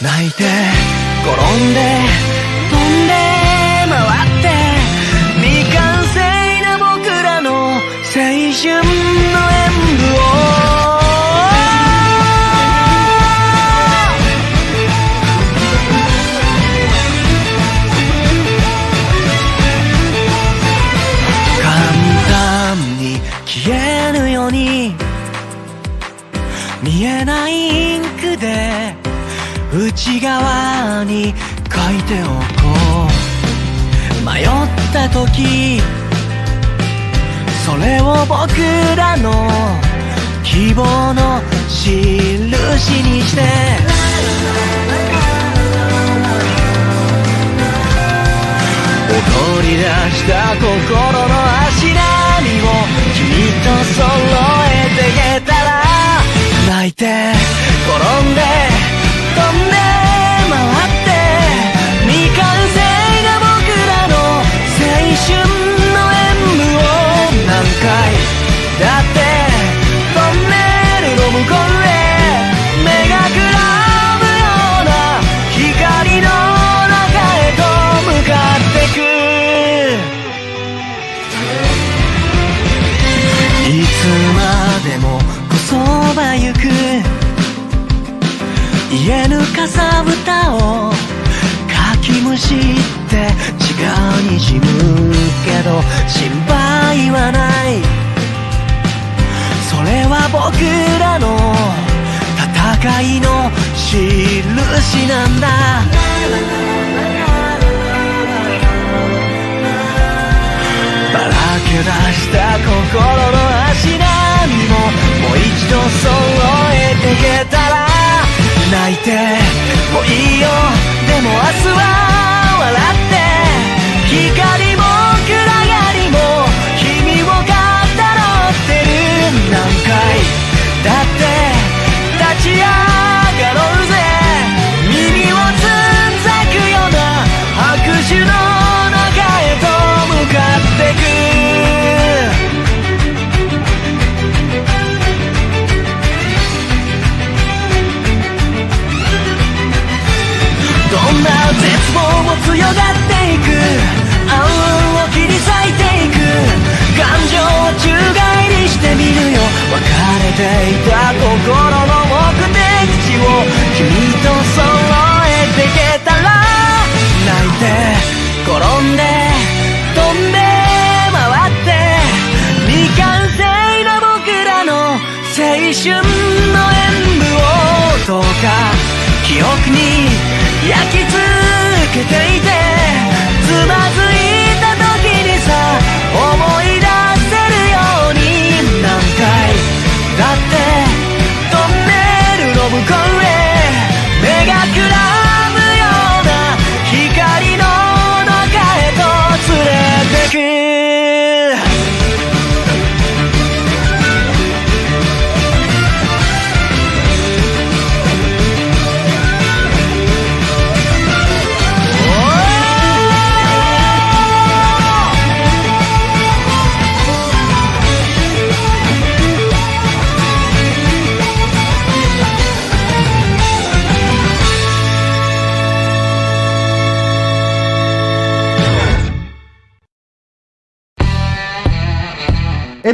泣いて転んで僕らの希望の印にして。踊り出した心の足並みを君と揃えていけたら。泣いて転んで。だってトンネルの向こうへ目がくらむような光の中へと向かってく。いつまでもこそばゆく言えぬかさぶたをかきむしって違うにじむけど心配はない。それは僕らの戦いの印なんだ。ばらけ出した心の足並みももう一度揃えてけたら。泣いてもういいよ。でも明日は笑って。光も暗がって立ち上がろうぜ。耳をつんざくような拍手の中へと向かってく。どんな絶望も強がっていく。暗雲を切り裂いていく。感情をしてみるよ。別れていた心の目的地を君と揃えていけたら。泣いて転んで飛んで回って。未完成な僕らの青春の演舞を。どうか記憶に焼き付けていて。看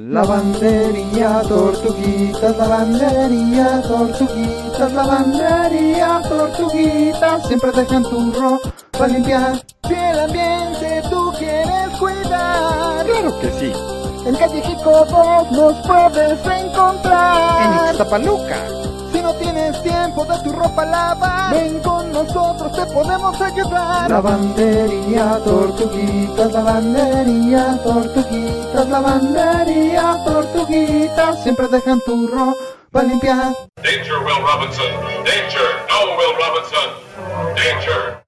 Lavandería, tortuguitas, lavandería, tortuguitas, lavandería, tortuguitas, siempre dejan tu ropa limpiar. Si el ambiente tú quieres cuidar, Claro que sí. en calle Jico 2 nos puedes encontrar. En Ixtapaluca. Si no tienes tiempo de tu ropa lavar, ven con nosotros, te podemos ayudar. Lavandería, tortuguitas, lavandería, tortuguitas, lavandería, tortuguitas, siempre dejan tu ropa pa' limpiar. Danger, Will Robinson. Danger. No, Will Robinson. Danger.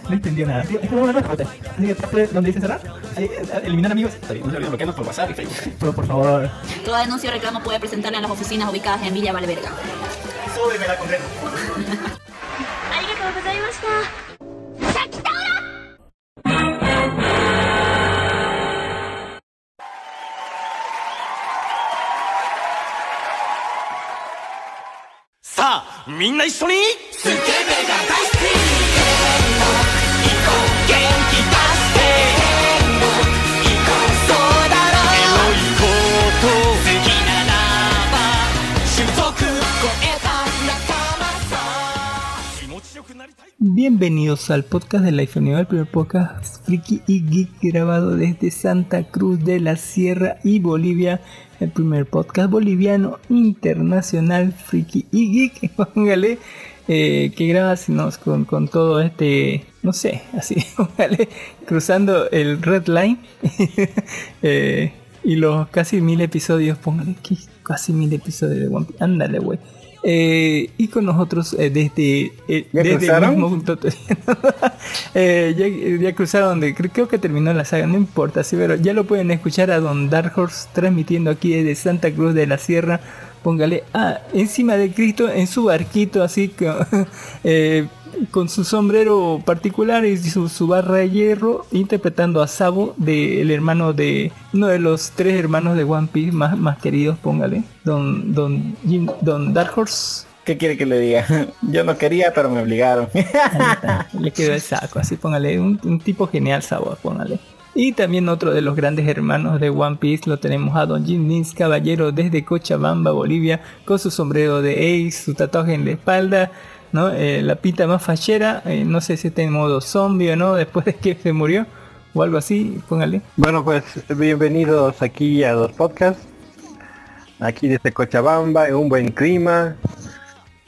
no entendió nada. Es como una mascota. Así que parte donde dice cerrar, ahí, eliminar amigos. Está bien, no se olviden bloquearnos por WhatsApp y Facebook. Pero por favor. Toda denuncia o reclamo puede presentarla en las oficinas ubicadas en Villa Valverga. Súbeme la condena. ¡Sa! ¡Minna y Sony! ¡Sukebe Bienvenidos al podcast de Life Universe, el primer podcast friki y geek grabado desde Santa Cruz de la Sierra y Bolivia, el primer podcast boliviano internacional friki y geek, póngale, eh, que graba con, con todo este, no sé, así, póngale, cruzando el red line. Eh, y los casi mil episodios, póngale, que casi mil episodios de One Piece, ándale, güey. Eh, y con nosotros eh, desde, eh, ¿Ya desde cruzaron? el mismo ya, ya cruzaron donde creo, que terminó la saga, no importa, sí, pero ya lo pueden escuchar a Don Dark Horse transmitiendo aquí desde Santa Cruz de la Sierra. Póngale ah, encima de Cristo en su barquito, así que con su sombrero particular y su, su barra de hierro, interpretando a Sabo, de, el hermano de uno de los tres hermanos de One Piece más, más queridos, póngale, Don, don, Jin- don Dark Horse. ¿Qué quiere que le diga? Yo no quería, pero me obligaron. Ahí está, le quedó el saco, así póngale, un, un tipo genial sabor, póngale. Y también otro de los grandes hermanos de One Piece lo tenemos a Don Jin Nins, caballero desde Cochabamba, Bolivia, con su sombrero de Ace, su tatuaje en la espalda, ¿no? Eh, la pinta más fachera, eh, no sé si está en modo zombie o no, después de que se murió, o algo así, póngale. Bueno, pues bienvenidos aquí a los podcasts. Aquí desde Cochabamba, en un buen clima.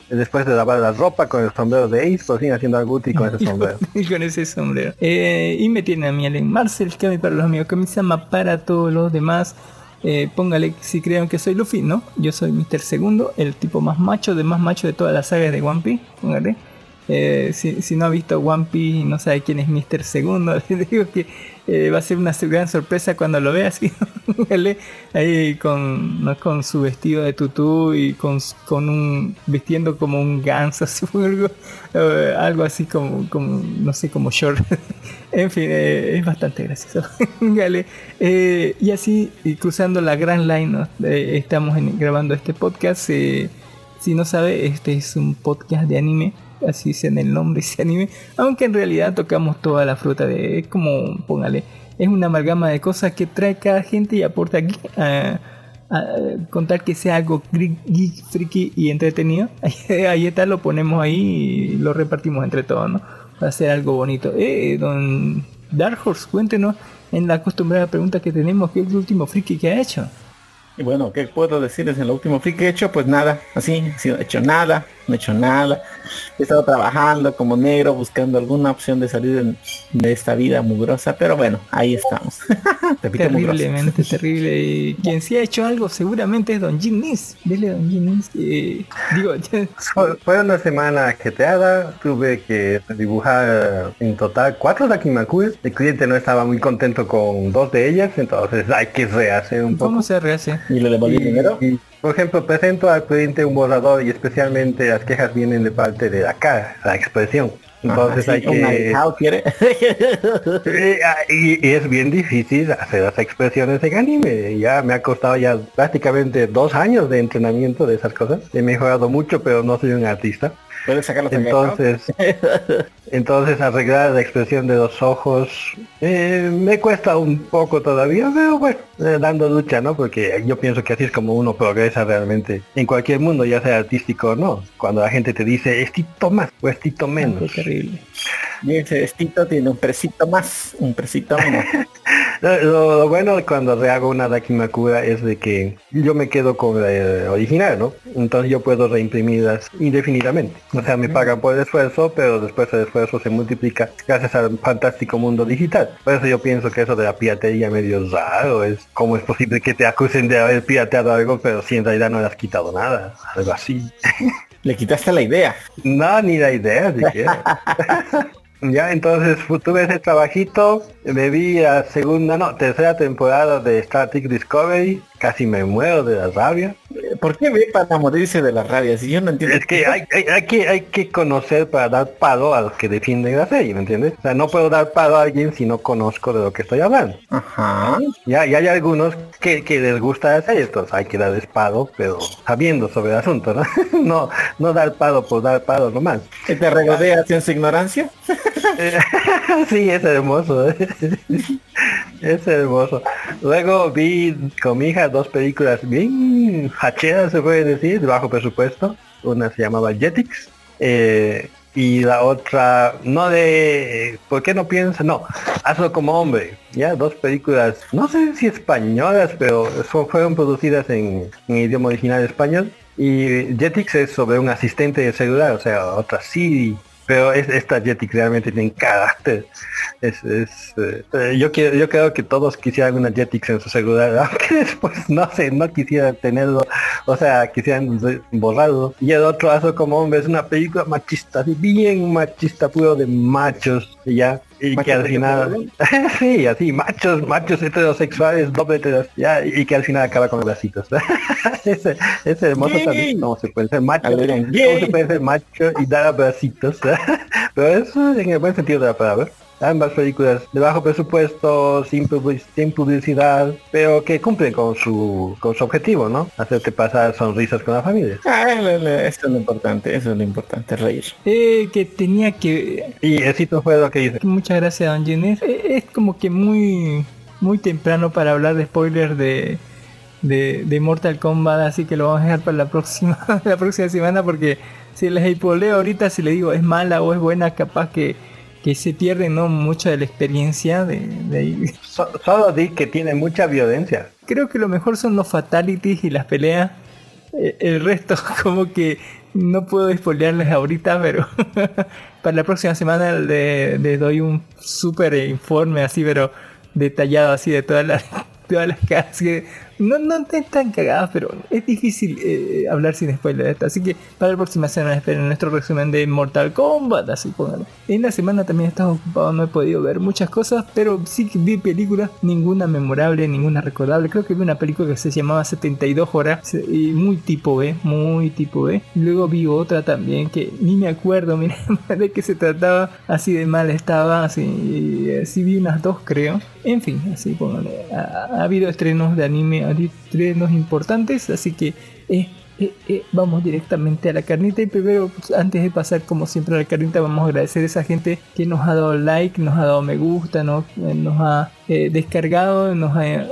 Después de lavar la ropa con el sombrero de Ace, por fin haciendo algo útil con ese sombrero. y con ese sombrero. Eh, y me tiene a mí Allen Marcel, Kami para los amigos, Kamisama para todos los demás. Eh, póngale si creen que soy Luffy, ¿no? Yo soy Mr. Segundo, el tipo más macho de más macho de todas las sagas de One Piece. Póngale. Eh, si, no ha visto One Piece y no sabe quién es Mr. Segundo, digo que eh, va a ser una gran sorpresa cuando lo vea así. póngale, ahí con, ¿no? con su vestido de tutú y con, con un vistiendo como un ganso, eh, algo así como, como, no sé, como short. en fin, eh, es bastante gracioso. Y así, cruzando la gran line, estamos grabando este podcast. si no sabe, este es un podcast de anime. Así dice en el nombre, dice anime. Aunque en realidad tocamos toda la fruta de. Es como, póngale. Es una amalgama de cosas que trae cada gente y aporta aquí. a- contar que sea algo geek, friki y entretenido. Ahí está, lo ponemos ahí y lo repartimos entre todos, ¿no? Para hacer algo bonito. Eh, don Dark Horse, cuéntenos en la acostumbrada pregunta que tenemos, ¿qué es el último friki que ha hecho? Y bueno, ¿qué puedo decirles en lo último free que he hecho? Pues nada, así, sido- he hecho nada, no he hecho nada. He estado trabajando como negro, buscando alguna opción de salir de esta vida mugrosa, pero bueno, ahí estamos. Mugrosa. Terriblemente terrible. Y quien sí ha hecho algo seguramente es Don Jin Nis. Dile Don eh, digo, Fue- Fue una semana ajetreada, tuve que dibujar en total cuatro Dakimakuis. El cliente no estaba muy contento con dos de ellas, entonces hay que rehacer un poco. ¿cómo se rehace? ¿Y le devolví Y- dinero? por ejemplo, presento al cliente un borrador y especialmente las quejas vienen de parte de la cara, la expresión. Entonces Ajá, hay sí, que... ah, y, y es bien difícil hacer las expresiones en anime. Ya me ha costado ya prácticamente dos años de entrenamiento de esas cosas. He mejorado mucho, pero no soy un artista. Puedes sacarlos en Entonces, entonces arreglar la expresión de los ojos eh, me cuesta un poco todavía, pero bueno, eh, dando lucha, ¿no? Porque yo pienso que así es como uno progresa realmente en cualquier mundo, ya sea artístico o no. Cuando la gente te dice estito más o estito menos. Terrible. Y ese vestido tiene un presito más, un presito menos. Lo, lo- lo bueno cuando rehago una Dakimakura es de que yo me quedo con la eh, original, ¿no? Entonces yo puedo reimprimirlas indefinidamente. O sea, me pagan por el esfuerzo, pero después el esfuerzo se multiplica gracias al fantástico mundo digital. Por eso yo pienso que eso de la piratería medio raro es cómo es posible que te acusen de haber pirateado algo, pero si en realidad no le has quitado nada, algo así. Le quitaste la idea. No, ni la idea siquiera. Ya, entonces fu- tuve ese trabajito, me vi a segunda, no, tercera temporada de Star Discovery, casi me muero de la rabia. ¿Por qué ve para morirse de la rabia? Si yo no entiendo. Es que hay, hay, hay que hay que conocer para dar paro a los que defienden la serie, ¿me entiendes? O sea, no puedo dar paro a alguien si no conozco de lo que estoy hablando. Ajá. Ya, y hay algunos que, que les gusta la serie, entonces hay que darles paro, pero sabiendo sobre el asunto, ¿no? no, no dar paro por dar paro nomás. ¿Que te regodeas en su ignorancia? sí, es hermoso. ¿eh? es hermoso. Luego vi con mi hija dos películas bien hacheras, se puede decir, de bajo presupuesto. Una se llamaba Jetix. eh, y la otra, no de, ¿por qué no piensa? No, hazlo como hombre. Ya, dos películas, no sé si españolas, pero son- fueron producidas en, idioma original español. Y Jetix es sobre un asistente de celular, o sea, otra Siri. Pero es, esta Jetix realmente tiene carácter. Es, es, eh, eh, yo, quiero, yo creo que todos quisieran una Jetix en su celular, aunque después no sé, no quisieran tenerlo, o sea, quisieran borrarlo. Y el otro Aso como hombre es una película machista, bien machista, puro de machos, y ya. Y que al final, sí, así, machos, machos heterosexuales, doble heteros, ya, y que al final acaba con bracitos. ese, ese hermoso también, no se puede ser macho, ¿Cómo se puede ser macho y dar abracitos? Pero eso en el buen sentido de la palabra. Ambas películas de bajo presupuesto, sin, publi- sin publicidad, pero que cumplen con su, con su objetivo, ¿no? Hacerte pasar sonrisas con la familia. Ah, eso es lo importante, eso es lo importante, reír. Eh, que tenía que... Y éxito fue lo que hice. Muchas gracias, Don Jenner. Eh, Es como que muy muy temprano para hablar de spoilers de, de, de Mortal Kombat, así que lo vamos a dejar para la próxima la próxima semana porque si les hypoleo ahorita, si le digo es mala o es buena, capaz que, que se pierde no mucha de la experiencia de, de ahí. So- solo di que tiene mucha violencia. Creo que lo mejor son los fatalities y las peleas. Eh, El resto como que no puedo spoilearles ahorita, pero para la próxima semana le- les doy un súper informe así, pero detallado así de todas las todas las caras que no, no están cagadas, pero es difícil eh, hablar sin spoiler de esto. Así que para la próxima semana esperen nuestro resumen de Mortal Kombat, así pónganlo. En la semana también he estado ocupado, no he podido ver muchas cosas, pero sí que vi películas, ninguna memorable, ninguna recordable. Creo que vi una película que se llamaba 72 horas, y muy tipo B, muy tipo B. Luego vi otra también que ni me acuerdo, mira, de qué se trataba, así de mal estaba, así, así vi unas dos creo. En fin, así pónganle. Ha, ha habido estrenos de anime, ha habido estrenos importantes, así que eh, eh, eh, vamos directamente a la carnita y primero, pues, antes de pasar como siempre a la carnita, vamos a agradecer a esa gente que nos ha dado like, nos ha dado me gusta, ¿no? Nos ha descargado, nos ha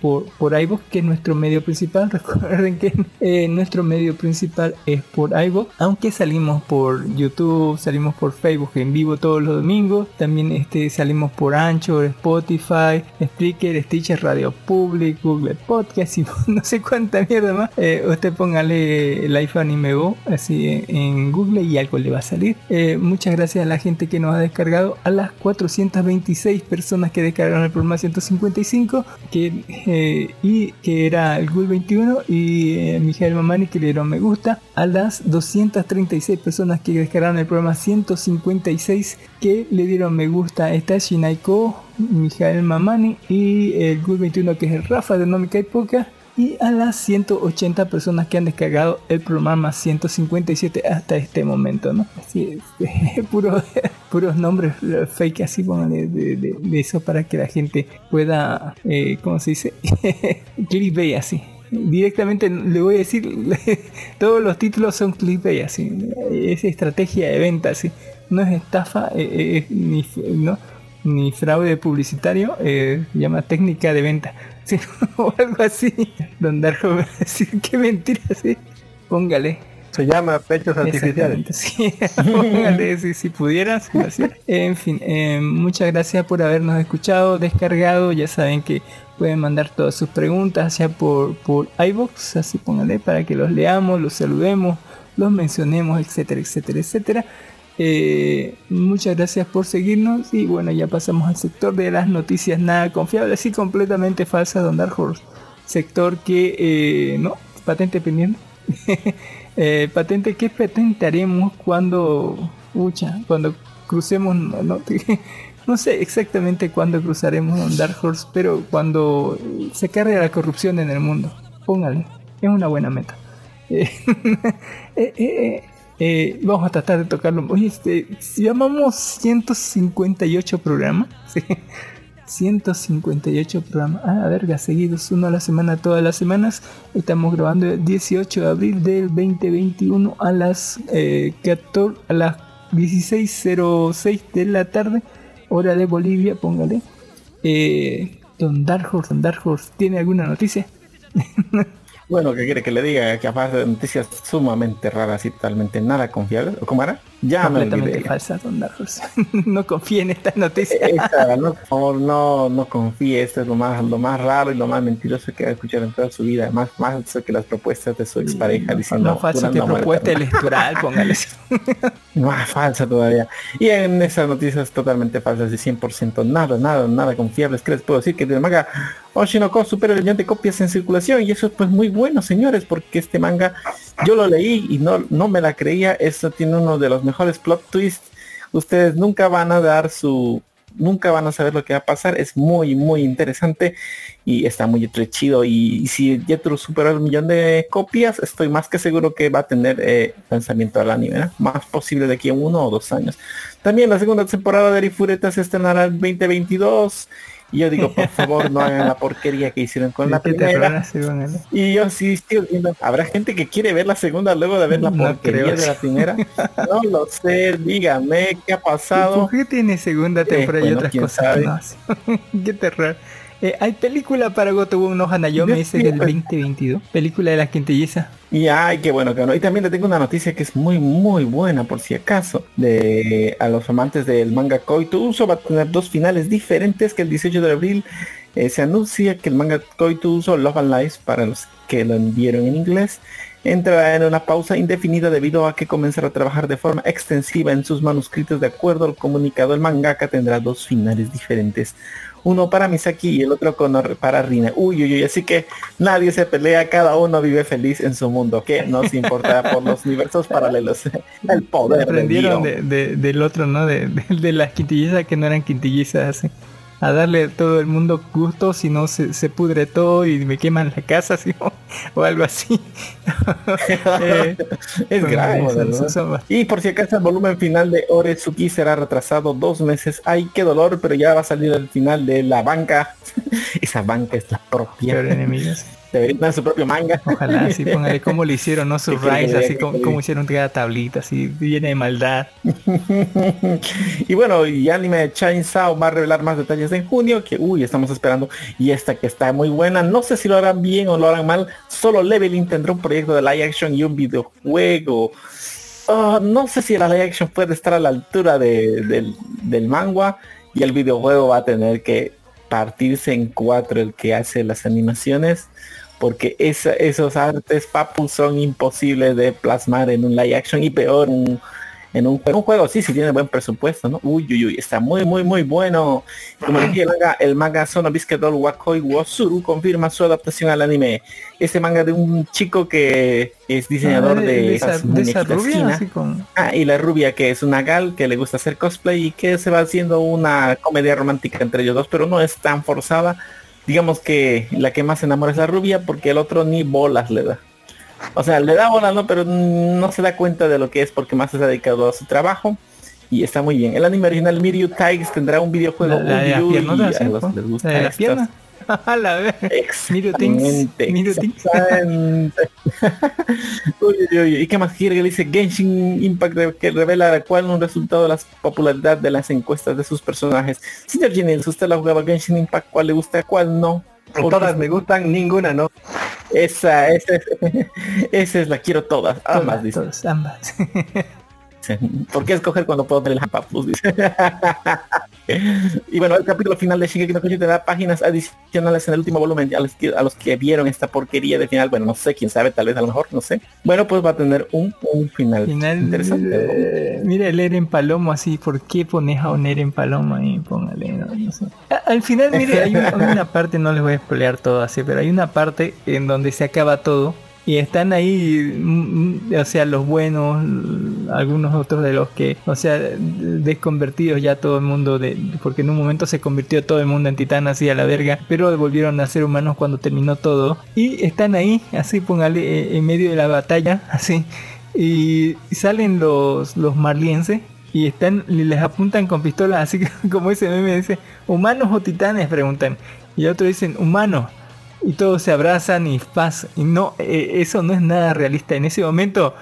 por, por iVoox, que es nuestro medio principal. Recuerden que eh, nuestro medio principal es por iVoox, aunque salimos por YouTube, salimos por Facebook en vivo todos los domingos, también este, salimos por Anchor, Spotify, Spreaker, Stitcher, Radio Public, Google Podcast y no sé cuánta mierda más. Eh, usted póngale Life Anime Go así en, en Google y algo le va a salir. Eh, muchas gracias a la gente que nos ha descargado, a las 426 personas que descargaron el programa 155 que, eh, y que era el Google 21 y eh, Miguel Mamani que le dieron me gusta, a las 236 personas que descargaron el programa 156 que le dieron me gusta. Está Shinaiko, Mijael Mamani y el Google 21 que es el Rafa de Nomica Poca y a las 180 personas que han descargado el programa 157 hasta este momento, ¿no? Así es, puro, puros nombres fake, así de, de, de eso para que la gente pueda, eh, ¿cómo se dice? Clickbait así. Directamente le voy a decir, todos los títulos son clickbait, así. Es estrategia de venta, así. No es estafa, eh, eh, ni, no, ni fraude publicitario, eh, se llama técnica de venta. Sí, o algo así. Don Darjo va a decir, qué mentira, sí. Póngale. Se llama pechos artificiales. Sí, póngale si, si pudieras. así. En fin, eh, muchas gracias por habernos escuchado, descargado. Ya saben que pueden mandar todas sus preguntas, ya por, por iBox, así póngale, para que los leamos, los saludemos, los mencionemos, etcétera, etcétera, etcétera. Eh, muchas gracias por seguirnos y bueno, ya pasamos al sector de las noticias nada confiables y completamente falsas, Don Dark Horse. Sector que, eh, no, patente pendiente. Eh, patente que patentaremos cuando, ucha, cuando crucemos, no, no, sé exactamente cuándo cruzaremos Dark Horse, pero cuando se cargue la corrupción en el mundo, póngale, es una buena meta. eh, vamos a tratar de tocarlo. Oye, este, llamamos 158 programas. Sí. 158 programas. Ah, verga, seguidos, uno a la semana, todas las semanas. Estamos grabando el 18 de abril del 2021 a las, eh, 14, a las 16.06 de la tarde, hora de Bolivia, póngale. Eh, Don Dark Horse, Don Dark Horse, ¿tiene alguna noticia? Bueno, ¿qué quiere que le diga? Que aparte de noticias sumamente raras y totalmente nada confiables. ¿O ¿Cómo era? Ya me olvidé. Completamente falsa, Don Dark Horse. no confíe en esta noticia. Esa, no, no, no confíe, esto es lo más, lo más raro y lo más mentiroso que va a escuchar en toda su vida, más, más que las propuestas de su expareja diciendo no falso que propuesta electoral, póngale. Más falsa todavía. Y en esas noticias totalmente falsas de 100%, nada, nada, nada confiables. ¿Qué les puedo decir? Que el manga Oshinoko supera el millón de copias en circulación y eso es pues muy bueno, señores, porque este manga yo lo leí y no, no me la creía. Esto tiene uno de los mejores plot twists. Ustedes nunca van a dar su... Nunca van a saber lo que va a pasar. Es muy, muy interesante y está muy chido. Y, si Jetro superó el millón de copias, estoy más que seguro que va a tener eh, lanzamiento al anime. ¿no? Más posible de aquí a uno o dos años. También la segunda temporada de Arifureta se estrenará en 2022. Y yo digo, por favor, no hagan la porquería que hicieron con la ¿Qué te primera. Y yo sí estoy viendo, ¿habrá gente que quiere ver la segunda luego de ver la No porquería creo. de la primera? No lo sé, dígame qué ha pasado. ¿Por qué tiene segunda temporada y bueno, otras cosas? No, qué terror. Eh, hay película para Gotobu no Hanayome, Yo ese del pues. 2022. Película de la quintilliza. Y ay, qué bueno que no. Y también le tengo una noticia que es muy, muy buena, por si acaso. De a los amantes del manga Koito Uso va a tener dos finales diferentes que el 18 de abril eh, se anuncia que el manga Koito Uso Love and Lies, para los que lo enviaron en inglés, entrará en una pausa indefinida debido a que comenzará a trabajar de forma extensiva en sus manuscritos. De acuerdo al comunicado, el mangaka tendrá dos finales diferentes. Uno para Misaki y el otro con, para Rina. Uy, uy, uy, así que nadie se pelea, cada uno vive feliz en su mundo. Que nos importa por los universos paralelos. El poder Aprendieron de, de- del otro, ¿no? De, de, de las quintillizas que no eran quintillizas. así. A darle a todo el mundo gusto, si no se, se pudre todo y me queman la casa, o, o algo así. Eh, es grave, Y por si acaso el volumen final de Oretsuki será retrasado dos meses. Ay, qué dolor, pero ya va a salir el final de la banca. Esa banca es la propia. peor enemigo, sí. Debería tener su propio manga. Ojalá, sí, póngale cómo le hicieron, ¿no? Sus ¿Qué quiere raíces, que así como, ¿Qué como hicieron cada tablita, así, llena de maldad. y bueno, y anime Chainsaw va a revelar más detalles en junio, que uy, estamos esperando. Y esta que está muy buena, no sé si lo harán bien o lo harán mal. Solo Leveling tendrá un proyecto de live action y un videojuego. Ah, no sé si la live action puede estar a la altura de- del, del manga y el videojuego va a tener que partirse en cuatro el que hace las animaciones porque esa- esos artes papu son imposibles de plasmar en un live action y peor un- en un, un juego sí, sí tiene buen presupuesto, ¿no? Uy, uy, uy, está muy, muy, muy bueno. Como dije, el manga, el manga Sono Doll Wakoi Wosuru confirma su adaptación al anime. Este manga de un chico que es diseñador Ah, de, esa, esas de esa rubia, con... Ah, y la rubia que es una gal que le gusta hacer cosplay y que se va haciendo una comedia romántica entre ellos dos, pero no es tan forzada. Digamos que la que más se enamora es la rubia porque el otro ni bolas le da. O sea, le da bolas, ¿no? Pero no se da cuenta de lo que es porque más se ha dedicado a su trabajo. Y está muy bien. El anime original Mirror Tigers tendrá un videojuego. La- la de piernotas, a ¿sí, los po? les gusta La de las estas. A la vez. Exactamente, exactamente. Uy, uy, uy. ¿Y qué más quiere? Que dice Genshin Impact que revela cuál un resultado de la popularidad de las encuestas de sus personajes. Señor Ginels, ¿usted la jugaba Genshin Impact? ¿Cuál le gusta? ¿Cuál no? Porque Todas me gustan, ninguna no. Esa, esa es, esa es la quiero todas. Ambas, dice. Todas, ambas. ¿Por qué escoger cuando puedo tener el Papus? Dice. y bueno, el capítulo final de Shingeki no Kyojin tendrá páginas adicionales en el último volumen. A los, que, a los que vieron esta porquería de final, bueno, no sé, quién sabe, tal vez a lo mejor, no sé. Bueno, pues va a tener un, un final, Final, interesante. eh, mira el Eren Palomo así, ¿por qué pones a un Eren Palomo ahí? Póngale, no, no sé. A- Al final, mire, hay, un- hay una parte, no les voy a spoilear todo así, pero hay una parte en donde se acaba todo y están ahí, mm, mm, o sea, los buenos, algunos otros de los que, o sea, desconvertidos ya todo el mundo, de, porque en un momento se convirtió todo el mundo en titán así a la verga, pero volvieron a ser humanos cuando terminó todo. Y están ahí, así, póngale, eh, en medio de la batalla, así, y salen los, los marlienses y están y les apuntan con pistolas así como ese meme dice humanos o titanes preguntan. Y otros dicen humanos y todos se abrazan y paz y no eh, eso no es nada realista en ese momento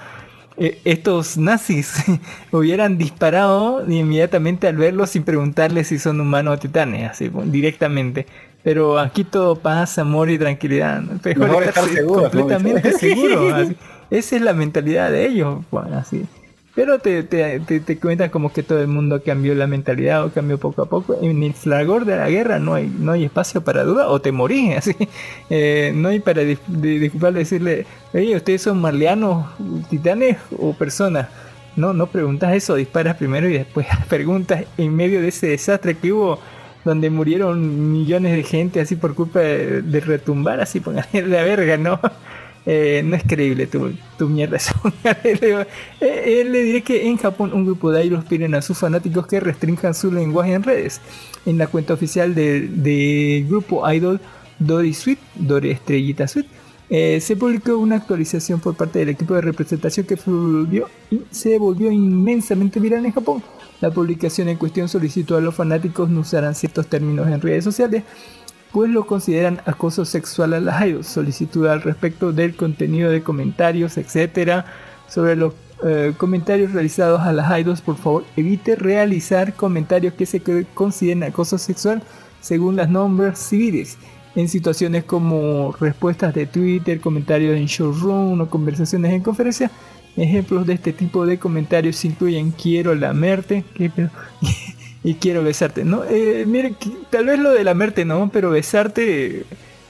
eh, estos nazis hubieran disparado inmediatamente al verlos sin preguntarles si son humanos o titanes así pues, directamente pero aquí todo paz amor y tranquilidad. Mejor Mejor estar estar seguro, ¿no? completamente seguro así. Esa es la mentalidad de ellos, bueno, así. Pero te, te, te, cuentan como que todo el mundo cambió la mentalidad o cambió poco a poco. En el flagor de la guerra no hay, no hay espacio para duda o te morís, así. Eh, no hay para de- disculparle decirle, oye, ¿ustedes son marleanos, titanes o personas? No, no preguntas eso, disparas primero y después preguntas en medio de ese desastre que hubo donde murieron millones de gente así por culpa de, de retumbar así por la verga, ¿no? Eh, no es creíble tu, tu mierda. Eh, eh, le diré que en Japón un grupo de idols piden a sus fanáticos que restrinjan su lenguaje en redes. En la cuenta oficial del de grupo idol Dory Sweet, Dory Estrellita Sweet, eh, se publicó una actualización por parte del equipo de representación que se volvió inmensamente viral en Japón. La publicación en cuestión solicitó a los fanáticos no usaran ciertos términos en redes sociales, pues lo consideran acoso sexual a las idols. Solicitud al respecto del contenido de comentarios, etcétera, sobre los eh, comentarios realizados a las idols, por favor evite realizar comentarios que se consideren acoso sexual según las normas civiles. En situaciones como respuestas de Twitter, comentarios en showroom o conversaciones en conferencia, ejemplos de este tipo de comentarios incluyen quiero lamerte, ¿qué pedo? y quiero besarte. No, eh, mire, tal vez lo de lamerte no, pero besarte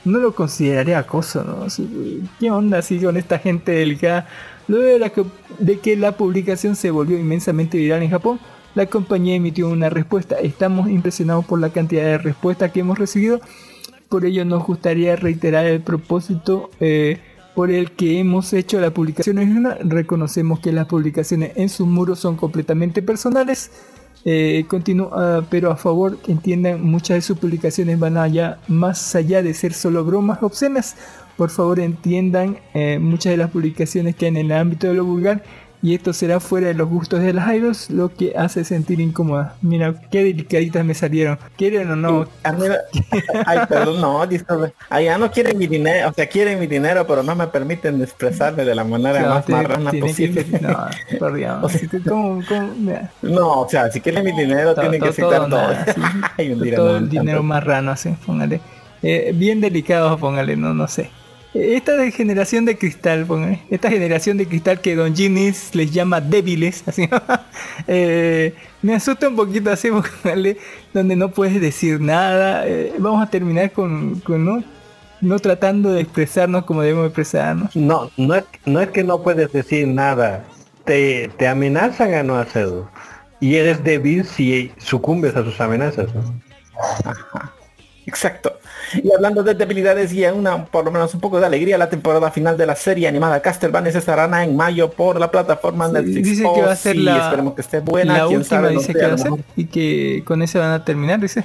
no lo consideraría acoso, ¿no? ¿Qué onda así con esta gente delicada? Luego de, la que, de que la publicación se volvió inmensamente viral en Japón, la compañía emitió una respuesta. Estamos impresionados por la cantidad de respuestas que hemos recibido. Por ello nos gustaría reiterar el propósito eh, por el que hemos hecho la publicación. Reconocemos que las publicaciones en sus muros son completamente personales. Eh, continúa, pero a favor entiendan, muchas de sus publicaciones van allá más allá de ser solo bromas obscenas. Por favor entiendan eh, muchas de las publicaciones que en el ámbito de lo vulgar y esto será fuera de los gustos de las idols, lo que hace sentir incómoda. Mira, qué delicaditas me salieron. ¿Quieren o no? Ay, perdón, no, disculpe. Allá no quieren mi dinero, o sea, quieren mi dinero, pero no me permiten expresarme de la manera Claro, más tiene- marrana tiene que- posible. no, Dios. O sea, ¿Cómo- cómo? Mira. No, o sea, si quieren mi dinero, Todo- tienen que todo- aceptar todo todo. nada, sí. Ay, todo no, el dinero marrano, así, póngale. Eh, bien delicado, póngale, no, no sé. Eh, Esta de generación de cristal, póngale. Esta generación de cristal que Don Ginis les llama débiles, así. eh, me asusta un poquito así, póngale, donde no puedes decir nada. Eh, vamos a terminar con, con no, no tratando de expresarnos como debemos expresarnos. No, no es, no es que no puedes decir nada. Te, te amenazan a no hacerlo. Y eres débil si sucumbes a sus amenazas. ¿no? Exacto. Y hablando de debilidades y una, por lo menos un poco de alegría, la temporada final de la serie animada Castlevania se estará en mayo por la plataforma Netflix. Dice que va a ser sí, la, esperemos que esté buena. la última, sabe, no dice sé, que a va a lo ser, mejor. y que con eso van a terminar, dice.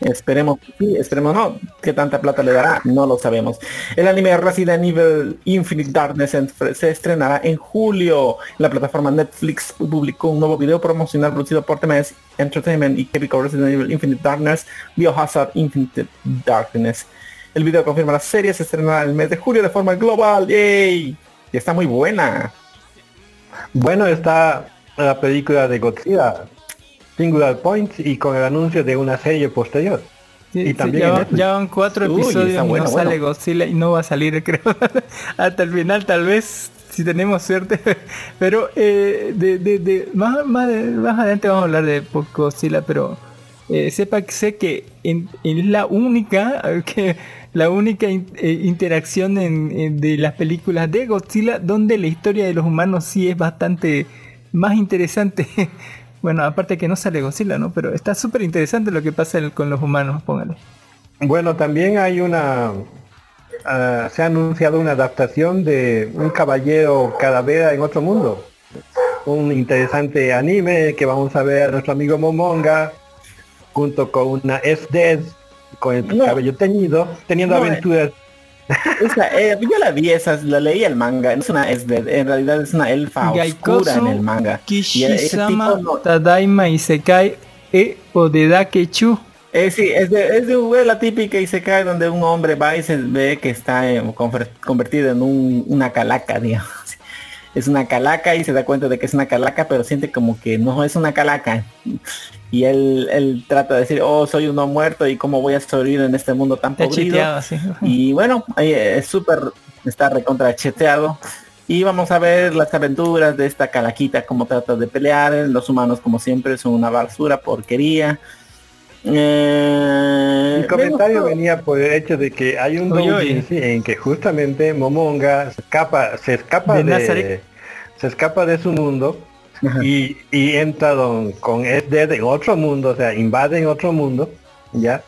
Esperemos que sí, esperemos no. ¿Qué tanta plata le dará? No lo sabemos. El anime Resident Evil Infinite Darkness se estrenará en julio. La plataforma Netflix publicó un nuevo video promocional producido por TMS Entertainment y ubicó Resident Evil Infinite Darkness, Biohazard Infinite Darkness. El video confirma la serie se estrenará el mes de julio de forma global. ¡Yay! Y está muy buena. Bueno, está la película de Godzilla, Singular Point, y con el anuncio de una serie posterior. Sí, y sí, también ya, en va- Netflix. ya van cuatro Uy, episodios y bueno, no bueno. sale Godzilla y no va a salir creo hasta el final tal vez si tenemos suerte pero eh, de, de- de- más, más, más adelante vamos a hablar de Godzilla pero eh, sepa que sé que es la única que la única in- eh, interacción en, en- de las películas de Godzilla donde la historia de los humanos sí es bastante más interesante bueno aparte que no sale Godzilla no pero está súper interesante lo que pasa el- con los humanos póngale Bueno, también hay una... ah, se ha anunciado una adaptación de un caballero calavera en otro mundo. Un interesante anime que vamos a ver a nuestro amigo Momonga junto con una S-Dead con el No. cabello teñido, teniendo No, eh. Esa, eh, yo la vi, esa, la leí el manga. Es una, es de- en realidad es una elfa oscura en el manga. Y Kishisama tipo no- Tadaima Isekai e Odedake Chu. Eh, sí, es de, es de es la típica Isekai donde un hombre va y se ve que está eh, convertido en un- una calaca, digamos. Es una calaca y se da cuenta de que es una calaca, pero siente como que no es una calaca. Y él, él trata de decir, oh, soy uno muerto y cómo voy a sobrevivir en este mundo tan podrido. Y bueno, ahí es súper, está recontra cheteado. Y vamos a ver las aventuras de esta calaquita, cómo trata de pelear. Los humanos, como siempre, son una basura, porquería. Eh, Mi comentario venía por el hecho de que hay un Oye, doujinshi en que justamente Momonga se escapa, se escapa De de, se escapa de su mundo Ajá. y, y entra don- con SD en otro mundo, o sea, invaden otro mundo, ya,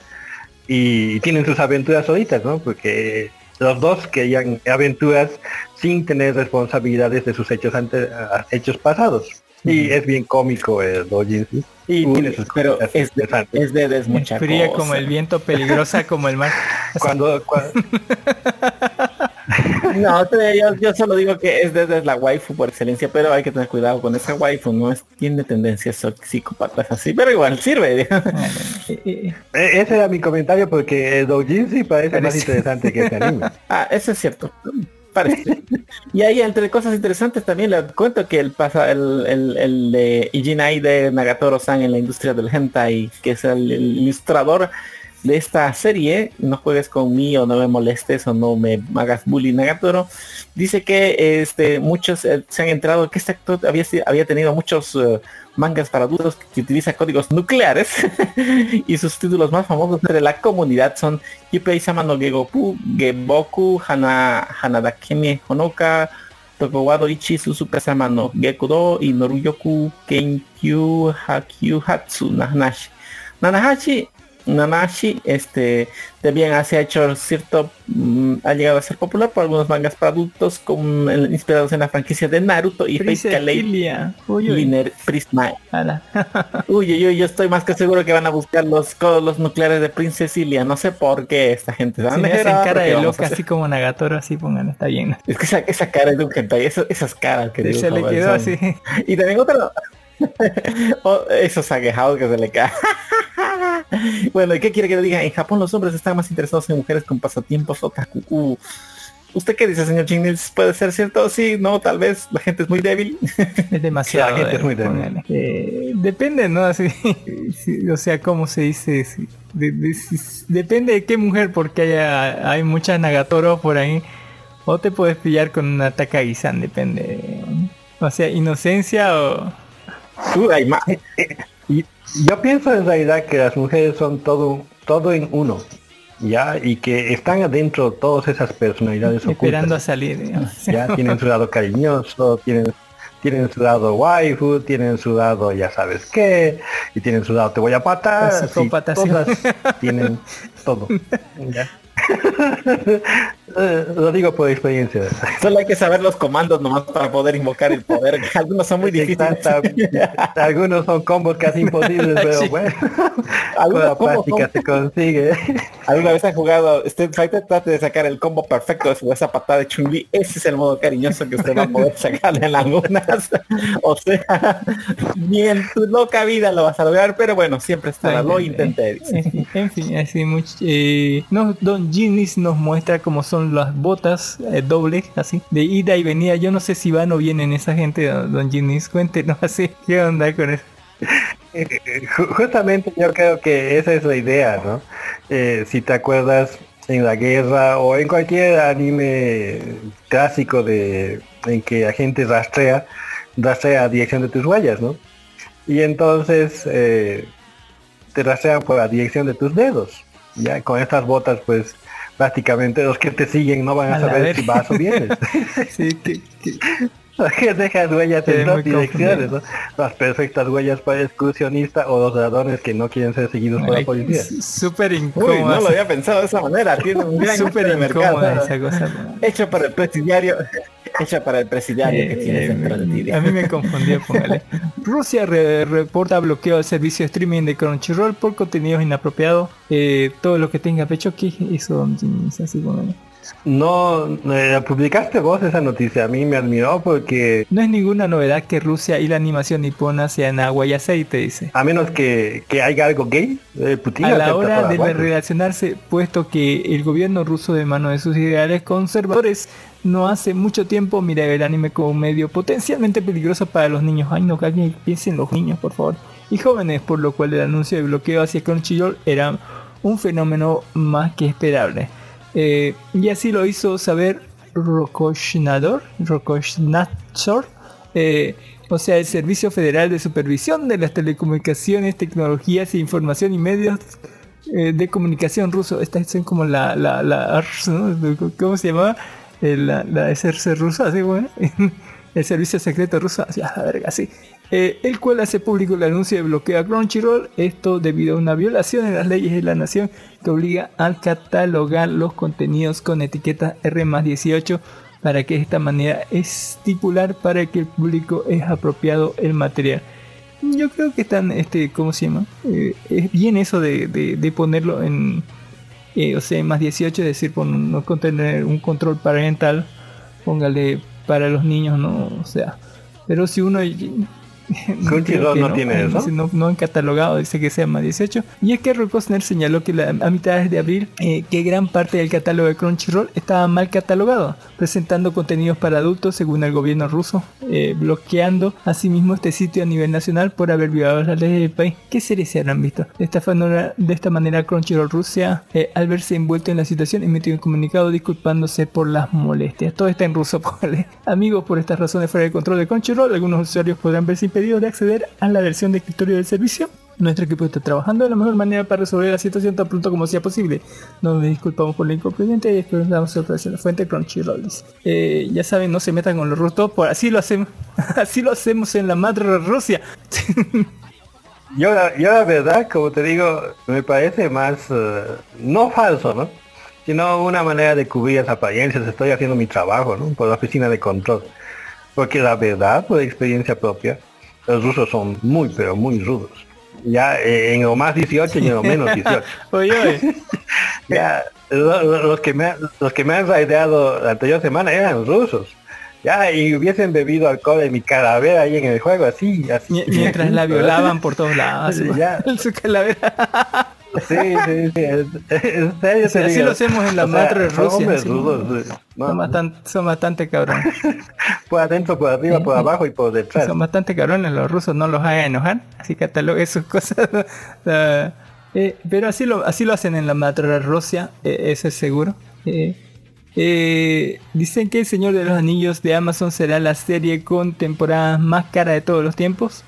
y tienen sus aventuras solitas, ¿no? Porque los dos querían aventuras sin tener responsabilidades de sus hechos ante, hechos pasados. Y es bien cómico el doujinshi. Y Uy, tiene sus pero es de, es de es mucha Fría cosa. como el viento, peligrosa como el mar. cuando, cua- No, yo, yo solo digo que es desde la waifu por excelencia, pero hay que tener cuidado con esa waifu, no es, tiene tendencias psicópatas así, pero igual sirve. Eh, eh, E- Ese era mi comentario porque el doujinshi parece más interesante que este anime. ah, eso es cierto. Parece. Y ahí entre cosas interesantes también le cuento que el pasa el, el, el de Ijinai de Nagatoro-san en la industria del hentai, que es el, el ilustrador de esta serie, no juegues conmigo, no me molestes o no me hagas bullying Nagatoro, dice que este muchos eh, se han enterado que este actor había, había tenido muchos eh, mangas para adultos que utiliza códigos nucleares y sus títulos más famosos entre la comunidad son Yupei Sama no Gegoku, Geboku, Hana, Hanadakeme Honoka, Tokowado Ichi Suzuka Sama no Gekudo y Noruyoku Kenkyu Hakyu Hatsu Nanahashi. Nanahashi Nanashi, este, también se ha hecho cierto, mm, ha llegado a ser popular por algunos mangas para adultos con, inspirados en la franquicia de Naruto y Fate uy. Liner Prisma. Uy, uy, uy, yo estoy más que seguro que van a buscar los codos nucleares de Princesilia. No sé por qué esta gente Si van me hacen cara de loca hacer- así como Nagatoro, así pongan, está bien. Es que esa, esa cara de un hentai, eso- esas caras que Se le quedó son- así. Y también otro... Oh, esos aguejados que se le caen. bueno, ¿y qué quiere que le diga? En Japón los hombres están más interesados en mujeres con pasatiempos otaku. Uh, ¿Usted qué dice, señor Chingnis? ¿Puede ser cierto? Sí, no, tal vez. La gente es muy débil. Es demasiado. La gente es muy débil. Eh, depende, ¿no? Así, sí, o sea, ¿cómo se dice? De- depende de qué mujer, porque hay, hay muchas Nagatoro por ahí. O te puedes pillar con una Takagi-san, depende. O sea, inocencia o... Uh, hay más. Yo pienso en realidad que las mujeres son todo, todo en uno. Ya, y que están adentro todas esas personalidades esperando a ocultas. salir. digamos. Ya tienen su lado cariñoso, tienen, tienen su lado waifu, tienen su lado ya sabes qué, y tienen su lado te voy a patar. La sí, psicópata, sí. todas tienen todo. Ya. Lo digo por experiencia. Solo hay que saber los comandos nomás para poder invocar el poder. Algunos son muy difíciles. Algunos son combos casi imposibles, pero Sí. bueno. Algunos Con la práctica se consigue. ¿Alguna vez han jugado Street Fighter? Trate de sacar el combo perfecto de su- esa patada de Chun-Li. Ese es el modo cariñoso que usted va a poder sacarle en algunas. o sea, ni en tu loca vida lo vas a lograr, pero bueno, siempre estará. Lo intenté. dice. En fin, en fin, así mucho. eh, no, Don Ginis nos muestra cómo son las botas eh, dobles, así, de ida y venida. Yo no sé si van o vienen esa gente, Don Don. Cuéntenos así, ¿qué onda con eso? Eh, ju- Justamente yo creo que esa es la idea, ¿no? Eh, si te acuerdas en la guerra o en cualquier anime clásico de en que la gente rastrea, rastrea a dirección de tus huellas, ¿no? Y entonces eh, te rastrean por la dirección de tus dedos. Ya con estas botas, pues prácticamente los que te siguen no van a, saber si vas o vienes. Sí, que, que- que dejas huellas Sí, en dos direcciones. ¿no? Las perfectas huellas para el excursionista o los ladrones que no quieren ser seguidos por la policía. Súper Uy, incómodo. no lo había pensado de esa manera. Tiene un gran mercado. incómoda esa cosa. Hecho para el presidiario. Hecho para el presidiario que Eh, tienes eh, dentro de ti. a mí me confundió, póngale. Rusia re- reporta bloqueo al servicio de streaming de Crunchyroll por contenidos inapropiados. Eh, todo lo que tenga pecho, ¿qué es eso? Así como- No, eh, publicaste vos esa noticia, a mí me admiró porque No es ninguna novedad que Rusia y la animación nipona sean agua y aceite, dice. a menos que, que haya algo gay, eh, Putin A la hora de relacionarse, puesto que el gobierno ruso de mano de sus ideales conservadores no hace mucho tiempo mira el anime como un medio potencialmente peligroso para los niños. Ay, no, que alguien piense en los niños, por favor. Y jóvenes, por lo cual el anuncio de bloqueo hacia Crunchyroll era un fenómeno más que esperable. Eh, y así lo hizo saber Rokoshnador, Rokoshnadzor, eh, o sea, el Servicio Federal de Supervisión de las Telecomunicaciones, Tecnologías e Información y Medios eh, de Comunicación ruso. Esta es como la, la, la. ¿cómo se llamaba? Eh, La, la SRC rusa, así bueno. El Servicio Secreto Ruso, así a la verga, sí. Eh, el cual hace público el anuncio de bloqueo a Crunchyroll, esto debido a una violación en las leyes de la nación que obliga a catalogar los contenidos con etiqueta R 18 para que de esta manera estipular para que el público es apropiado el material. Yo creo que están, este, ¿cómo se llama? Eh, es bien eso de, de- de ponerlo en, o sea, más 18, es decir, por no contener un control parental, póngale para los niños, ¿no? O sea, pero si uno... Crunchyroll que no tiene eso. No, no han catalogado, dice que sea más 18. Y es que Rocosner señaló que la- a mitades de abril eh, que gran parte del catálogo de Crunchyroll estaba mal catalogado, presentando contenidos para adultos según el gobierno ruso, eh, bloqueando asimismo este sitio a nivel nacional por haber violado las leyes del país. ¿Qué series se habrán visto? De esta manera, de esta manera Crunchyroll Rusia, eh, al verse envuelto en la situación, emitió un comunicado disculpándose por las molestias. Todo está en ruso, póngale. Amigos, por estas razones fuera de control de Crunchyroll, algunos usuarios podrán verse impedidos de acceder a la versión de escritorio del servicio. Nuestro equipo está trabajando de la mejor manera para resolver la situación tan pronto como sea posible. Nos disculpamos por la inconveniente y esperamos sorpresa la fuente Crunchyroll. Eh, ya saben, no se metan con los rusos, por así lo hacemos, así lo hacemos en la madre Rusia. Yo, la- yo la verdad, como te digo, me parece más, eh, no falso, ¿no? Sino una manera de cubrir las apariencias. Estoy haciendo mi trabajo, ¿no? Por la oficina de control. Porque la verdad, por experiencia propia, los rusos son muy, pero muy rudos. Ya eh, en lo más 18 y en lo menos 18. Oye, oye. Ya, lo- lo- los que me, han- los que me han raideado la anterior semana eran rusos. Ya, y hubiesen bebido alcohol en mi calavera ahí en el juego, así, así. Mi- Mientras la violaban por todos lados. Ya. Su calavera. Sí, sí, sí. En serio Sí, así digo. lo hacemos en la O sea, madre son Rusia. hombres rudos. No, son, bastante, son bastante cabrones. por adentro, por arriba, por abajo y por detrás. Son bastante cabrones los rusos, no los hagan enojar. Así catalogue sus cosas. Ah, eh, pero así lo, así lo hacen en la madre Rusia, eh, eso es seguro. Eh, eh, dicen que El Señor de los Anillos de Amazon será la serie con temporadas más cara de todos los tiempos.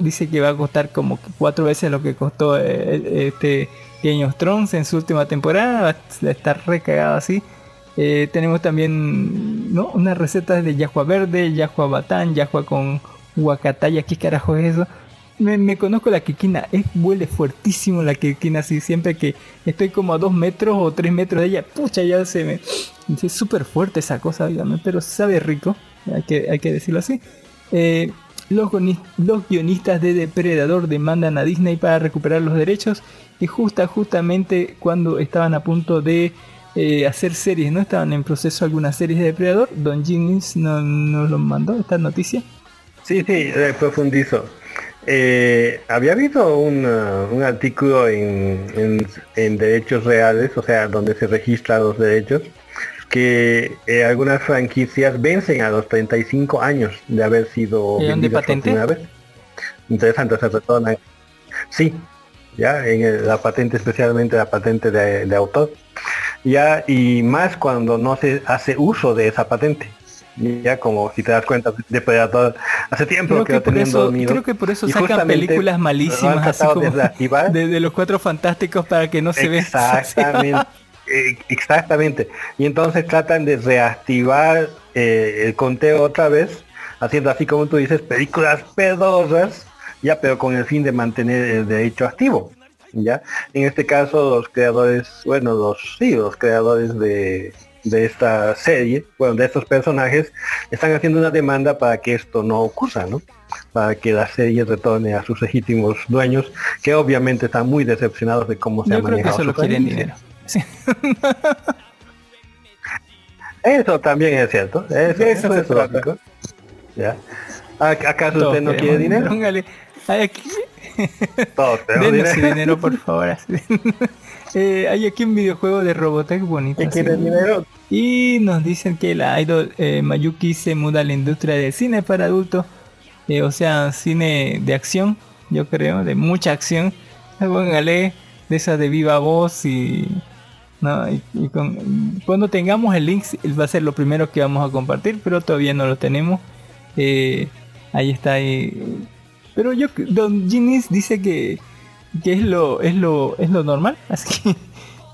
Dice que va a costar como cuatro veces lo que costó eh, este Game of en su última temporada. Va a estar recagado así. Eh, tenemos también ¿no? unas recetas de yahua verde, yahua batán, yahua con huacataya. ¿Qué carajo es eso? me, conozco la quequina, es huele fuertísimo la quequina, así siempre que estoy como a dos metros o tres metros de ella, pucha, ya se me... Es súper fuerte esa cosa, dígame, pero sabe rico, hay que, hay que decirlo así. Eh, los, los guionistas de Depredador demandan a Disney para recuperar los derechos y justa, justamente cuando estaban a punto de eh, hacer series, ¿no? Estaban en proceso algunas series de Depredador, Don Jennings no- nos lo mandó esta noticia. Sí, sí, eh, profundizo. Eh, había habido un, uh, un artículo en, en- en derechos reales, o sea, donde se registran los derechos, que eh, algunas franquicias vencen a los 35 años de haber sido ¿Y dónde vendidas por patente? primera vez. Interesante, se retornan. Sí, ya, en el- la patente, especialmente la patente de, de autor. Ya, y más cuando no se hace uso de esa patente. Ya como si te das cuenta, Depredador hace tiempo Creo que lo por tenían eso, dormido. creo que por eso sacan películas malísimas así de como de, de los cuatro fantásticos para que no se vea. Exactamente. eh, exactamente. Y entonces tratan de reactivar eh, el conteo otra vez, haciendo así como tú dices, películas pedorras, ya, pero con el fin de mantener el derecho activo. Ya, en este caso los creadores, bueno, los sí, los creadores de, de esta serie, bueno, de estos personajes, están haciendo una demanda para que esto no ocurra, ¿no? Para que la serie retorne a sus legítimos dueños, que obviamente están muy decepcionados de cómo se ha Yo creo que manejado solo su quieren franquicia. dinero. Eso también es cierto. Eso, eso eso es lógico. ¿Ya? ¿Ac- ¿Acaso Todos usted no quiere dinero? Póngale, hay aquí, denos dinero. dinero, por favor. Eh, hay aquí un videojuego de Robotech bonito. ¿Qué dinero? Y nos dicen que la idol eh, Mayuki se muda a la industria del cine para adultos. eh, o sea, cine de acción, yo creo, de mucha acción. Póngale de esa de viva voz y... No, y, con- cuando tengamos el link va a ser lo primero que vamos a compartir, pero todavía no lo tenemos. Eh, ahí está. Pero yo, Don Ginis dice que, que es lo es lo es lo normal, así que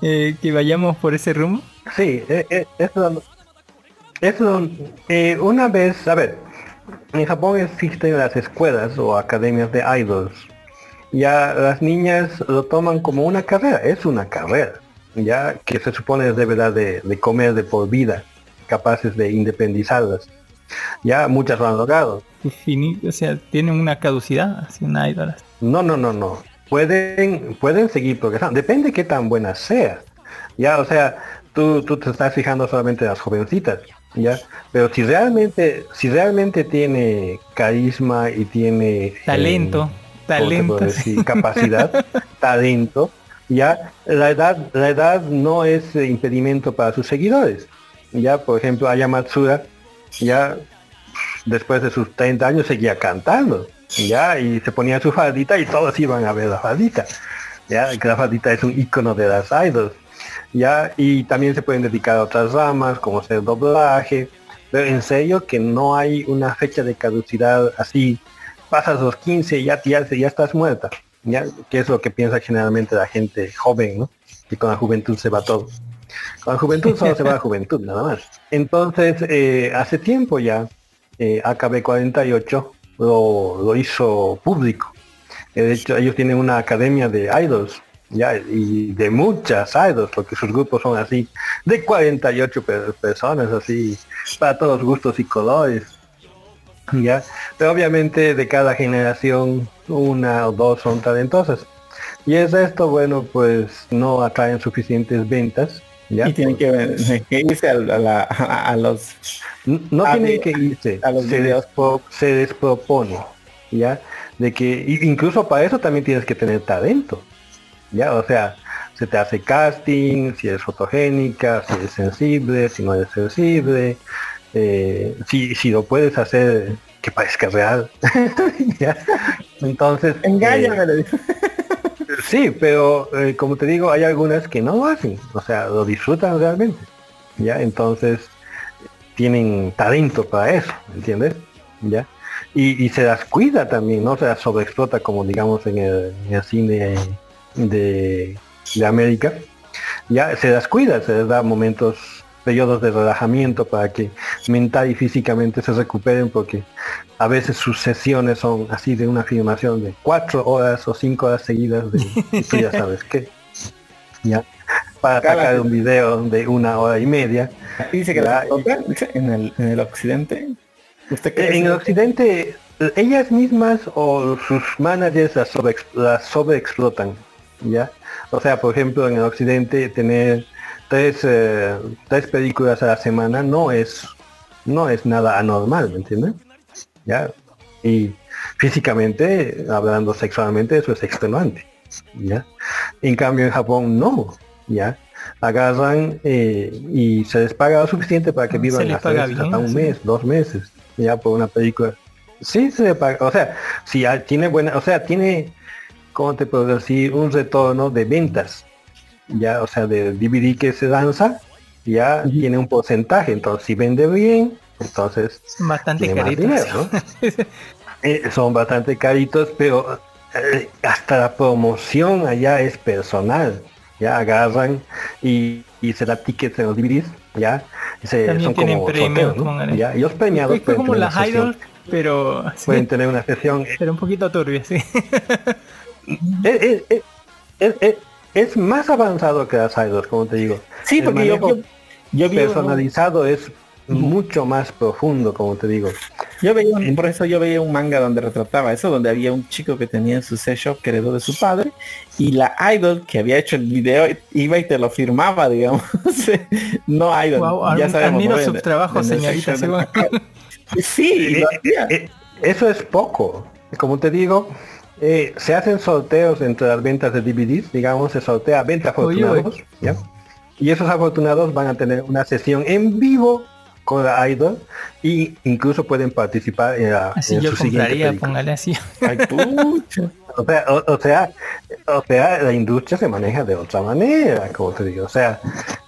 eh, que vayamos por ese rumbo. Sí, eh, eh, eso, eso una vez, a ver, en Japón existen las escuelas o academias de idols. Ya las niñas lo toman como una carrera, es una carrera, ya que se supone es de verdad de, de comer de por vida, capaces de independizarlas. Ya muchas lo han logrado. O sea, tienen una caducidad, así una idol. No, no, no, no. Pueden, pueden seguir progresando. Depende qué tan buenas sea. Ya, o sea, tú, tú te estás fijando solamente en las jovencitas. Ya. Pero si realmente, si realmente tiene carisma y tiene Talento, ¿cómo se talento. decir? capacidad, talento, ya, la edad, la edad no es impedimento para sus seguidores. Ya, por ejemplo, Aya Matsura, ya después de sus 30 años seguía cantando, ya, y se ponía su faldita y todos iban a ver la faldita, ya, la faldita es un icono de las idols, ya, y también se pueden dedicar a otras ramas, como ser doblaje, pero en serio que no hay una fecha de caducidad así, pasas los 15 y ya, ya, ya estás muerta, ya, que es lo que piensa generalmente la gente joven, ¿no? Que con la juventud se va todo. Con la juventud solo se va la juventud, nada más. Entonces, eh, hace tiempo ya, eh, AKB48 lo, lo hizo público. Eh, De hecho, ellos tienen una academia de idols, ya, y de muchas idols, porque sus grupos son así, de 48 per- personas, así, para todos gustos y colores. Ya, pero obviamente de cada generación una o dos son talentosas. Y el resto, bueno, pues no atraen suficientes ventas. ¿ya? Y tienen que, que irse a, a la- a- a los no a tienen que irse, a los se, despro- se despropone, ¿ya? De que incluso para eso también tienes que tener talento, ¿ya? O sea, se te hace casting, si eres fotogénica, si eres sensible, si no eres sensible, eh, si, si lo puedes hacer que parezca real. Entonces, eh, Engáñame, digo. Sí, pero eh, como te digo, hay algunas que no lo hacen, o sea, lo disfrutan realmente, ¿ya? Entonces, tienen talento para eso, ¿entiendes? ¿Ya? Y, y se las cuida también, no se las sobreexplota como digamos en el, en el cine de, de América. Ya se las cuida, se les da momentos periodos de relajamiento para que mental y físicamente se recuperen porque a veces sus sesiones son así de una filmación de cuatro horas o cinco horas seguidas de y tú ya sabes qué. Ya. Para Cada- sacar un video de una hora y media. Dice que la en el, en el occidente. ¿Usted cree En que- el occidente, ellas mismas o sus managers las, sobreex- las sobreexplotan, ¿ya? O sea, por ejemplo, en el occidente tener tres, eh, tres películas a la semana no es no es nada anormal, ¿me entiendes? ¿Ya? Y físicamente, hablando sexualmente, eso es extenuante, ¿ya? En cambio en Japón no, ¿ya? Agarran eh, y se les paga lo suficiente para que Ah, vivan hasta, un sí. mes, dos meses, ya por una película. Sí se le paga, o sea, si tiene buena, o sea, tiene, ¿cómo te puedo decir? Un retorno de ventas, ya, o sea, de DVD que se lanza, ya tiene un porcentaje, entonces si vende bien, entonces Bastante tiene más carito. dinero, ¿no? Eh, son bastante caritos, pero eh, hasta la promoción allá es personal. Ya agarran y, y se da tickets en los DVDs, ya. se- También son tienen como premios, sorteos, ¿no? Ya, y los premiados Es como las idols, pero pueden tener una sesión. pero un poquito turbia, sí. Es, es- es- más avanzado que las idols, como te digo. Sí, El porque yo, manejo yo, yo vi personalizado es mucho más profundo, como te digo. Yo veía un- por eso yo veía un manga donde retrataba eso, donde había un chico que tenía en su sello que heredó de su padre y la idol que había hecho el video iba y te lo firmaba, digamos. no idol. Guau, ya sabemos. su trabajo, señorita. sí, Eh, lo eh, hacía. eh, eso es poco. Como te digo, eh, se hacen sorteos entre las ventas de DVDs, digamos, se sortea 20 Oye, afortunados, ¿ya? Y esos afortunados van a tener una sesión en vivo con la idol y incluso pueden participar en, la, Así en yo su compraría, póngale así. Ay. O sea, o, o sea, o sea, la industria se maneja de otra manera, como te digo. O sea,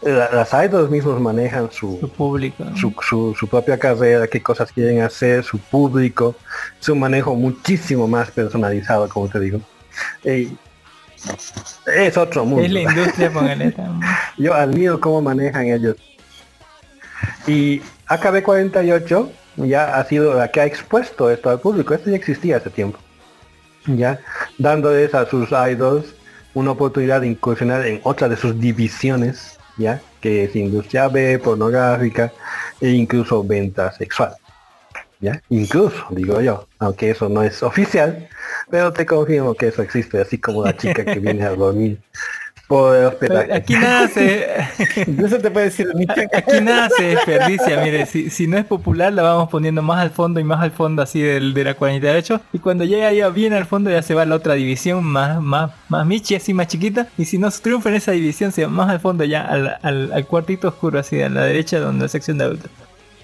la- las idols mismos manejan su, Su público. su, su, su propia carrera, qué cosas quieren hacer, su público, su manejo muchísimo más personalizado, como te digo. Es otro mundo. Es la industria, póngale. Yo admiro cómo manejan ellos. Y AKB48 ya ha sido la que ha expuesto esto al público. Esto ya existía hace tiempo. Ya dándoles a sus idols una oportunidad de incursionar en otra de sus divisiones, ya que es industria B, pornográfica e incluso venta sexual. ¿Ya? Incluso, digo yo, aunque eso no es oficial, pero te confirmo que eso existe, así como la chica que viene a dormir por el hospedaje. Aquí nada se, Eso te puede decir aquí nada se desperdicia, mire, si, si no es popular la vamos poniendo más al fondo y más al fondo así del, de la 48 y cuando llega ya bien al fondo ya se va a la otra división más, más, más michi así más chiquita. Y si no triunfa en esa división se va más al fondo ya al, al, al cuartito oscuro así a la derecha donde la sección de adultos.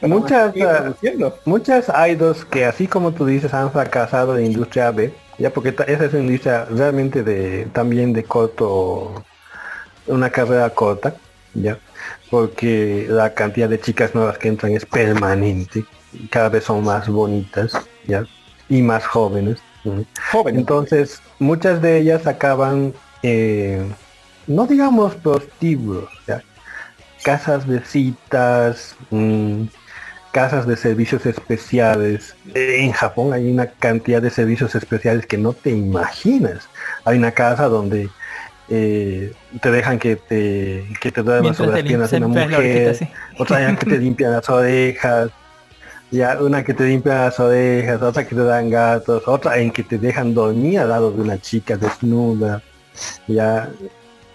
Muchas, muchas idols que así como tú dices han fracasado en industria B, ya porque esa es una industria realmente de también de corto, una carrera corta, ya, porque la cantidad de chicas nuevas que entran es permanente, cada vez son más bonitas, ya, y más jóvenes. Joven. Entonces, muchas de ellas acaban, eh, no digamos prostíbulos, ¿ya? casas de citas, mm, casas de servicios especiales. En Japón hay una cantidad de servicios especiales que no te imaginas. Hay una casa donde eh, te dejan que te, que te duermas Mientras sobre las piernas de una mujer, así. otra que te limpian las orejas, ya una que te limpia las orejas, otra que te dan gatos, otra en que te dejan dormir al lado de una chica desnuda, ya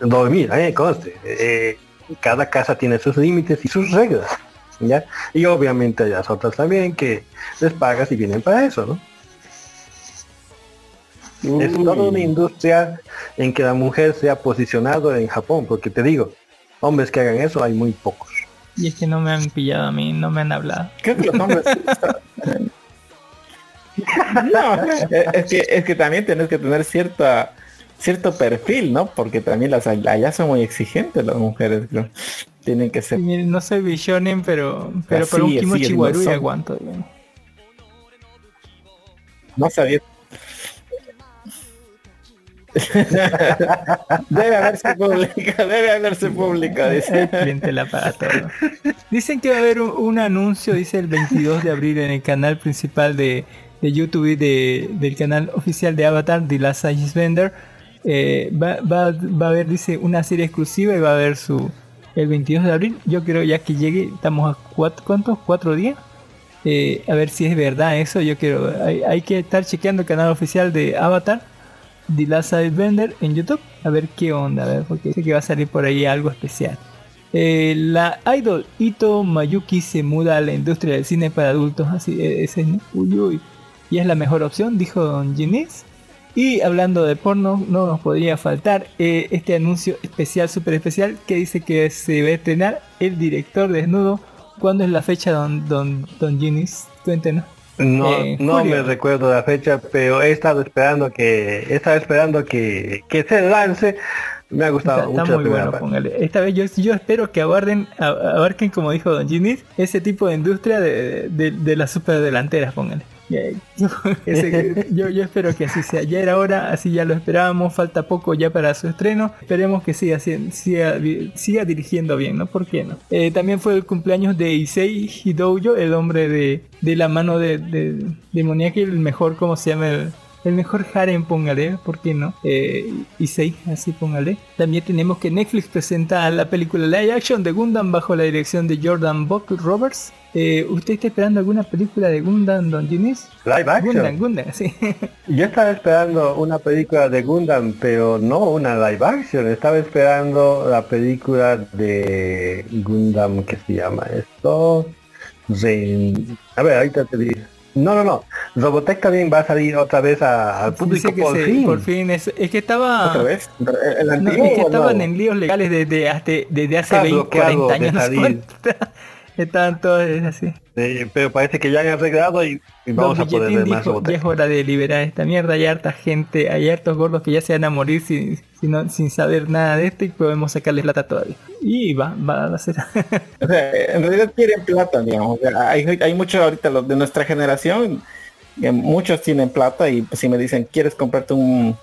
dormir, eh, conste, eh, cada casa tiene sus límites y sus reglas, ya, y obviamente hay las otras también que les pagas y vienen para eso, ¿no? Es toda una industria en que la mujer se ha posicionado en Japón, porque te digo, hombres que hagan eso hay muy pocos. Y es que no me han pillado a mí, no me han hablado. Creo que los hombres. no, es que, es que también tenés que tener cierta cierto perfil, ¿no? Porque también las allá son muy exigentes las mujeres, creo. Tienen que ser. No soy bishonen, pero pero Así por un kimochi no son. aguanto. digamos. No sabía. Debe haberse pública, debe haberse pública, dice. El cliente la paga todo. Dicen que va a haber un, un anuncio, dice el 22 de abril en el canal principal de, de YouTube y de, del canal oficial de Avatar, The Last Vender. Eh, va, va, va a haber, dice, una serie exclusiva y va a haber su el 22 de abril. Yo creo ya que llegue, estamos a cuatro, ¿cuántos? ¿Cuatro días? Eh, a ver si es verdad eso. Yo quiero, hay, hay que estar chequeando el canal oficial de Avatar, The Last Vender en YouTube, a ver qué onda, a ver, porque sé que va a salir por ahí algo especial. Eh, la idol Ito Mayuki se muda a la industria del cine para adultos, así ese, ¿no? uy, uy. y es la mejor opción, dijo Don Ginés. Y hablando de porno, no nos podría faltar eh, este anuncio especial, super especial, que dice que se va a estrenar el director desnudo. ¿Cuándo es la fecha, don, don, don Ginis? Cuéntenos. No, Eh, no me recuerdo la fecha, pero he estado esperando que, he estado esperando que, que se lance. Me ha gustado Está, está mucho la muy bueno, póngale. Esta vez yo, yo espero que abarden, abarquen, como dijo Don Ginis, ese tipo de industria de, de, de las superdelanteras, póngale. Yo, espero que así sea. Ya era hora, así ya lo esperábamos, falta poco ya para su estreno. Esperemos que siga, siga, siga dirigiendo bien, ¿no? ¿Por qué no? Eh, también fue el cumpleaños de Issei Hidoujo, el hombre de, de la mano de, de, demoníaca, el mejor, ¿cómo se llama? El, mejor harem, póngale, ¿por qué no? Eh, así póngale. También tenemos que Netflix presenta la película live action de Gundam bajo la dirección de Jordan Buck Roberts. Eh, ¿Usted está esperando alguna película de Gundam, Don Ginis? Live action. Gundam, Gundam, sí. Yo estaba esperando una película de Gundam, pero no una live action. Estaba esperando la película de Gundam, ¿qué se llama esto? A ver, ahorita te digo. No, no, no. Robotech también va a salir otra vez a- al público que por fin. por fin es, es que estaba... ¿Otra vez? ¿El No, es que estaban en líos legales desde, hasta- desde hace Está 20, bloqueado 40 años. de Estaban todos así. Eh, pero parece que ya han arreglado y, y vamos a poder ver más dijo, ya es hora de liberar esta mierda, hay harta gente, hay hartos gordos que ya se van a morir sin, sin, no- sin saber nada de esto y podemos sacarles plata todavía. Y va, va a ser... O sea, en realidad quieren plata, digamos. O sea, hay, hay muchos ahorita los de nuestra generación, que muchos tienen plata y pues, si me dicen, ¿quieres comprarte un,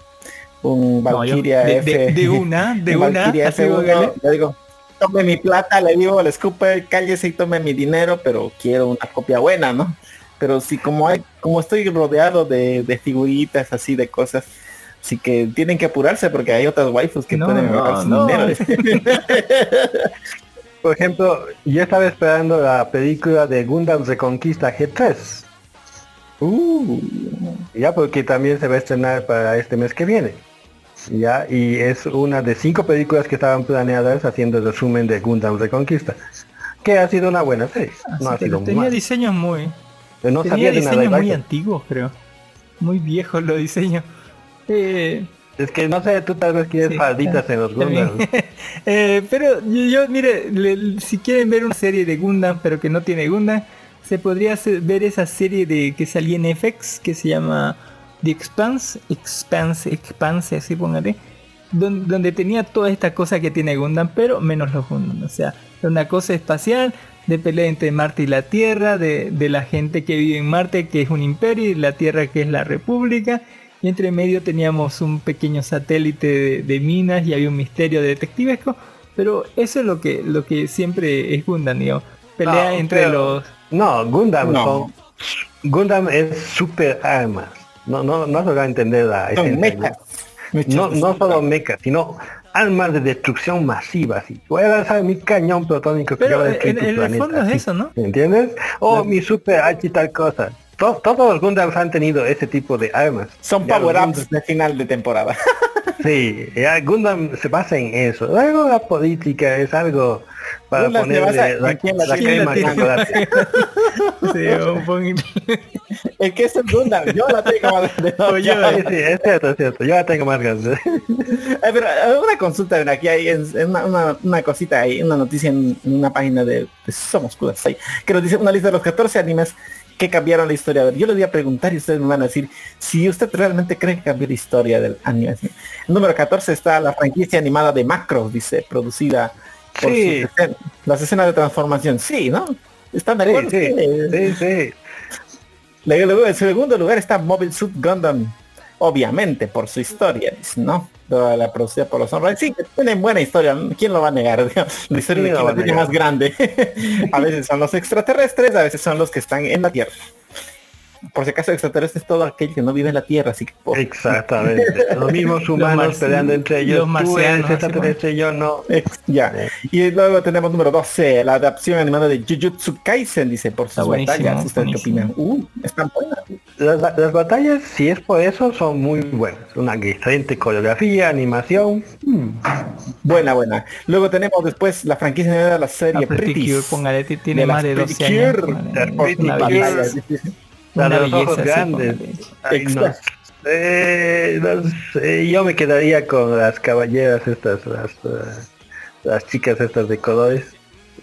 un No, yo- Valkyria de- F? de- de una, de un una, Valkyria así, F1? póngale. Yo digo, tome mi plata, le digo, le escupe, cállese y tome mi dinero, pero quiero una copia buena, ¿no? Pero si como hay, como estoy rodeado de, de figuritas así de cosas, así que tienen que apurarse porque hay otras waifus que No, pueden no, no. dinero. Por ejemplo, yo estaba esperando la película de Gundam Reconquista G3. Uh, Ya porque también se va a estrenar para este mes que viene. Ya, y es una de cinco películas que estaban planeadas haciendo el resumen de Gundam Reconquista. Que ha sido una buena serie. No ha sido tenía mal. diseños muy... No tenía sabía diseños muy antiguos, creo. Muy viejos los diseños. Eh, Es que no sé, tú tal vez quieres Sí, falditas en los. Gundam. Eh, pero yo, yo, mire, le- si quieren ver una serie de Gundam, pero que no tiene Gundam, se podría hacer- ver esa serie de que salía en FX que se llama The Expanse, Expanse, Expanse, así póngale, don- donde, tenía toda esta cosa que tiene Gundam, pero menos los Gundam. O sea, era una cosa espacial de pelea entre Marte y la Tierra, de, de la gente que vive en Marte, que es un imperio, y la Tierra, que es la República. Y entre medio teníamos un pequeño satélite de, de minas y había un misterio detectivesco. Pero eso es lo que, lo que siempre es Gundam, digamos. Pelea No, entre pero- los... No, Gundam No. son... Gundam es super armas. No, no, no se va a entender la esencia. No, no solo mechas, sino armas de destrucción masiva. Así. Voy a lanzar mi cañón protónico que a en, en el planeta, fondo es así. eso, ¿no? ¿Entiendes? O mi super H y tal cosa. To- todos los Gundams han tenido ese tipo de armas. Son power-ups de final de temporada. Sí, ya Gundam se basa en eso. Luego la política es algo para ponerle la, la crema El que es el Gundam, yo la tengo más grande. Oye, Sí, sí, es cierto, es cierto. Yo la tengo más grande. Eh, pero eh, una consulta, ven, aquí hay es- es una, una, una cosita ahí, una noticia en, en una página de, de Somos Kudasai, que nos dice una lista de los 14 animes que cambiaron la historia. A ver, yo les voy a preguntar y ustedes me van a decir si usted realmente cree que cambió la historia del anime. Número 14 está la franquicia animada de Macro, dice, producida por Sí. las escenas de transformación. Sí, ¿no? ¿Están de Sí, sí, sí, en segundo lugar está Mobile Suit Gundam, obviamente por su historia, ¿no? Toda la producida por los Sunrise. Sí, tienen buena historia, ¿quién lo va a negar? La historia de la más grande. a veces son los extraterrestres, a veces son los que están en la Tierra. Por si acaso extraterrestre es todo aquel que no vive en la Tierra, así que por- Exactamente. Los mismos humanos peleando entre ellos. los Tú eres extraterrestre, yo no. Ex- Ya. Y luego tenemos número 12, la adaptación animada de Jujutsu Kaisen, dice por sus batallas. ¿Ustedes qué opinan? Uh, están buenas. Las, las batallas, si es por eso, son muy buenas. Una excelente coreografía, animación. Mm. Buena, buena. Luego tenemos después la franquicia animada de la serie La Pretty Cure, póngale, tiene de más de 12 Pretty años. Póngale, una belleza. Los ojos sí, grandes. Ay, no sé, no sé, yo me quedaría con las caballeras estas, las, eh, las chicas estas de colores.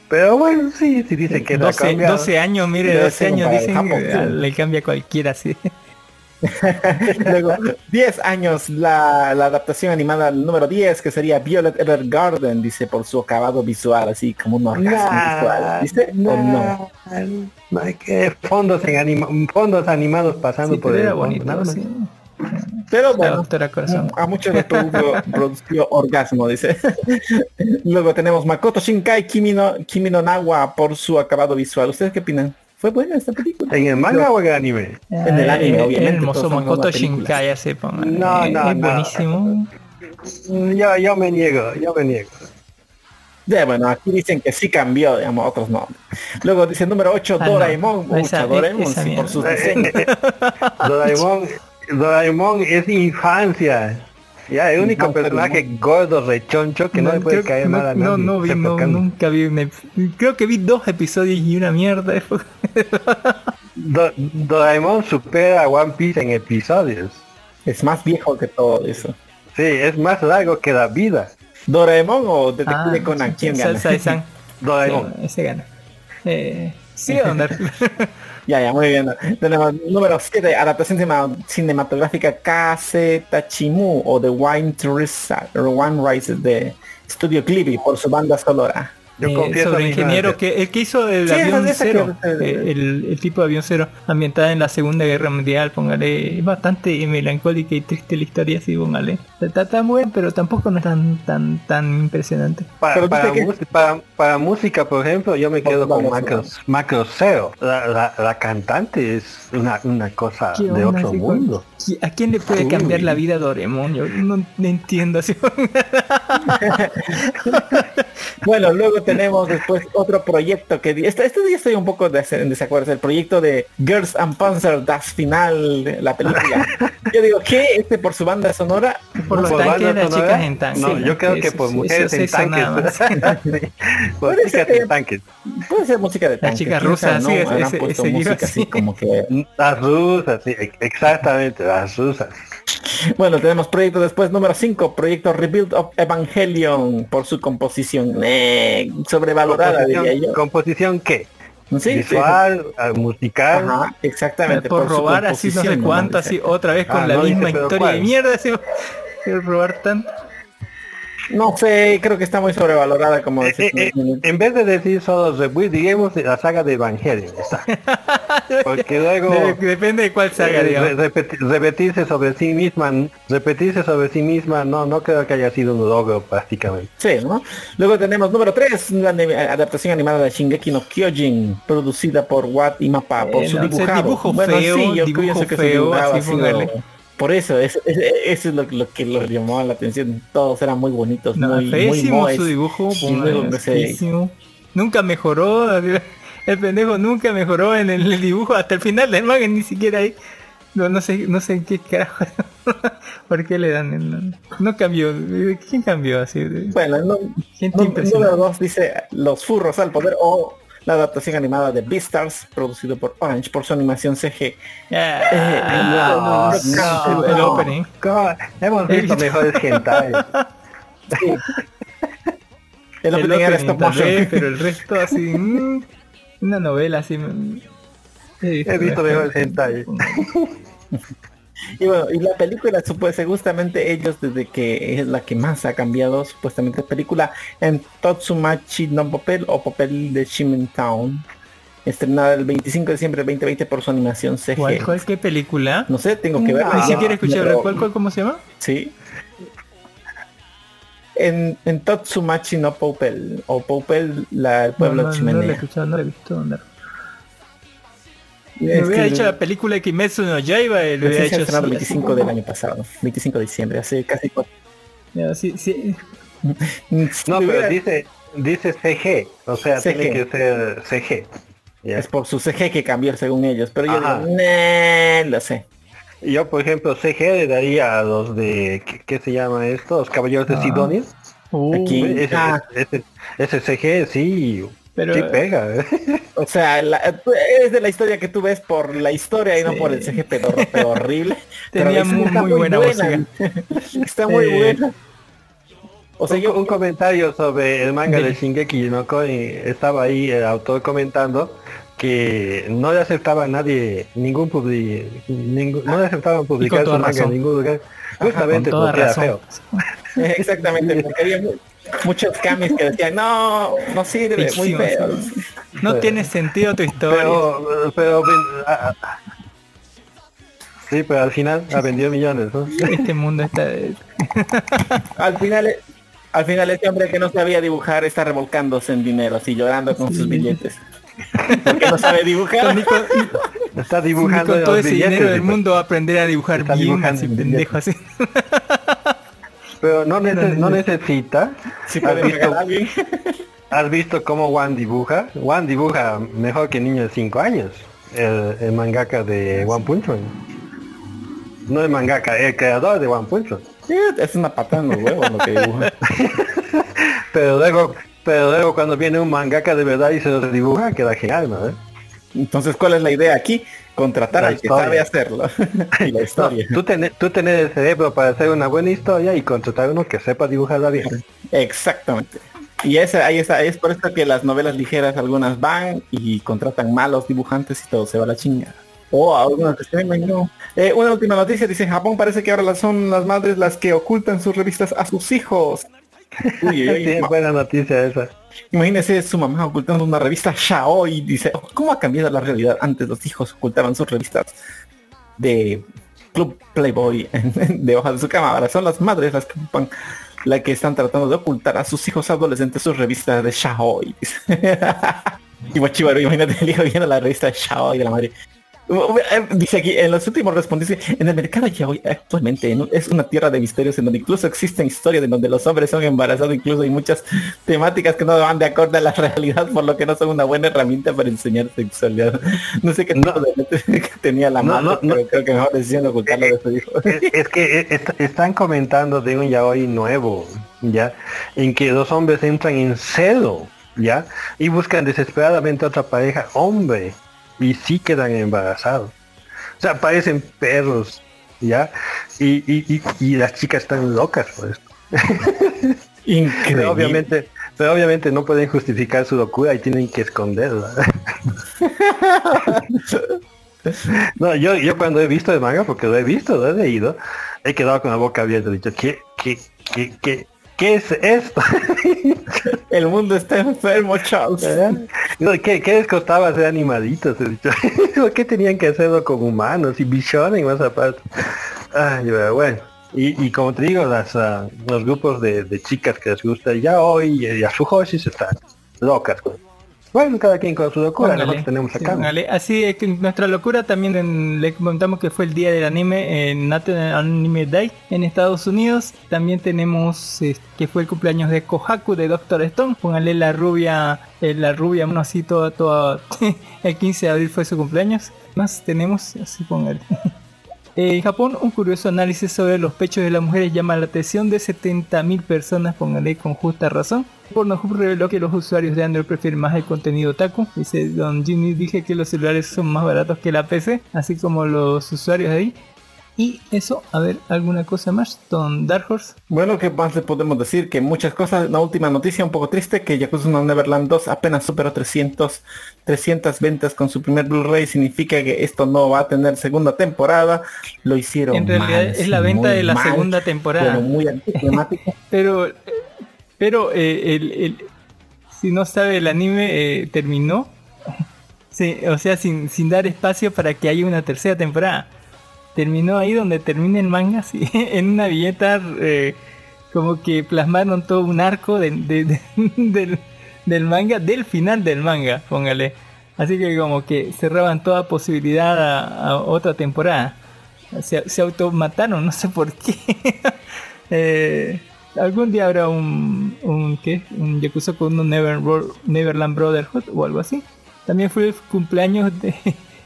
Pero bueno, sí, sí dicen que no ha 12, cambiado. 12 años, mire, Debe 12 ser años dicen Japón, que sí. le cambia cualquiera así. Luego, 10 años, la, la adaptación animada número 10, que sería Violet Evergarden, dice por su acabado visual, así como un orgasmo visual. ¿Dice? ¿O no? que fondos en anima- fondos animados pasando Sí, por el fondo, bonito, sí. Pero bueno, a muchos les produjo, produjo orgasmo, dice. Luego tenemos Makoto Shinkai Kimi no, Kimi no Nawa por su acabado visual. ¿Ustedes qué opinan? ¿Fue buena esta película? ¿En el manga o en el anime? En el anime, Eh, obviamente, El hermoso Makoto. Shinkai, ya se ponga. No, Eh, no, es no. buenísimo. Mm, Yo, yo me niego, yo me niego. Ya, bueno, aquí dicen que sí cambió, digamos, otros no. Luego dice número 8, Ah, no. Doraemon. Mucha Esa- Doraemon, esa sí, por sus diseños. Doraemon, Doraemon es infancia. Ya, el único personaje gordo, rechoncho, que no, le puede creo- caer no, mal a no, nadie. no vi, excepto no, nunca vi un ep- Creo que vi dos episodios y una mierda. Do- Doraemon supera a One Piece en episodios. Es más viejo que todo eso. Sí, es más largo que la vida. ¿Doraemon o Detective Ah, Conan? ¿Quién gana? Salsa de San. Doraemon. Sí, ese gana. Eh, sí, onda. Ya, ya, muy bien. Tenemos número 7, adaptación cinema- cinematográfica Kase Tachimu o The Wine Rises de Studio Ghibli por su banda sonora. Yo Eh, confieso sobre ingeniero que el que hizo el Sí, avión cero que- eh, el, el tipo de avión cero ambientada en la segunda guerra mundial póngale es bastante melancólica y triste la historia así póngale está tan buena pero tampoco no es tan tan tan impresionante Para, para, dice que- mus- para, para música, por ejemplo, yo me quedo con Macros, Macro Zero. La, la, la cantante es una, una cosa ¿Qué de onda otro así con- mundo. ¿Qui- ¿A quién le puede cambiar la vida a Doraemon? Yo no, no entiendo así. Bueno, luego tenemos después otro proyecto que di- este, este día estoy un poco des- en desacuerdo, el proyecto de Girls and Panzer Das Final, la película. Yo digo que este por su banda sonora, Por los ¿Por tanques de las chicas en tanques. No, yo creo que por mujeres eso- en tanques. por chicas ser. en tanques. puede ser música de tanque. chicas quién rusas, ¿no? sí, Han ese- puesto ese iba música así. como que Las rusas, sí, ex- exactamente, las rusas. Bueno, tenemos proyecto después número 5, proyecto Rebuild of Evangelion por su composición eh, sobrevalorada, diría Composición, yo. ¿Composición qué? Sí. Visual, ah, musical. Ajá, exactamente. por, robar así no sé cuánto, así otra vez con Ah, la no misma historia de mierda. Así, robar tanto. No sé, creo que está muy sobrevalorada como Eh, eh, eh, en vez de decir solo reboot, digamos la saga de Evangelion. está. Porque luego De- depende de cuál saga, eh, digamos. re- repeti- repetirse sobre sí misma, repetirse sobre sí misma, no, no creo que haya sido un logro prácticamente. Sí, ¿no? Luego tenemos número 3, la adaptación animada de Shingeki no Kyojin, producida por Wat y Mapa, por Eh, su dibujado. dibujo bueno, feo, sí, yo dibujo pienso que se feo, dibujaba así. ¿no? Por eso, es- es- eso es lo, lo que lo llamaba la atención. Todos eran muy bonitos, No, muy, muy su dibujo. Nunca mejoró, el pendejo nunca mejoró en el, dibujo hasta el final del manga, ni siquiera ahí. No, no sé, no sé en qué carajo. ¿Por qué le dan el, no cambió? ¿Quién cambió así? Bueno, no, Gente no- impresionante. número 2 dice Los furros al poder o la adaptación animada de Beastars, producido por Orange por su animación CG. Eh, el opening. ¿Cómo? Hemos visto mejores hentai. El El opening era stop motion. pero el resto así, mm, una novela así. mm, He visto mejores hentai. Y bueno, y la película supuestamente justamente ellos desde que es la que más ha cambiado supuestamente película en Totsumachi no papel o papel de Shimen Town. estrenada el 25 de diciembre del 2020 por su animación CG. ¿Cuál, cuál, qué película? No sé, tengo que Ni verla. siquiera escuché Pero- hablar. ¿Cuál, cuál, cómo se llama? Sí. En, en Totsumachi no Poupel, o Poupel, la, el pueblo no, no, no he escuchado, no lo he visto. No. Es Me hubiera que hecho la película de Kimetsu no Yaiba y lo hubiera hecho el así, 25 del año pasado, 25 de diciembre, hace casi cuatro. Ya, sí, sí. No, pero dice, dice CG, o sea, CG. tiene que ser CG. Ya. Es por su CG que cambió según ellos, pero yo digo, "Nah, lo sé. Yo, por ejemplo, CG le daría a los de, ¿qué, qué se llama esto? Los caballeros de Ah. Sidonia. Aquí, Ese, ah, ese, ese CG sí, Pero- sí pega. ¿eh? o sea, la- es de la historia que tú ves por la historia y no Sí. por el CG pero horrible. Pero Tenía muy, muy buena Está muy Sí. buena. O sea, un, yo un comentario sobre el manga Dile. de Shingeki no estaba ahí el autor comentando que no le aceptaba a nadie ningún publi, ningún- no le aceptaban publicar su manga razón. en ningún lugar justamente toda porque era feo exactamente, porque había muchos camis que decían, no, no sirve, muy feo. No tiene sentido tu historia. pero pero ah, ah. sí pero al final ha vendido millones ¿no? Este mundo está... Al final, al final este hombre que no sabía dibujar está revolcándose en dinero, así llorando con sus billetes. Porque no sabe dibujar. Está dibujando con los todo ese billetes, dinero del mundo va a aprender a dibujar Está bien, dibujando así en pendejo así. Pero no, nece- no necesita Si ¿Has visto? ¿Has visto cómo Juan dibuja? Juan dibuja mejor que niño de 5 años. El, el mangaka de One Punch Man. No el mangaka, el creador de One Punch Man. Sí, Es una patada en los huevos lo que dibuja. Pero luego, pero luego cuando viene un mangaka de verdad y se los dibuja, queda genial, ¿no? Entonces, ¿cuál es la idea aquí? Contratar La al que historia. sabe hacerlo. la No, historia. tú, tener, tú tener el cerebro para hacer una buena historia y contratar uno que sepa dibujarla bien. Exactamente. Y ese, ahí está, es por esto que las novelas ligeras algunas van y contratan malos dibujantes y todo se va a la chinga. O algunas que no. Eh, una última noticia, dice en Japón parece que ahora son las madres las que ocultan sus revistas a sus hijos. Uy, Sí, buena noticia esa. Imagínese su mamá ocultando una revista Shao y dice, "Oh, ¿cómo ha cambiado la realidad? Antes los hijos ocultaban sus revistas de Club Playboy debajo de su cama. Ahora son las madres las que ocupan, la que están tratando de ocultar a sus hijos adolescentes sus revistas de Shao. y Guachibaru, imagínate el hijo viendo la revista de Shao y de la madre. Eh, Dice aquí, en los últimos respondes, dice, en el mercado ya hoy actualmente ¿no? es una tierra de misterios en donde incluso existen historias en donde los hombres son embarazados, incluso hay muchas temáticas que no van de acuerdo a la realidad, por lo que no son una buena herramienta para enseñar sexualidad. No sé qué de que tenía la No, madre, no, no. pero creo que mejor decisión ocultarlo de su hijo. es, es que eh, est- están comentando de un yaoi nuevo, ¿ya? En que los hombres entran en celo, ¿ya? Y buscan desesperadamente otra pareja hombre y sí quedan embarazados. O sea, parecen perros, ¿ya? Y, y, y, y las chicas están locas por esto. Increíble. Pero obviamente, pero obviamente no pueden justificar su locura y tienen que esconderla. No, yo, yo cuando he visto el manga, porque lo he visto, lo he leído, he quedado con la boca abierta, he dicho, ¿qué, qué, qué, qué, qué es esto? El mundo está enfermo, Charles. No, ¿Qué, ¿Qué les costaba animalitos? Dicho, ¿Por qué tenían que hacerlo con humanos y bichones más aparte? Ay, bueno. Y, y como te digo, las, ah, los grupos de, de chicas que les gusta ya hoy y a su Hoshis están locas. con- Bueno, cada quien con su locura, nosotros tenemos sí, acá. póngale. Así es que nuestra locura también en- le comentamos que fue el día del anime en National Anime Day en Estados Unidos. También tenemos eh, que fue el cumpleaños de Kohaku de Doctor Stone. Póngale la rubia, eh, la rubia, bueno, así toda, toda. el 15 de abril fue su cumpleaños. Más tenemos, así póngale. En Japón, un curioso análisis sobre los pechos de las mujeres llama la atención de 70.000 personas, póngale con justa razón. Pornhub reveló que los usuarios de Android prefieren más el contenido otaku. Dice Don Jimmy, dije que los celulares son más baratos que la PC, así como los usuarios de ahí. Y eso, a ver, ¿alguna cosa más? Don Dark Horse. Bueno, ¿qué más le podemos decir? Que muchas cosas, la última noticia un poco triste, que Yakuza no Neverland 2 apenas superó 300, 300 ventas con su primer Blu-ray, significa que esto no va a tener segunda temporada, lo hicieron En realidad mal, es la venta de la mal, segunda temporada. pero muy. Pero, pero eh, el, el- si no sabe el anime, eh, terminó. Sí, o sea, sin, sin dar espacio para que haya una tercera temporada. Terminó ahí donde termina el manga, sí, en una billeta eh, como que plasmaron todo un arco de- de- de- del, manga, del final del manga, póngale. Así que como que cerraban toda posibilidad a, a otra temporada. Se, se automataron, no sé por qué. Eh, algún día habrá un, un ¿qué? Un Yakuza con un Never, Neverland Brotherhood o algo así. También fue el cumpleaños de...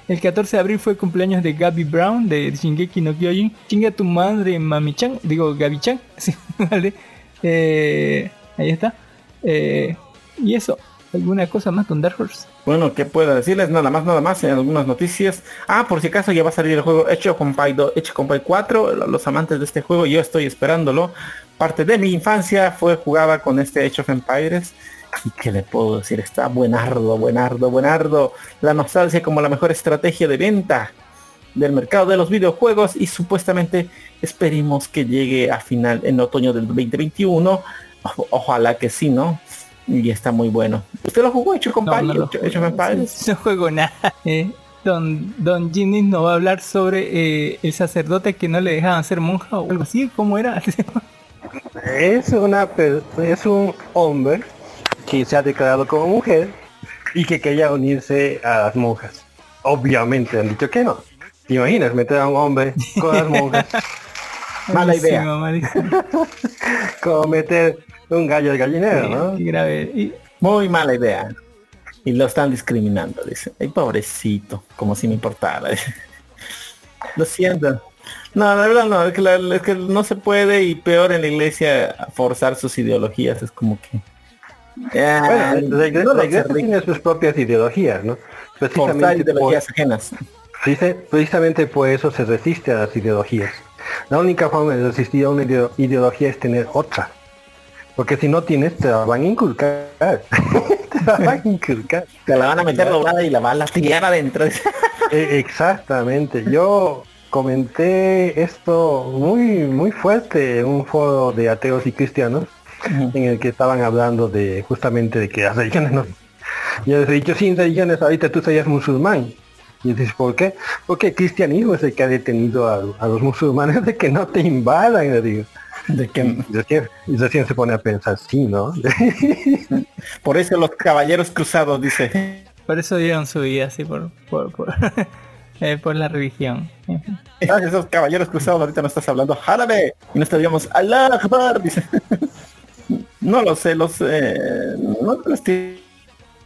El 14 de abril fue cumpleaños de Gabi Brown de Shingeki no Kyojin. Chinga tu madre, Mami-chan. Digo, Gabi-chan. Vale. Eh, ahí está. Eh, y eso. ¿Alguna cosa más con Dark Horse? Bueno, ¿qué puedo decirles? Nada más, nada más en algunas noticias. Ah, por si acaso ya va a salir el juego Hecho Compay 2, Hecho Compay 4. Los amantes de este juego, yo estoy esperándolo. Parte de mi infancia fue jugada con este Age of Empires. ¿Y qué le puedo decir? Está buenardo, buenardo, buenardo. La nostalgia como la mejor estrategia de venta del mercado de los videojuegos y supuestamente esperemos que llegue a final en otoño del 2021. O- ojalá que sí, ¿no? Y está muy bueno. ¿Usted lo jugó Hecho Compay? no lo Age- Age of Empires? No juego nada. Eh, don, don Ginny nos va a hablar sobre eh, el sacerdote que no le dejaban ser monja o algo así. ¿Cómo era? Es una es un hombre que se ha declarado como mujer y que quería unirse a las monjas. Obviamente han dicho que no. ¿Te imaginas meter a un hombre con las monjas? Mala idea. Como meter un gallo al gallinero, ¿no? Qué grave. Y- Muy mala idea. Y lo están discriminando, dice. Ay, pobrecito, como si me importara. lo siento. No, la verdad no, es que, la- es que no se puede y peor en la iglesia forzar sus ideologías. Es como que... Ah, Bueno, la iglesia, no la iglesia tiene sus propias ideologías, ¿no? Precisamente por, ideologías ajenas. dice- precisamente por eso se resiste a las ideologías. La única forma de resistir a una ideo- ideología es tener otra. Porque si no tienes, te la van a inculcar. te la van a inculcar. Te la van a meter doblada y la van a tirar adentro. Eh, Exactamente. Yo comenté esto muy muy fuerte en un foro de ateos y cristianos en el que estaban hablando de justamente de que las religiones no. Yo les he dicho sin religiones ahorita tú serías musulmán. Y dices, ¿por qué? Porque el cristianismo es el que ha detenido a, a los musulmanes de que no te invadan, le digo. De que, Y recién, y recién se pone a pensar, sí, ¿no? por eso los caballeros cruzados, dice. por eso dieron su vida así por, por, por, eh, por la religión. Ah, Esos caballeros cruzados ahorita no estás hablando árabe y no estaríamos Allah Akbar, dice. No lo sé, los no los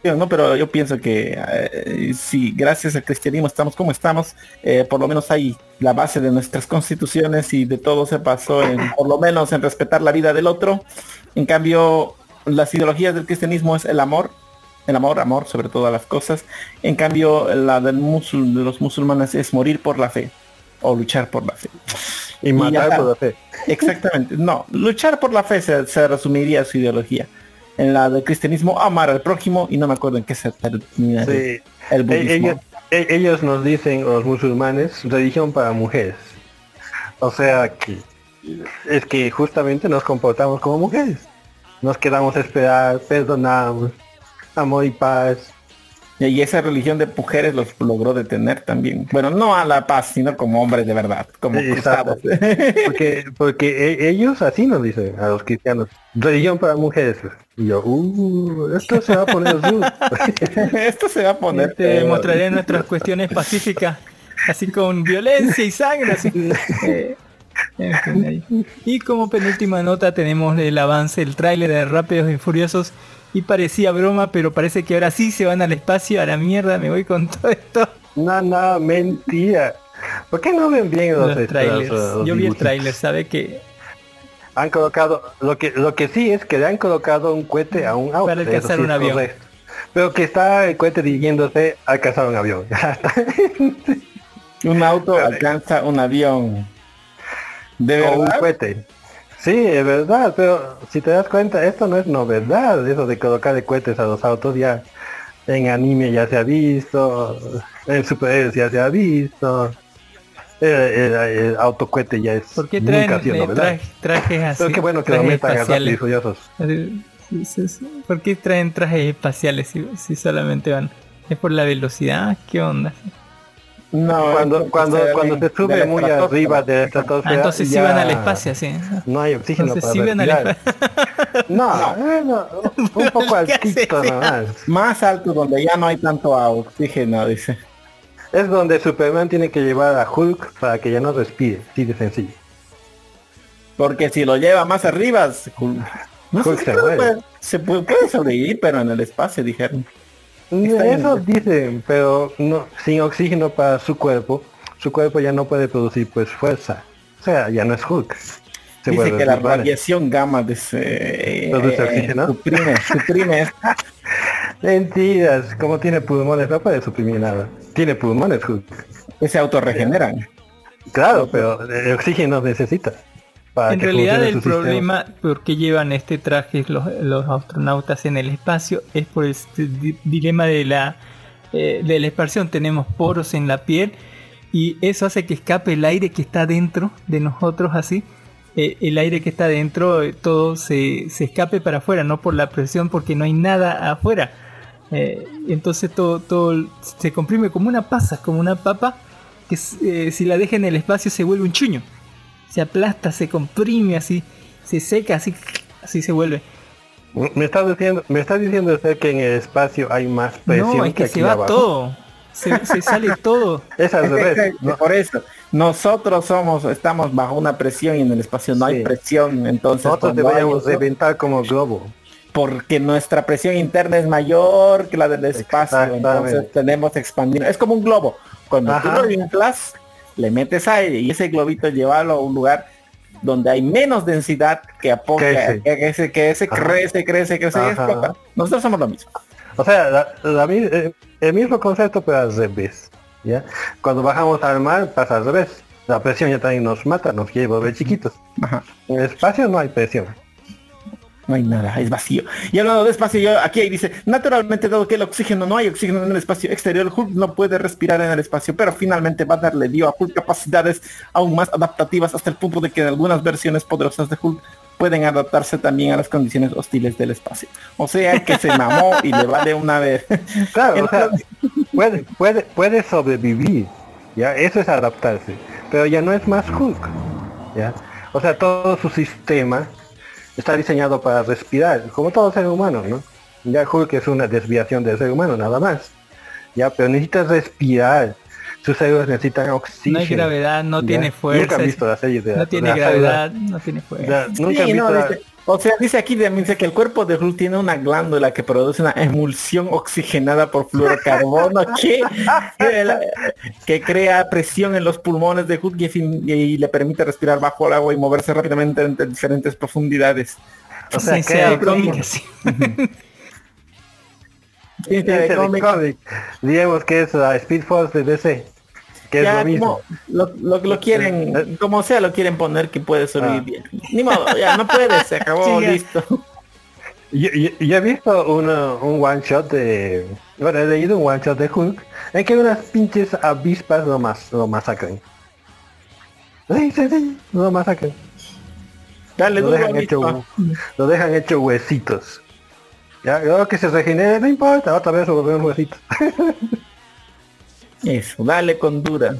no, pero yo pienso que eh, si gracias al cristianismo estamos como estamos, eh, por lo menos hay la base de nuestras constituciones y de todo se pasó en, por lo menos en respetar la vida del otro. En cambio, las ideologías del cristianismo es el amor, el amor, amor sobre todas las cosas. En cambio, la del de los musulmanes es morir por la fe o luchar por la fe. Y matar por la fe. Exactamente, no, luchar por la fe se, se resumiría su ideología. En la del cristianismo, amar al prójimo y no me acuerdo en qué se termina Sí. el E- budismo. ellos, e- ellos nos dicen, los musulmanes, religión para mujeres. O sea que es que justamente nos comportamos como mujeres. Nos quedamos a esperar, perdonamos, amor y paz. Y esa religión de mujeres los logró detener también. Bueno, no a la paz, sino como hombres de verdad, como cruzados. Porque, porque e- ellos así nos dicen a los cristianos. Religión para mujeres. Y yo, uh, esto se va a poner duro. Esto se va a poner. Te peor. mostraré nuestras cuestiones pacíficas, así con violencia y sangre. así. Eh. Y como penúltima nota tenemos el avance, el tráiler de Rápidos y Furiosos. Y parecía broma, pero parece que ahora sí se van al espacio. A la mierda, me voy con todo esto. No, no, mentira. ¿Por qué no ven bien los, Los estos, trailers. los Yo vi el tráiler, sabe que Han colocado, lo que lo que sí es que le han colocado un cohete a un auto. Para alcanzar sí un avión. correcto. Pero que está el cohete dirigiéndose a alcanzar un avión. Un auto alcanza un avión. ¿De o un verdad? cohete. Sí, es verdad, pero si te das cuenta, esto no es novedad, eso de colocar de cohetes a los autos ya en anime ya se ha visto, en superhéroes ya se ha visto, el, el, el autocohete ya es ¿Por qué nunca traen ha sido eh, novedad. traje- trajes así? Pero qué bueno que lo metan a espaciales? Sí, sí. ¿Por qué traen trajes espaciales si, si solamente van ¿Es por la velocidad? ¿Qué onda? No, Cuando, cuando, cuando se sube muy arriba de la estratosfera, Ah, entonces sí van al espacio, sí. No hay oxígeno Entonces para sí van al respirar. No, no, un poco altito nomás. Más alto donde ya no hay tanto oxígeno, dice. Es donde Superman tiene que llevar a Hulk para que ya no respire, así de sencillo. Porque si lo lleva más arriba, se, no Hulk si se puede- se puede, puede sobrevivir, pero en el espacio dijeron. Eso bien. dicen, pero no, sin oxígeno para su cuerpo, su cuerpo ya no puede producir pues fuerza. O sea, ya no es Hulk. Se Dice que la radiación gamma de ese, ¿Produce eh, oxígeno? suprime, suprime. Mentiras, como tiene pulmones no puede suprimir nada. Tiene pulmones Hulk. se autorregeneran. Claro, pero el oxígeno necesita. Para En realidad el problema por qué llevan este traje los, los astronautas en el espacio es por este di- dilema de la, eh, de la expansión. Tenemos poros en la piel y eso hace que escape el aire que está dentro de nosotros así. Eh, el aire que está dentro, eh, todo se, se escape para afuera, no por la presión porque no hay nada afuera. Eh, entonces todo, todo se comprime como una pasa, como una papa que si la deja en el espacio se vuelve un chuño se aplasta, se comprime así, se seca así, así se vuelve. Me estás diciendo, me estás diciendo usted que en el espacio hay más presión No, es que aquí se va abajo. todo, se, se sale todo. Es al revés. Por eso, nosotros somos, estamos bajo una presión y en el espacio no hay presión, entonces Nosotros deberíamos eso, reventar como globo. porque nuestra presión interna es mayor que la del espacio, entonces tenemos que expandir. Es como un globo. Cuando Ajá. tú lo inflas, le metes aire y ese globito llevarlo a un lugar donde hay menos densidad que apoya, que ese, que ese crece, crece, crece y explota. Nosotros somos lo mismo. O sea, la- la mi- eh, el mismo concepto pero al revés. ¿ya? Cuando bajamos al mar pasa al revés. La presión ya también nos mata, nos quiere volver chiquitos. Ajá. En el espacio no hay presión. No hay nada, es vacío. Y hablando de espacio, yo aquí ahí dice, naturalmente dado que el oxígeno no hay oxígeno en el espacio exterior, Hulk no puede respirar en el espacio, pero finalmente Banner le dio a Hulk capacidades aún más adaptativas hasta el punto de que algunas versiones poderosas de Hulk pueden adaptarse también a las condiciones hostiles del espacio. O sea que se mamó y le vale una vez. Claro, puede, puede, puede sobrevivir. ¿ya? Eso es adaptarse. Pero ya no es más Hulk. ¿ya? O sea, todo su sistema está diseñado para respirar, como todo ser humano, ¿no? Ya Hulk es una desviación del ser humano, nada más. Ya, pero necesita respirar. Sus células necesitan No oxígeno. hay gravedad, no ¿ya? tiene fuerza. Nunca han visto la serie de no tiene la gravedad, no tiene fuerza. Nunca han Sí, no, visto la- dice- o sea, dice aquí, dice que el cuerpo de Hulk tiene una glándula que produce una emulsión oxigenada por fluorocarbono que, que, crea presión en los pulmones de Hulk y, le permite respirar bajo el agua y moverse rápidamente entre diferentes profundidades. O sea, Sí, sí, crea sí. Digamos que es la Speed Force de DC. Que es Ya, lo mismo. como lo, lo- lo quieren, como sea lo quieren poner que puede sobrevivir. Ni modo, ya no puede, se acabó, Sí, listo. Yo, yo- yo he visto una- un one shot de. Bueno, he leído un one shot de Hulk en que unas pinches avispas lo, mas, lo masacran. Sí, sí, sí, lo masacran. Dale Lo dejan, hecho, lo dejan hecho huesitos. Ya, luego que se regenere, no importa, otra vez lo volvemos huesitos. Eso, dale con dura.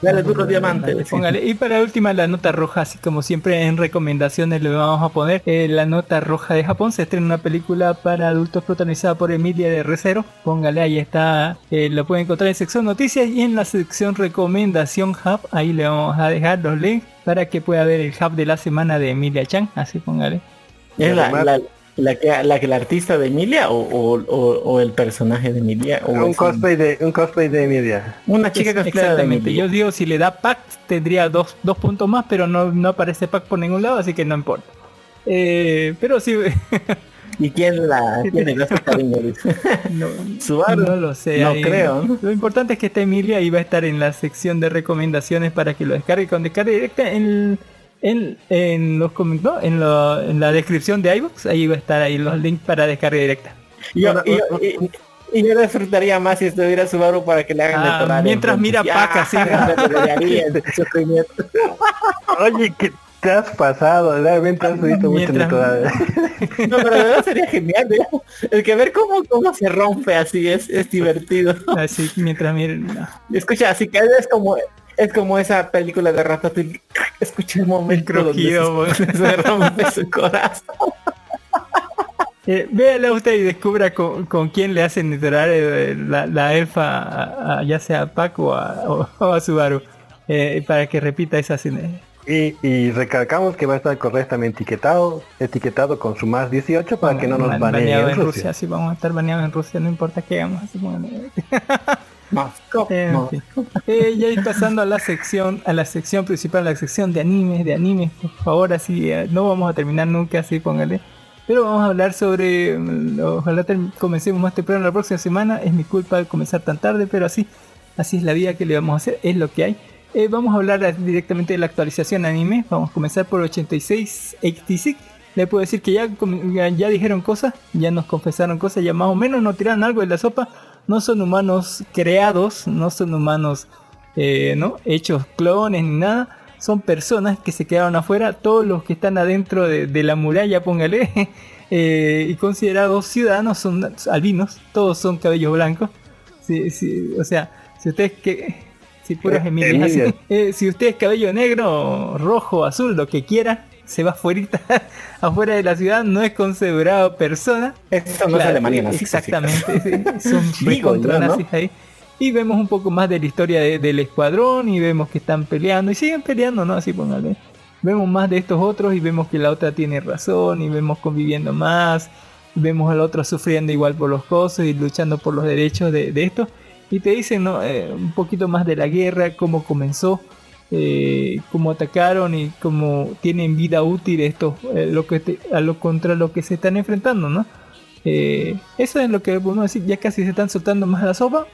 Dale duro diamante. Póngale. Y para última la nota roja, así como siempre en recomendaciones le vamos a poner eh, la nota roja de Japón. Se estrena una película para adultos protagonizada por Emilia de Recero. Póngale, ahí está. eh, lo pueden encontrar en sección noticias y en la sección recomendación hub. Ahí le vamos a dejar los links para que pueda ver el hub de la semana de Emilia Chan. Así póngale. ¿Es la, además- la, la que la que la artista de Emilia o, o, o- o el personaje de Emilia? O un cosplay de un cosplay de Emilia. Una chica Es- que Exactamente. Yo digo si le da pack tendría dos, dos puntos más, pero no, no aparece pack por ningún lado, así que no importa. Eh, pero sí. ¿Y quién la? Dice. No, Subaru. no lo sé. No ahí- creo, ¿no? Lo importante es que está Emilia va a estar en la sección de recomendaciones para que lo descargue con descarga directa en, en, en los comen- no, en, lo- en la descripción de iVoox. Ahí va a estar ahí los links para descarga directa. Y yo, y yo- y- y yo disfrutaría más si estuviera Subaru para que le hagan Ah, detonar. mientras mira Ya, Paca, sí. sufrimiento. Oye, que Te has pasado, realmente has visto mucho Mientras-. No, pero de verdad sería genial, ¿eh? El que ver cómo, cómo se rompe así es, es divertido. Así, mientras miren. no. Escucha, así que es como es como esa película de Ratatouille. Escucha el momento El donde crujido, se, se rompe su corazón. Eh, véala usted y descubra con, con quién le hacen literar eh, la, la elfa, a- a- ya sea a Paco o a, o- o a Subaru, eh, para que repita esa escena. Y, y recalcamos que va a estar correctamente etiquetado, etiquetado con su más 18 para que no nos Ba- baneen en Rusia. sí, vamos a estar baneados en Rusia, no importa qué hagamos. En Moscú. fin. Eh, ya ir pasando a la sección, a la sección principal, la sección de animes, de animes, por favor, así eh, no vamos a terminar nunca, así póngale. Pero vamos a hablar sobre, mm, ojalá comencemos más temprano la próxima semana. Es mi culpa comenzar tan tarde, pero así, así es la vida que le vamos a hacer, es lo que hay. Eh, vamos a hablar eh, directamente de la actualización anime. Vamos a comenzar por 8686. Le puedo decir que ya, ya dijeron cosas, ya nos confesaron cosas, ya más o menos nos tiraron algo de la sopa. No son humanos creados, no son humanos eh, ¿no? hechos clones ni nada. Son personas que se quedaron afuera. Todos los que están adentro de, de la muralla, póngale, eh, y considerados ciudadanos son albinos. Todos son cabellos blancos. Sí, sí, o sea, si ustedes que... Si puras Eh, Emilias así. Eh, si usted es cabello negro, rojo, azul, lo que quiera, se va afuera, afuera de la ciudad, no es considerado persona. Esto no es Alemania nazista, Exactamente, sí, son Digo recontra yo, ¿no? nazis ahí. Y vemos un poco más de la historia de- del escuadrón y vemos que están peleando y siguen peleando, ¿no? Así póngale. Vemos más de estos otros y vemos que la otra tiene razón y vemos conviviendo más. Vemos al otro sufriendo igual por los cosas y luchando por los derechos de, de estos. Y te dicen ¿no? Eh, un poquito más de la guerra, cómo comenzó, eh, cómo atacaron y cómo tienen vida útil estos, eh, lo que a lo contra lo que se están enfrentando, ¿no? Eh, eso es lo que podemos decir, ya casi se están soltando más la sopa.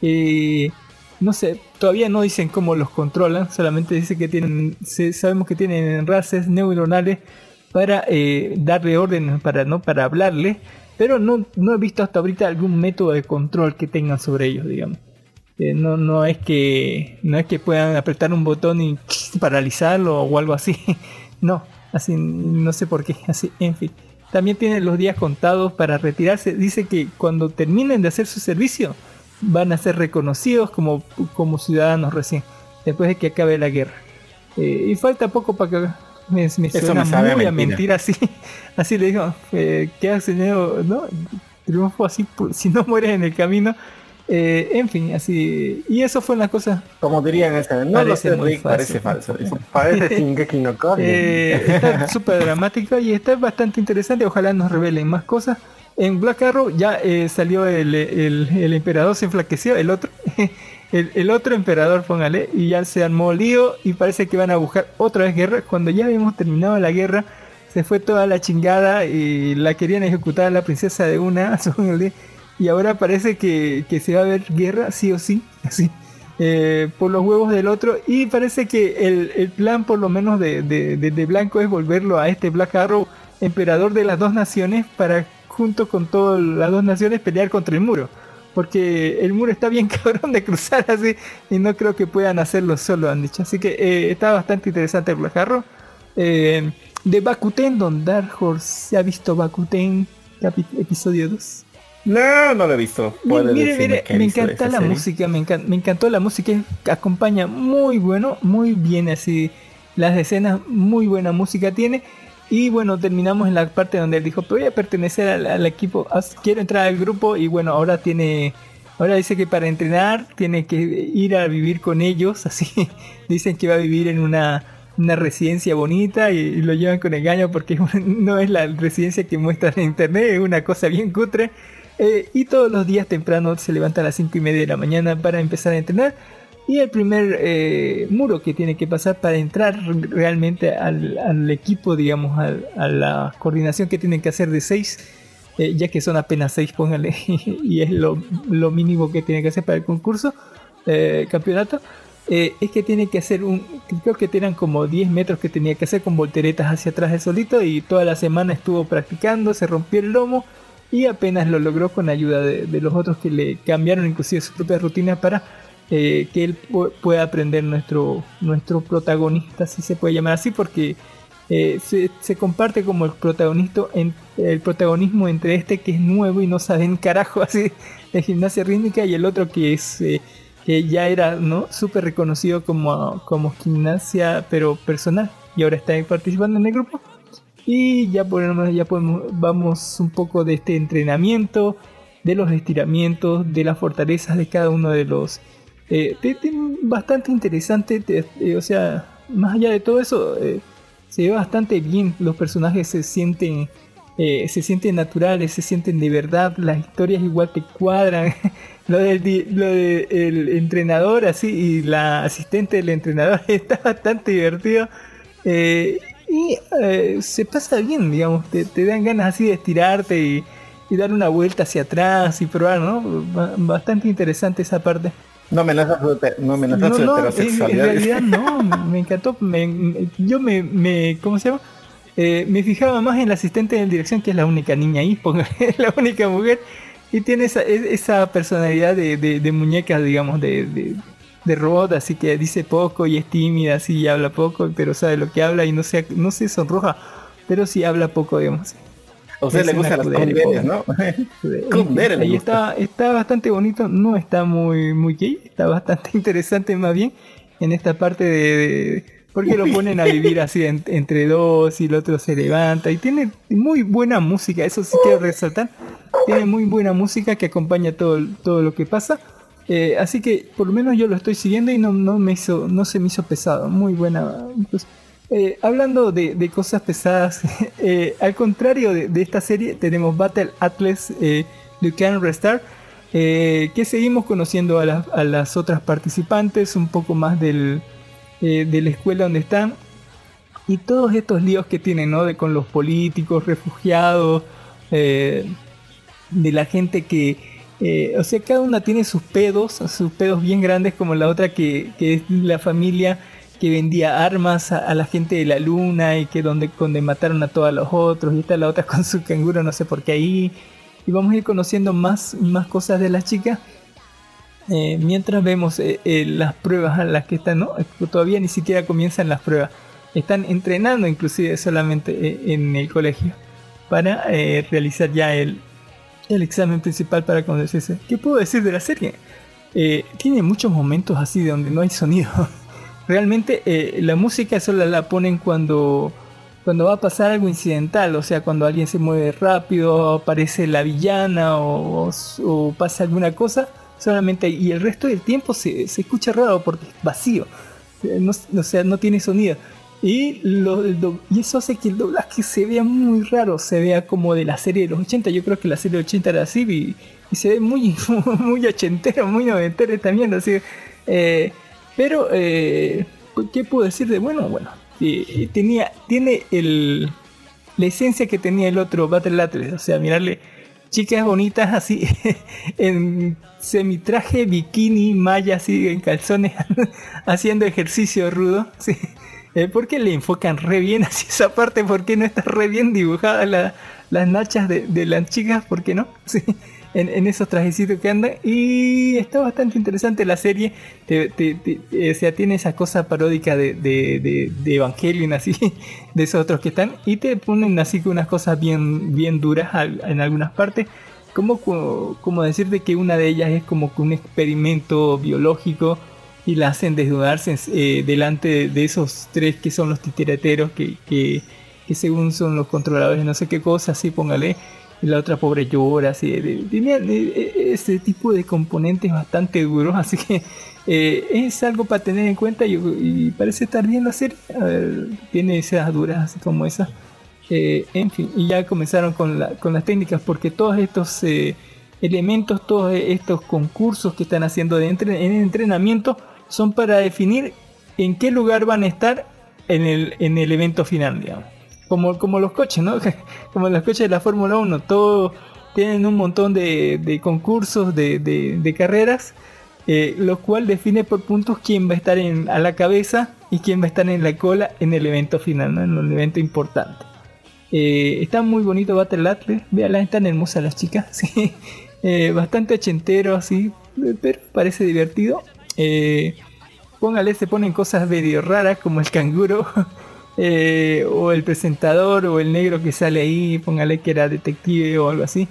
Eh, no sé, todavía no dicen cómo los controlan, solamente dice que tienen, sabemos que tienen enlaces neuronales para darle órdenes, para no para hablarle, pero no, no he visto hasta ahorita algún método de control que tengan sobre ellos, digamos. Eh, no, no es que no es que puedan apretar un botón y paralizarlo o algo así. No, así no sé por qué, así, en fin. También tienen los días contados para retirarse. Dice que cuando terminen de hacer su servicio van a ser reconocidos como, como ciudadanos recién, después de que acabe la guerra. Eh, y falta poco para que me, me Eso suena me sabe a muy a mentira. mentira, así, así le digo, eh, que has tenido, ¿no? Triunfo así, si no mueres en el camino. Eh, en fin, así. Y eso fue una cosa. Como dirían ese, no lo Parece sé, Rick, parece falso. Parece Shingeki no. Eh, está súper dramática y está bastante interesante. Ojalá nos revelen más cosas. En Black Arrow ya eh, salió el, el- el emperador, se enflaqueció, el otro, el, el otro emperador, póngale, y ya se armó lío y parece que van a buscar otra vez guerra. Cuando ya habíamos terminado la guerra, se fue toda la chingada y la querían ejecutar a la princesa de una, póngale, y ahora parece que, que se va a ver guerra, sí o sí, así. eh, por los huevos del otro y parece que el, el plan por lo menos de, de, Blanco es volverlo a este Black Arrow emperador de las dos naciones para junto con todas las dos naciones pelear contra el muro porque el muro está bien cabrón de cruzar así y no creo que puedan hacerlo solo han dicho así que eh, está bastante interesante el Black Arrow Eh, de Bakuten Don Dark Horse se ha visto Bakuten episodio 2 No, no lo he visto. Mire, mire, me encanta la serie. música, me, encan- me encantó la música, acompaña muy bueno, muy bien así, las escenas, muy buena música tiene. Y bueno, terminamos en la parte donde él dijo, "Pero voy a pertenecer al, al equipo, quiero entrar al grupo y bueno, ahora tiene, ahora dice que para entrenar tiene que ir a vivir con ellos, así, dicen que va a vivir en una, una residencia bonita y, y lo llevan con engaño porque no es la residencia que muestran en internet, es una cosa bien cutre. Eh, y todos los días temprano se levanta a las 5 y media de la mañana para empezar a entrenar. Y el primer eh, muro que tiene que pasar para entrar realmente al, al equipo, digamos, a la coordinación que tienen que hacer de 6, ya que son apenas 6, póngale, y es lo, lo mínimo que tienen que hacer para el concurso, eh, campeonato, eh, es que tiene que hacer un, creo que eran como 10 metros que tenía que hacer con volteretas hacia atrás de solito y toda la semana estuvo practicando, se rompió el lomo y apenas lo logró con ayuda de, de los otros que le cambiaron inclusive su propia rutina para eh, que él pu- pueda aprender nuestro, nuestro protagonista, si se puede llamar así, porque eh, se, se comparte como el protagonista en, el protagonismo entre este que es nuevo y no sabe en carajo así de gimnasia rítmica y el otro que es eh, que ya era no súper reconocido como, como gimnasia pero personal y ahora está participando en el grupo y ya podemos, ya vamos un poco de este entrenamiento de los estiramientos de las fortalezas de cada uno de los eh, te- te- bastante interesante te- eh, o sea más allá de todo eso eh, se ve bastante bien los personajes se sienten eh, se sienten naturales se sienten de verdad las historias igual te cuadran. Lo del lo de el entrenador así y la asistente del entrenador está bastante divertido y eh, se pasa bien digamos te, te dan ganas así de estirarte y, y dar una vuelta hacia atrás y probar no Ba- bastante interesante esa parte No amenaza su, hete- no amenaza no, no, en, en heterosexualidad. realidad no, me encantó. me- yo me, me, ¿cómo se llama? Eh, me fijaba más en la asistente de dirección, que es la única niña ahí, póngale, la única mujer, y tiene esa, esa personalidad de, de, de muñeca, digamos, de, de, de robot, así que dice poco y es tímida, así y habla poco, pero sabe lo que habla y no se, no se sonroja, pero sí habla poco, digamos. A usted Es le gustan las cunderias, ¿no? Ahí está, está bastante bonito, no está muy, muy gay, está bastante interesante más bien en esta parte de, de- porque lo ponen a vivir así en- entre dos y el otro se levanta y tiene muy buena música, eso sí quiero resaltar, tiene muy buena música que acompaña todo, todo lo que pasa. Eh, así que por lo menos yo lo estoy siguiendo y no, no me hizo, no se me hizo pesado, muy buena. pues, eh, hablando de, de cosas pesadas, eh, al contrario de, de esta serie, tenemos Battle Atlas Duquesne Restart, que seguimos conociendo a, las- a las otras participantes, un poco más del, de la escuela donde están, y todos estos líos que tienen, ¿no? De, con los políticos, refugiados, de la gente que, eh, o sea, cada una tiene sus pedos, sus pedos bien grandes, como la otra que, es la familia que vendía armas a, la gente de la luna y que donde, donde mataron a todos los otros, y está la otra con su canguro, no sé por qué ahí, y vamos a ir conociendo más, más cosas de las chicas. eh, mientras vemos eh, las pruebas a las que están, ¿no? Todavía ni siquiera comienzan las pruebas. Están entrenando inclusive solamente en el colegio para realizar ya el, el examen principal para conocerse. ¿Qué puedo decir de la serie? Eh, tiene muchos momentos así de donde no hay sonido. Realmente eh, la música solo la ponen cuando, cuando va a pasar algo incidental, o sea, cuando alguien se mueve rápido, aparece la villana o, pasa alguna cosa, solamente y el resto del tiempo se, se escucha raro porque es vacío, Eh, no, o sea, no tiene sonido. Y, lo- y eso hace que el doblaje se vea muy raro, se vea como de la serie de los 80. Yo creo que la serie de 80 era así y, se ve muy, muy ochentero, muy noventero también. Así, eh, pero, eh, ¿qué puedo decir de bueno? Bueno, tenía, tiene el, la esencia que tenía el otro Battle Atlas. O sea, mirarle chicas bonitas así en semitraje, bikini, malla, así en calzones, haciendo ejercicio rudo. Sí. Eh, ¿Por qué le enfocan re bien así esa parte? ¿Por qué no está re bien dibujada la- las nachas de, las chicas? ¿Por qué no? Sí, en, esos trajecitos que andan. Y está bastante interesante la serie. Te- te- eh, tiene esa cosa paródica de, de, de- Evangelion, así, de esos otros que están. Y te ponen así con unas cosas bien, bien duras en algunas partes. Como, co- como decirte que una de ellas es como que un experimento biológico y la hacen desnudarse eh, delante de esos tres que son los titirateros que, que, según son los controladores no sé qué cosa, así póngale. Y la otra pobre llora, así. Tenía ese tipo de componentes bastante duros, así que eh, es algo para tener en cuenta y, parece estar bien la serie. Ver, tiene esas duras así como esas. Eh, en fin, y ya comenzaron con, la- con las técnicas porque todos estos elementos, todos estos concursos que están haciendo de entre- en entrenamiento son para definir en qué lugar van a estar en el, en el evento final, digamos. Como, como los coches, ¿no? Como los coches de la Fórmula 1, todos tienen un montón de, de concursos, de, de- carreras, eh, lo cual define por puntos quién va a estar a la cabeza y quién va a estar en la cola en el evento final, ¿no? en el evento importante. Eh, está muy bonito Battle Atlas, véanla, están hermosas las chicas. Eh, bastante ochentero así, pero parece divertido. Eh, póngale, se ponen cosas medio raras como el canguro. eh, o el presentador o el negro que sale ahí, póngale que era detective o algo así.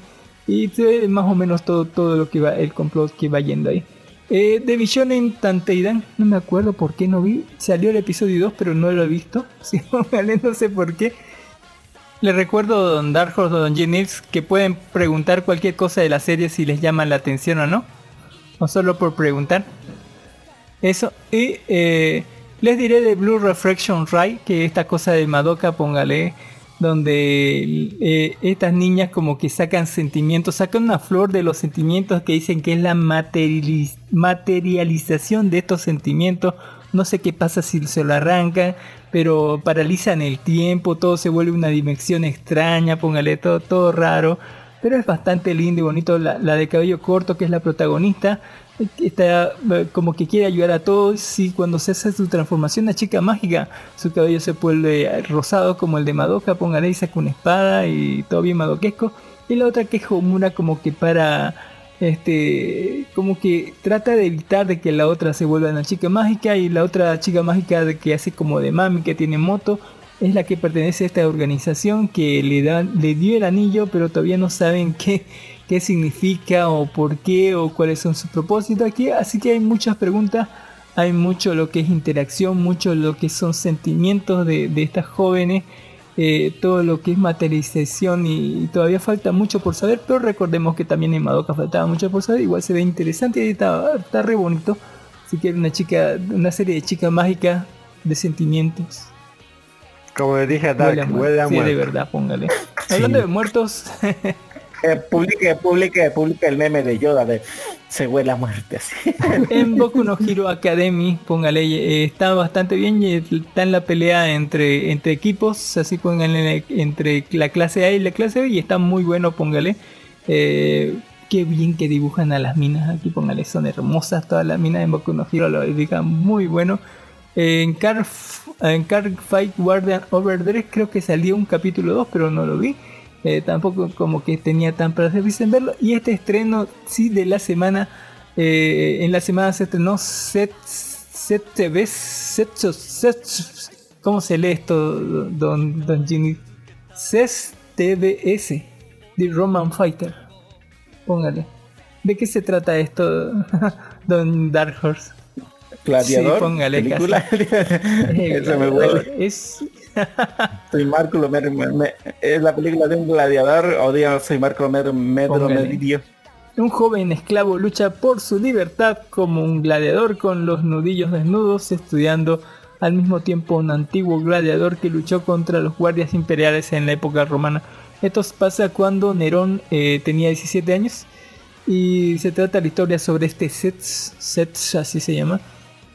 Y ve más o menos todo, todo lo que va, el complot que va yendo ahí. Eh, de Shonen Tanteidan, no me acuerdo por qué no vi. Salió el episodio 2, pero no lo he visto. Sí, póngale, no sé por qué. Le recuerdo a Don Dark Horse o Don Jennings que pueden preguntar cualquier cosa de la serie si les llama la atención o no. O solo por preguntar. Eso. Y eh, les diré de Blue Reflection Ray, que esta cosa de Madoka, póngale, donde eh, estas niñas como que sacan sentimientos, sacan una flor de los sentimientos que dicen que es la materializ- materialización de estos sentimientos. No sé qué pasa si se lo arrancan, pero paralizan el tiempo, todo se vuelve una dimensión extraña, póngale todo, todo raro. Pero es bastante lindo y bonito. La, la de cabello corto, que es la protagonista, está eh, como que quiere ayudar a todos. Y cuando se hace su transformación a chica mágica, su cabello se vuelve rosado como el de Madoka. Póngale y saca una espada y todo bien madoquesco. Y la otra que es Homura, como que para. Este, como que trata de evitar de que la otra se vuelva una chica mágica y la otra chica mágica de que hace como de mami que tiene moto es la que pertenece a esta organización que le, da, le dio el anillo, pero todavía no saben qué, qué significa o por qué o cuáles son sus propósitos aquí. Así que hay muchas preguntas, hay mucho lo que es interacción, mucho lo que son sentimientos de, de estas jóvenes, eh, todo lo que es materialización y, y todavía falta mucho por saber, pero recordemos que también en Madoka faltaba mucho por saber, igual se ve interesante y está, está re bonito. Así que una chica, una serie de chicas mágicas de sentimientos. Como le dije a Dark, Huele a muerto. huele a Sí, de verdad, póngale. Hablando de muertos, Eh, publique, publique, publique el meme de Yoda de se huele a muerte así. en Boku no Hero Academy, póngale, eh, está bastante bien y está en la pelea entre, entre equipos, así póngale entre la clase A y la clase B y está muy bueno, póngale. Eh, qué bien que dibujan a las minas aquí, póngale, son hermosas todas las minas en Boku no Hero, lo dibujan muy bueno. En Car, en Car Fight Guardian Overdress creo que salió un capítulo 2, pero no lo vi. Eh, tampoco como que tenía tan placer en verlo. Y este estreno, sí, de la semana. eh, en la semana se estrenó Set, set TV, set, set- ¿Cómo se lee esto, don, don Jimmy? CES TVS, The Roman Fighter. Póngale. ¿De qué se trata esto, don Dark Horse? Gladiador, Sí, póngale película. casi. Eh. Es Soy Marco Lomer, me- me- es la película de un gladiador o diga soy Marco Lomer, Medro Póngale. Medidio. Un joven esclavo lucha por su libertad como un gladiador con los nudillos desnudos, estudiando al mismo tiempo un antiguo gladiador que luchó contra los guardias imperiales en la época romana. Esto pasa cuando Nerón eh, tenía 17 años y se trata la historia sobre este Sets, Sets así se llama,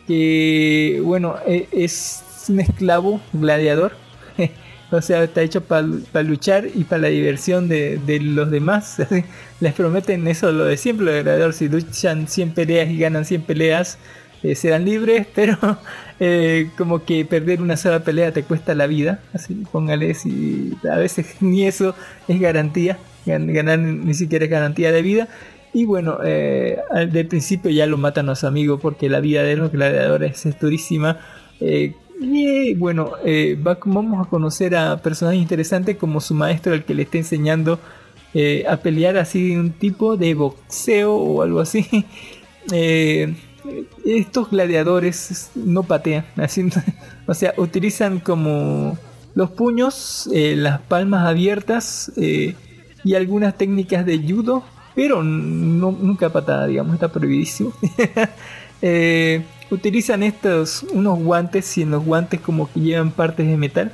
que bueno, e- es un esclavo gladiador. O sea, está hecho para luchar y para la diversión de, los demás. Les prometen eso, lo de siempre, los gladiadores. Si luchan 100 peleas y ganan 100 peleas, eh, serán libres. Pero eh, como que perder una sola pelea te cuesta la vida. Así, póngale, si a veces ni eso es garantía. Gan- Ganar ni siquiera es garantía de vida. Y bueno, eh, al del principio ya lo matan los amigos porque la vida de los gladiadores es durísima. Y bueno, eh, va- vamos a conocer a personajes interesantes como su maestro, el que le está enseñando eh, a pelear así un tipo de boxeo o algo así. Eh, estos gladiadores no patean, o sea, utilizan como los puños, las palmas abiertas y algunas técnicas de judo, pero nunca patada, digamos, está prohibidísimo. Eh, utilizan estos unos guantes y en los guantes como que llevan partes de metal.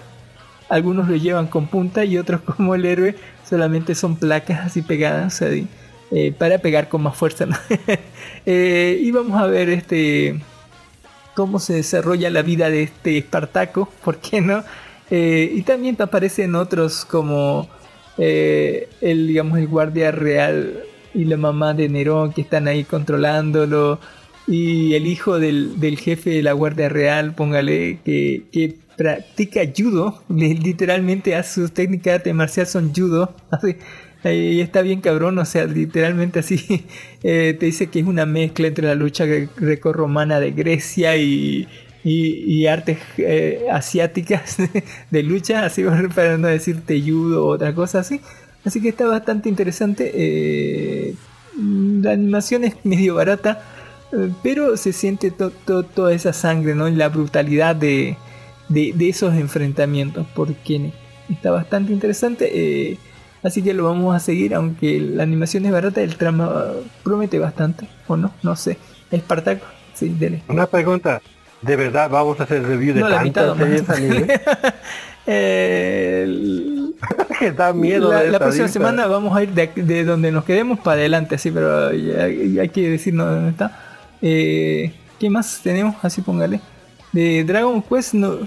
Algunos lo llevan con punta y otros como el héroe solamente son placas así pegadas eh, para pegar con más fuerza. Eh, y vamos a ver este cómo se desarrolla la vida de este Espartaco, ¿por qué no? Y también aparecen otros como el digamos el guardia real y la mamá de Nerón que están ahí controlándolo y el hijo del, del jefe de la guardia real, póngale, que, practica judo, li- literalmente hace sus técnicas de marcial son judo, así, Y está bien cabrón, o sea, literalmente así eh, te dice que es una mezcla entre la lucha grecorromana de Grecia y, y, artes eh, asiáticas de lucha, así para no decir judo o otra cosa así. Así que está bastante interesante. Eh, la animación es medio barata, pero se siente toda esa sangre, ¿no? Y la brutalidad de, de, esos enfrentamientos por quienes está bastante interesante. Eh, así que lo vamos a seguir, aunque la animación es barata, el trama promete bastante, ¿o no? No sé. Espartaco, sí, dele. Una pregunta. ¿De verdad vamos a hacer review de no, la mitad, da miedo la, la próxima semana vamos a ir de, donde nos quedemos para adelante, así, pero hay que decirnos dónde está. Eh, ¿Qué más tenemos? Así póngale. De Dragon Quest no.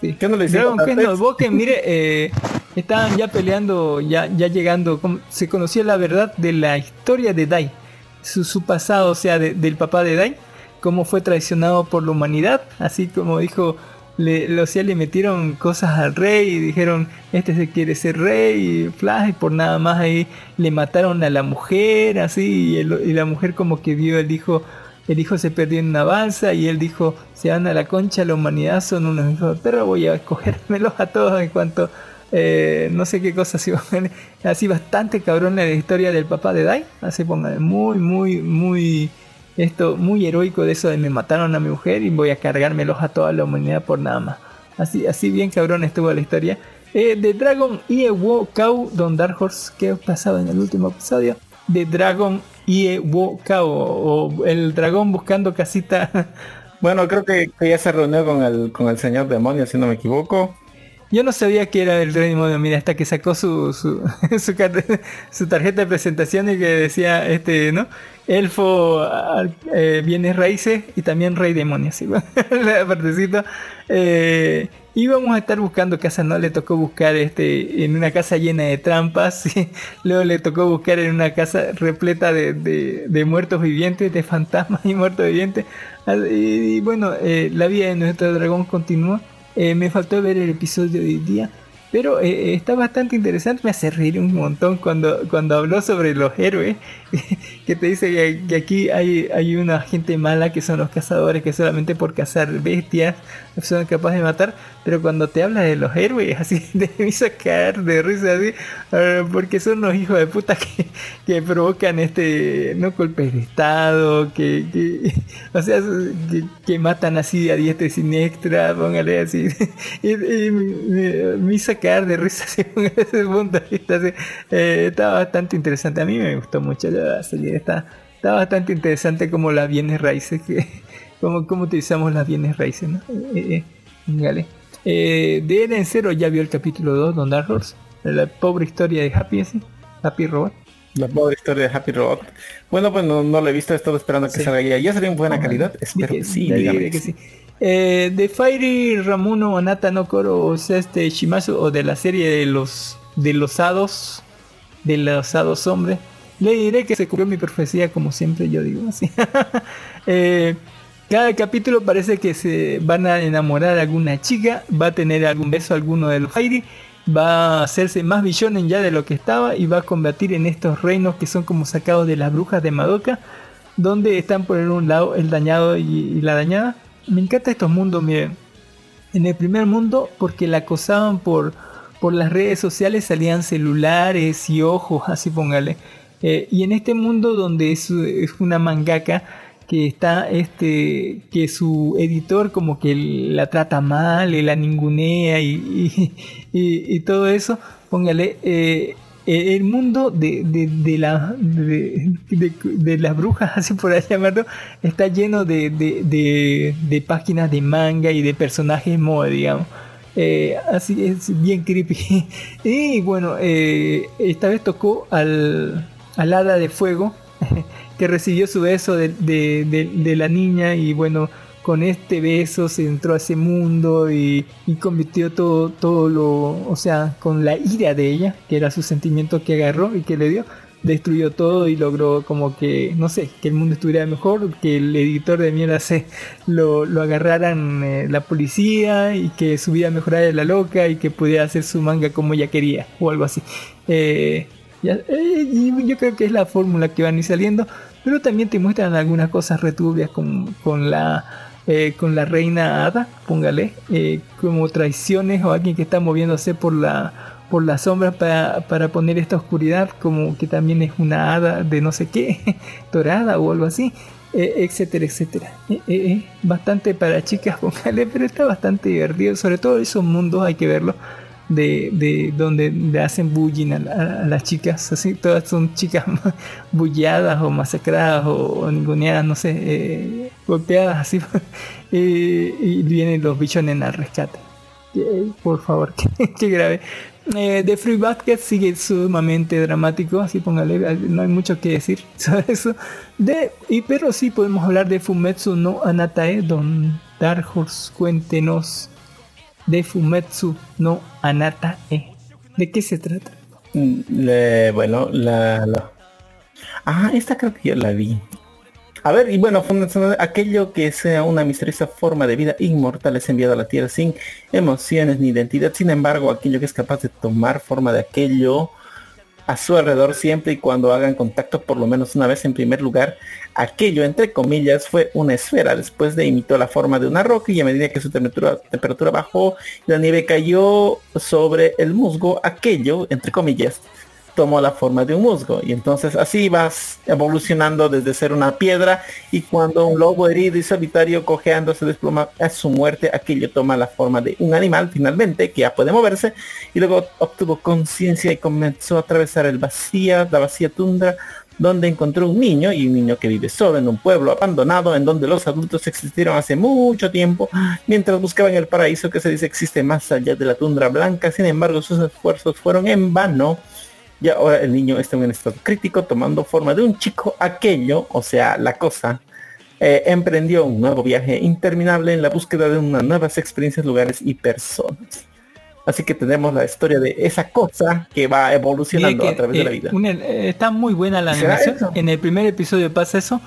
Sí. ¿Qué no le Dragon Quest no, Boken, mire, eh, estaban ya peleando, ya, ya llegando. Se conocía la verdad de la historia de Dai, su, su pasado, o sea, del papá de Dai, cómo fue traicionado por la humanidad, así como dijo le, o sea, le metieron cosas al rey y dijeron, este se quiere ser rey, y flash, y por nada más ahí le mataron a la mujer, así, y, la mujer como que vio el hijo, el hijo se perdió en una balsa, y él dijo, se van a la concha, la humanidad son unos hijos pero voy a escogérmelos a todos en cuanto... Eh, no sé qué cosas así bastante cabrón la historia del papá de Dai así pongan muy muy muy esto muy heroico de eso de me mataron a mi mujer y voy a cargármelos a toda la humanidad por nada más. Así, así bien cabrón estuvo la historia. Eh, de Dragon y Wo Cow, Don Dark Horse, que pasaba en el último episodio. De Dragon y o el dragón buscando casita. Bueno, creo que, ya se reunió con el, con el señor demonio, si no me equivoco. Yo no sabía que era el rey demonio, mira, hasta que sacó su, su, su, su, tarjeta de presentación y que decía, este, ¿no? elfo, eh, bienes raíces y también rey partecita. Eh, íbamos a estar buscando casa, ¿no? Le tocó buscar este en una casa llena de trampas. Luego le tocó buscar en una casa repleta de, de, muertos vivientes, de fantasmas y muertos vivientes. Y, bueno, eh, la vida de nuestro dragón continúa. Eh, me faltó ver el episodio de hoy día. Pero eh, está bastante interesante, me hace reír un montón cuando, cuando habló sobre los héroes, que te dice que, aquí hay, hay una gente mala que son los cazadores que solamente por cazar bestias son capaces de matar, pero cuando te habla de los héroes, así de me hizo caer de risa así, ah, porque son los hijos de puta que, que provocan este no golpes de estado, que, que o sea, que, matan así a diestra y siniestra, póngale así, y, me, me, hizo caer de risa así, ese punto eh, está bastante interesante, a mí me gustó mucho la está, está bastante interesante como la bienes raíces que cómo, cómo utilizamos las bienes raíces, ¿no? Eh, eh, eh, de Eden Zero ya vio el capítulo 2, Don Dark Horse, la pobre historia de Happy, Happy Robot. La pobre historia de Happy Robot. Bueno, pues no, lo he visto, he estado esperando que salga ya. ¿Ya sería en buena calidad? Espero que sí, dígame. Que sí. Eh, de Fairy Ramuno Anata no Koro o sea, este Shimasu o de la serie de los de los hados de los hados hombres le diré que se cumplió mi profecía como siempre yo digo así eh, cada capítulo parece que se van a enamorar a alguna chica, va a tener algún beso a alguno de los Fairy, va a hacerse más billones ya de lo que estaba y va a combatir en estos reinos que son como sacados de las brujas de Madoka, donde están por un lado el dañado y, la dañada. Me encanta estos mundos, miren. En el primer mundo, porque la acosaban por, por las redes sociales, salían celulares y ojos, así póngale. Eh, y en este mundo donde es, una mangaka, que está este que su editor como que la trata mal, la ningunea y, y, todo eso, póngale eh, el mundo de, de, la, de, las brujas, así por ahí llamarlo, está lleno de, páginas de manga y de personajes moda, digamos. Eh, así es bien creepy. y bueno, eh, esta vez tocó al, al hada de fuego que recibió su beso de, la niña y bueno, con este beso se entró a ese mundo y, y, convirtió todo, todo lo, o sea, con la ira de ella, que era su sentimiento que agarró y que le dio, destruyó todo y logró como que, no sé, que el mundo estuviera mejor, que el editor de mierda se lo, lo agarraran eh, la policía y que su vida mejorara la loca y que pudiera hacer su manga como ella quería o algo así. Eh, Ya, eh, yo creo que es la fórmula que van a ir saliendo, pero también te muestran algunas cosas returbias con, con la eh, con la reina Hada, póngale, eh, como traiciones o alguien que está moviéndose por la por la sombra para, para poner esta oscuridad, como que también es una hada de no sé qué, dorada o algo así, etcétera, etcétera. Bastante para chicas, póngale, pero está bastante divertido, sobre todo esos mundos hay que verlo. De, de donde le hacen bullying a, la- a las chicas, así todas son chicas bulladas o masacradas o, o ninguneadas, no sé, eh, golpeadas así, Eh, y vienen los bichones al rescate. Eh, por favor, que grave. Eh, The Free Basket sigue sumamente dramático, así póngale, no hay mucho que decir sobre eso. De, y, pero sí podemos hablar de Fumetsu no Anatae, don Dark Horse, cuéntenos de Fumetsu no Anatae. ¿De qué se trata? Mm, le- bueno, la, la- Ah, esta creo que yo la vi. A ver, y bueno, aquello que sea una misteriosa forma de vida inmortal es enviado a la Tierra sin emociones ni identidad. Sin embargo, aquello que es capaz de tomar forma de aquello a su alrededor siempre y cuando hagan contacto por lo menos una vez en primer lugar, aquello entre comillas fue una esfera. Después de imitó la forma de una roca y a medida que su temperatura, temperatura bajó la nieve cayó sobre el musgo, aquello entre comillas tomó la forma de un musgo. Y entonces así vas evolucionando desde ser una piedra y cuando un lobo herido y solitario cojeando se desploma a su muerte aquello toma la forma de un animal finalmente que ya puede moverse y luego obtuvo conciencia y comenzó a atravesar el vacía la vacía tundra donde encontró un niño y un niño que vive solo en un pueblo abandonado en donde los adultos existieron hace mucho tiempo mientras buscaban el paraíso que se dice existe más allá de la tundra blanca. Sin embargo sus esfuerzos fueron en vano y ahora el niño está en un estado crítico tomando forma de un chico aquello, o sea, la cosa, eh, emprendió un nuevo viaje interminable en la búsqueda de unas nuevas experiencias, lugares y personas. Así que tenemos la historia de esa cosa que va evolucionando a través de la eh, vida. una- eh, está muy buena la ¿Será animación. En el primer episodio pasa eso.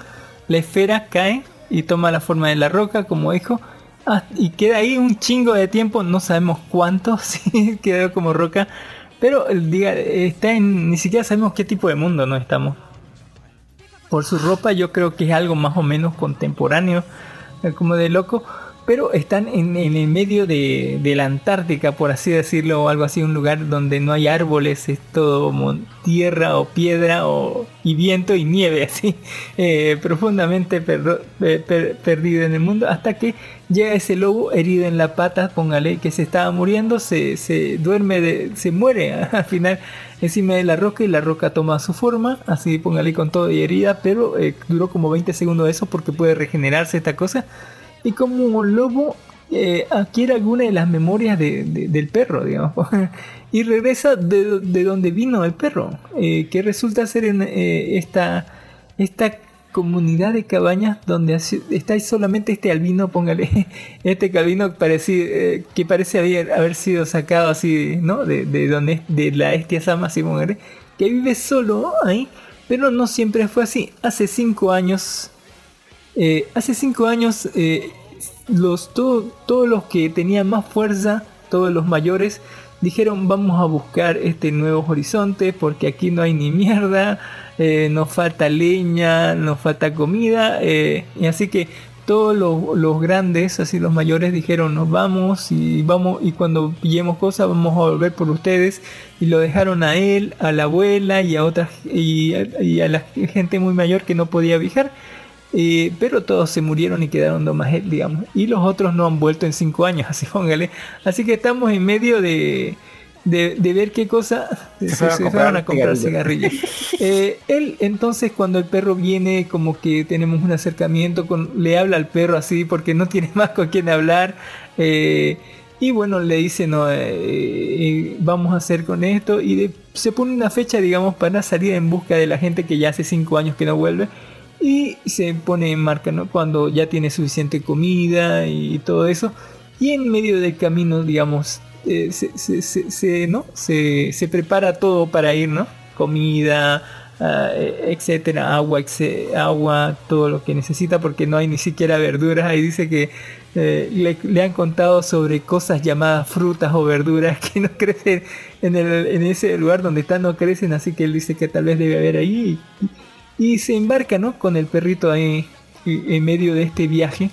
La esfera cae y toma la forma de la roca, como dijo. ah, y queda ahí un chingo de tiempo, no sabemos cuánto, sí, quedó como roca. Pero diga, está en, ni siquiera sabemos qué tipo de mundo no estamos. Por su ropa yo creo que es algo más o menos contemporáneo, eh, como de loco. Pero están en, en el medio de, de la Antártica, por así decirlo, o algo así, un lugar donde no hay árboles, es todo tierra o piedra o, y viento y nieve, así, eh, profundamente eh, per- perdido en el mundo, hasta que llega ese lobo herido en la pata, póngale que se estaba muriendo, se, se duerme, se muere al final encima de la roca y la roca toma su forma, así póngale con todo y herida, pero eh, duró como 20 segundos eso porque puede regenerarse esta cosa. Y como un lobo eh, adquiere alguna de las memorias de- de- del perro, digamos, y regresa de, de donde vino el perro, eh, que resulta ser en, eh, esta, esta comunidad de cabañas donde está solamente este albino, póngale, este albino pareci- eh, que parece haber, haber sido sacado así, ¿no? De, de donde de la Estia Sama, así póngale, que vive solo ahí, pero no siempre fue así. Hace cinco años eh, hace cinco años, eh, todos los que tenían más fuerza, todos los mayores, dijeron vamos a buscar este nuevo horizonte porque aquí no hay ni mierda, eh, nos falta leña, nos falta comida, y así que todos los, grandes, así los mayores dijeron nos vamos y vamos y cuando pillemos cosas vamos a volver por ustedes y lo dejaron a él, a la abuela y a otras y a la gente muy mayor que no podía viajar. Eh, pero todos se murieron y quedaron nomás él, digamos. Y los otros no han vuelto en cinco años, así póngale. Así que estamos en medio de, de, de ver qué cosa se, Se fueron a se comprar fueron a comprar cigarrillos. Eh, él, entonces, cuando el perro viene, como que tenemos un acercamiento, con, le habla al perro así porque no tiene más con quién hablar. eh, y bueno, le dice, no, eh, eh, vamos a hacer con esto. Y de- se pone una fecha, digamos, para salir en busca de la gente que ya hace cinco años que no vuelve. Y se pone en marca, ¿no? Cuando ya tiene suficiente comida y todo eso. Y en medio del camino, digamos, eh, se, se- se- se, ¿no? se, prepara todo para ir, ¿no? Comida, eh, etcétera, agua, exe- agua, todo lo que necesita porque no hay ni siquiera verduras. Ahí dice que eh, le, le han contado sobre cosas llamadas frutas o verduras que no crecen en, el, en ese lugar donde están, no crecen, así que él dice que tal vez debe haber ahí. Y, y se embarca, ¿no? Con el perrito ahí y- en medio de este viaje,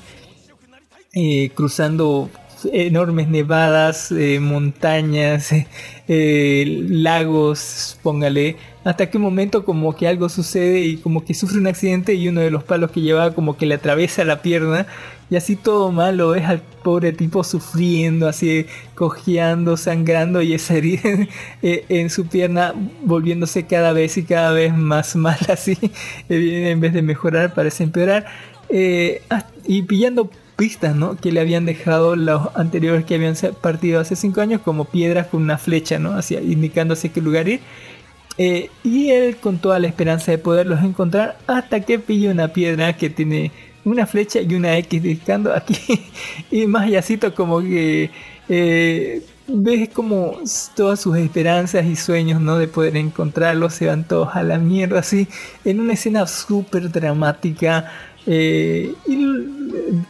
eh, cruzando enormes nevadas, eh, montañas, eh, eh, lagos, póngale, hasta que un momento como que algo sucede y como que sufre un accidente y uno de los palos que llevaba como que le atraviesa la pierna y así todo mal lo ves al pobre tipo sufriendo, así cojeando, sangrando y esa herida eh, en su pierna volviéndose cada vez y cada vez más mal así, eh, en vez de mejorar parece empeorar eh, ah, y pillando pistas ¿no? que le habían dejado los anteriores que habían partido hace 5 años como piedras con una flecha ¿no? hacia, indicando hacia qué lugar ir y él con toda la esperanza de poderlos encontrar hasta que pilla una piedra que tiene una flecha y una X indicando aquí y más allácito como que eh, ves como todas sus esperanzas y sueños no de poder encontrarlos se van todos a la mierda así en una escena súper dramática eh, y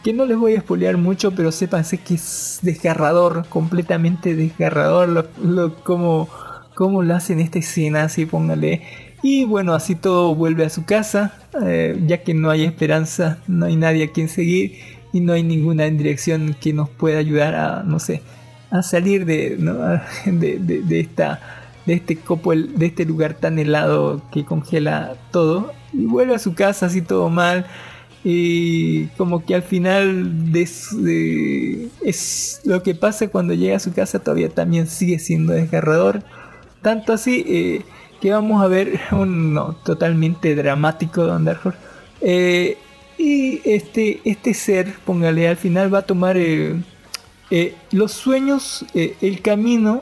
que no les voy a spoilear mucho pero sépanse que es desgarrador completamente desgarrador lo, lo- como lo hacen esta escena, así póngale. Y bueno, así todo vuelve a su casa, eh, ya que no hay esperanza, no hay nadie a quien seguir y no hay ninguna dirección que nos pueda ayudar a, no sé, a salir de, ¿no? de, de- esta, de este copo, de este lugar tan helado que congela todo. Y vuelve a su casa así todo mal. Y como que al final es lo que pasa cuando llega a su casa todavía también sigue siendo desgarrador. Tanto así eh, que vamos a ver uno totalmente dramático de Underhor. Eh, y este, este ser, póngale, al final va a tomar eh, eh, los sueños, el camino,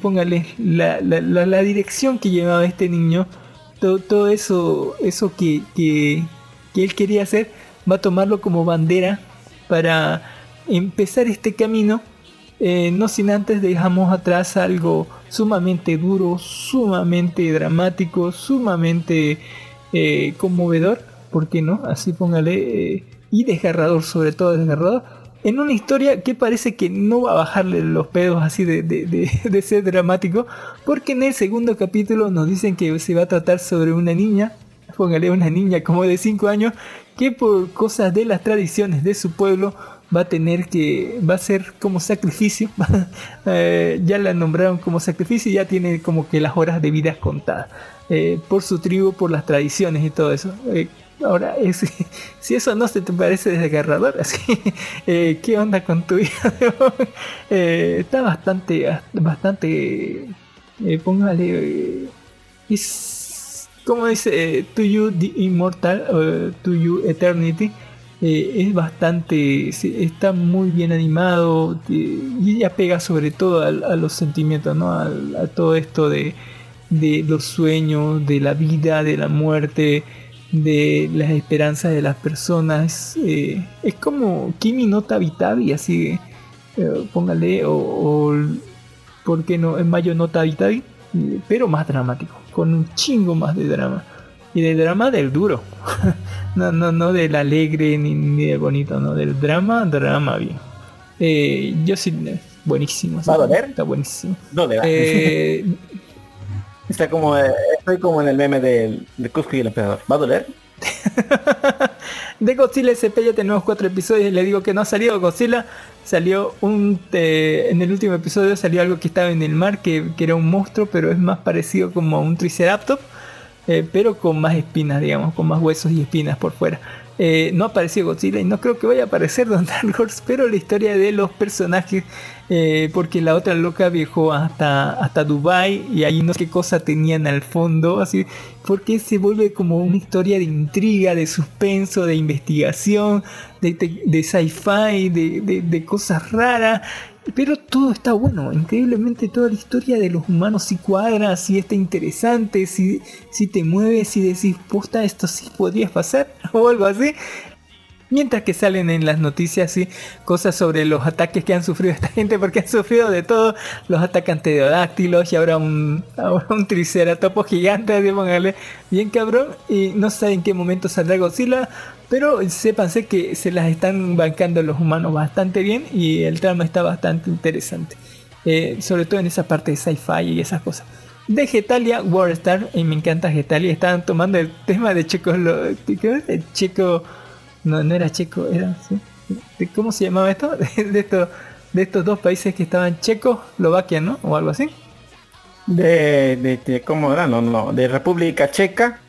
póngale, la, la- dirección que llevaba este niño, todo, todo eso, eso que, que, él quería hacer, va a tomarlo como bandera para empezar este camino no sin antes dejamos atrás algo sumamente duro, sumamente dramático, sumamente eh, conmovedor, ¿por qué no? Así póngale, eh, y desgarrador, sobre todo desgarrador, en una historia que parece que no va a bajarle los pedos así de, de- de- de ser dramático, porque en el segundo capítulo nos dicen que se va a tratar sobre una niña, póngale una niña como de 5 años, que por cosas de las tradiciones de su pueblo va a tener que, va a ser como sacrificio, Eh, ya la nombraron como sacrificio y ya tiene como que las horas de vida contadas, eh, por su tribu, por las tradiciones y todo eso. Eh, ahora, si eso no se te parece desgarrador, así, ¿qué onda con tu vida? Está bastante, bastante, póngale, es dice, To You the Immortal, To You Eternity, eh, es bastante, está muy bien animado eh, y ya pega sobre todo a, los sentimientos, ¿no? A, todo esto de, de los sueños, de la vida, de la muerte, de las esperanzas de las personas. eh, es como Kimi no Tabitabi, así, eh, póngale, o, o ¿por qué no? En mayo no Tabitabi, pero más dramático, con un chingo más de drama. Y del drama del duro. no, no, no del alegre ni, ni del bonito, no, del drama, drama bien. Eh, yo sí, eh, buenísimo. ¿Va a doler? Está buenísimo. No le va. Eh, Está como, eh, estoy como en el meme del, de Cusco y el emperador. ¿Va a doler? de Godzilla SP ya tenemos cuatro episodios y le digo que no ha salido Godzilla. Salió un... eh, en el último episodio salió algo que estaba en el mar, que, que era un monstruo, pero es más parecido como a un Triceratops. Eh, pero con más espinas, digamos, con más huesos y espinas por fuera. Eh, no apareció Godzilla y no creo que vaya a aparecer Don Dark Horse, pero la historia de los personajes, eh, porque la otra loca viajó hasta, hasta Dubai y ahí no sé qué cosa tenían al fondo, así, porque se vuelve como una historia de intriga, de suspenso, de investigación, de, de, de sci-fi, de, de, de cosas raras. Pero todo está bueno, increíblemente toda la historia de los humanos sí cuadra, sí está interesante, si, si te mueves y decís, posta, esto sí podría pasar, o algo así. Mientras que salen en las noticias sí, cosas sobre los ataques que han sufrido esta gente, porque han sufrido de todo, los ataques pterodáctilos y ahora un, ahora un triceratopo gigante, así póngale, bien cabrón, y no sé en qué momento saldrá Godzilla, pero sépanse que se las están bancando los humanos bastante bien y el trama está bastante interesante, Eh, sobre todo en esa parte de sci-fi y esas cosas. De Getalia Warstar, y me encanta Getalia, estaban tomando el tema de Checo, lo, ¿qué es? No, no era Checo, era, ¿sí? ¿De ¿cómo se llamaba esto? De, estos, de estos dos países que estaban Checo, Eslovaquia, ¿no? O algo así. De, de, de- ¿cómo era? No, no, de República Checa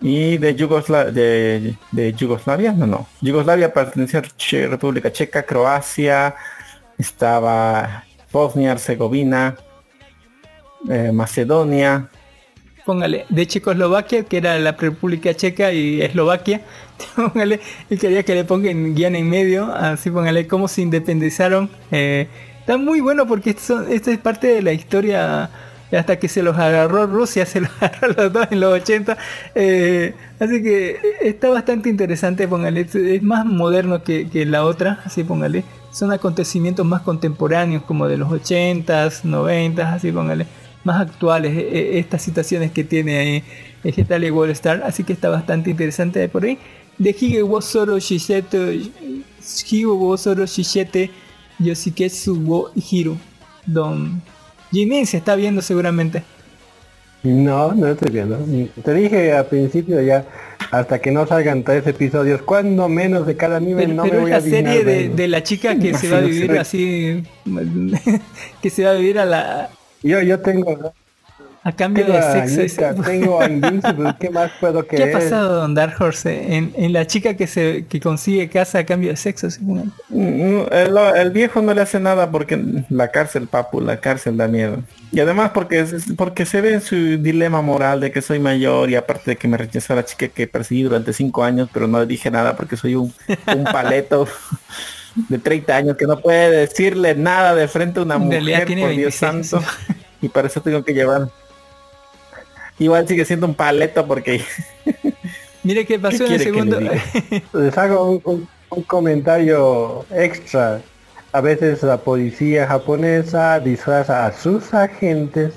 y de Yugoslavia, de, de Yugoslavia, no, no. Yugoslavia pertenecía a Che- República Checa, Croacia, estaba Bosnia, Herzegovina, eh, Macedonia, Póngale, de Checoslovaquia, que era la República Checa y Eslovaquia. Póngale, y quería que le pongan guion en medio, así póngale cómo se independizaron. Eh, está muy bueno porque esto, esto es parte de la historia hasta que se los agarró Rusia, se los agarró los dos en los 80. eh, así que está bastante interesante, póngale, es más moderno que, que la otra, así póngale. Son acontecimientos más contemporáneos, como de los 80s, 90s, así póngale más actuales eh, eh, estas situaciones que tiene ahí Getalia Wall Star, así que está bastante interesante de por ahí. De Hige wo Soro Shishete, Hige wo Soro Shishete, Yoshiketsu wo Hiro, Don Jimin se está viendo seguramente. No, no estoy viendo. Te dije al principio ya, hasta que no salgan tres episodios, cuando menos de cada nivel Pero, no pero me voy a serie de, de la chica que se va a vivir sí. así, que se va a vivir a la Yo, yo tengo, a cambio tengo de sexo. Anita, tengo a Invincible, ¿qué más puedo ¿Qué querer? ha pasado, Don Dark Horse? En, en la chica que se que consigue casa a cambio de sexo. ¿sí? Mm, El, el viejo no le hace nada porque la cárcel, papu, la cárcel da miedo. Y además porque porque se ve en su dilema moral de que soy mayor y aparte de que me rechazó la chica que perseguí durante cinco años, pero no le dije nada porque soy un, un paleto de 30 años que no puede decirle nada de frente a una mujer, tiene por Dios 26, santo. Y para eso tengo que llevar. Igual sigue siendo un paleto porque Mire qué pasó en el le segundo. Les hago un, un- un comentario extra. A veces la policía japonesa disfraza a sus agentes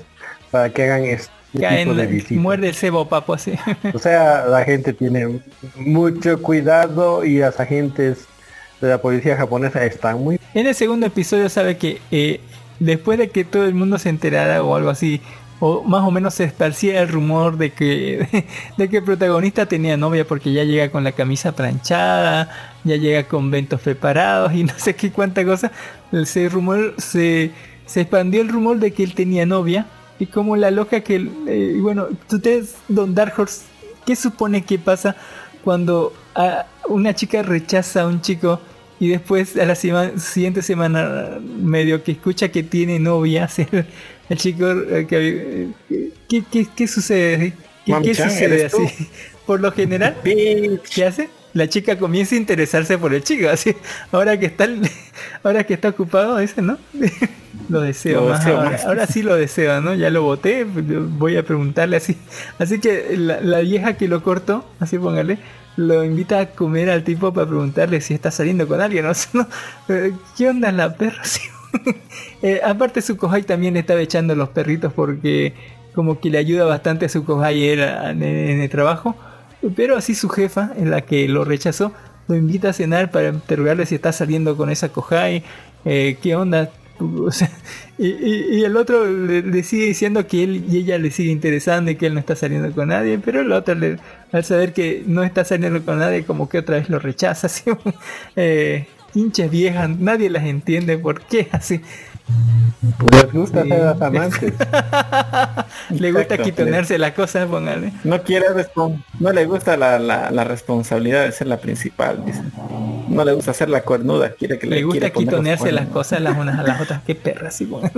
para que hagan este visitas. muerde el cebo, papo, así. O sea, la gente tiene mucho cuidado y las agentes de la policía japonesa están muy En el segundo episodio sabe que eh, después de que todo el mundo se enterara o algo así, o más o menos se esparcía el rumor de que, de que el protagonista tenía novia porque ya llega con la camisa planchada, ya llega con ventos preparados y no sé qué cuánta cosa, se rumor, se, se expandió el rumor de que él tenía novia y como la loca que, eh, bueno, ustedes, Don Dark Horse, ¿qué supone que pasa cuando a una chica rechaza a un chico y después a la sema- siguiente semana medio que escucha que tiene novia, el chico eh, que, eh, ¿qué, qué, qué sucede? ¿Qué, sucede así? Por lo general, ¿qué hace? La chica comienza a interesarse por el chico, así. Ahora que está, ahora que está ocupado, ese, ¿no? lo deseo, Lo más, deseo ahora, más. ahora sí lo deseo, ¿no? Ya lo voté, voy a preguntarle así. Así que la, la vieja que lo cortó, así póngale, lo invita a comer al tipo para preguntarle si está saliendo con alguien, ¿no? ¿no? ¿Qué onda la perra? Eh, aparte su kohai también estaba echando los perritos porque como que le ayuda bastante a su a- en, en el trabajo. Pero así su jefa, en la que lo rechazó, lo invita a cenar para interrogarle si está saliendo con esa kohai, eh, qué onda. O sea, y, y- y el otro le, le sigue diciendo que él y ella le sigue interesando y que él no está saliendo con nadie, pero el otro le- al saber que no está saliendo con nadie como que otra vez lo rechaza. Así, eh, hinchas viejas, nadie las entiende por qué así. Les gusta ser las amantes. Le gusta Exacto. quitonearse la cosa, póngale. No quiere no le gusta la, la, la responsabilidad de ser la principal, dice. No le gusta ser la cuernuda, quiere que le, Le gusta quitonearse las cosas las unas a las otras, qué perra, así, póngale.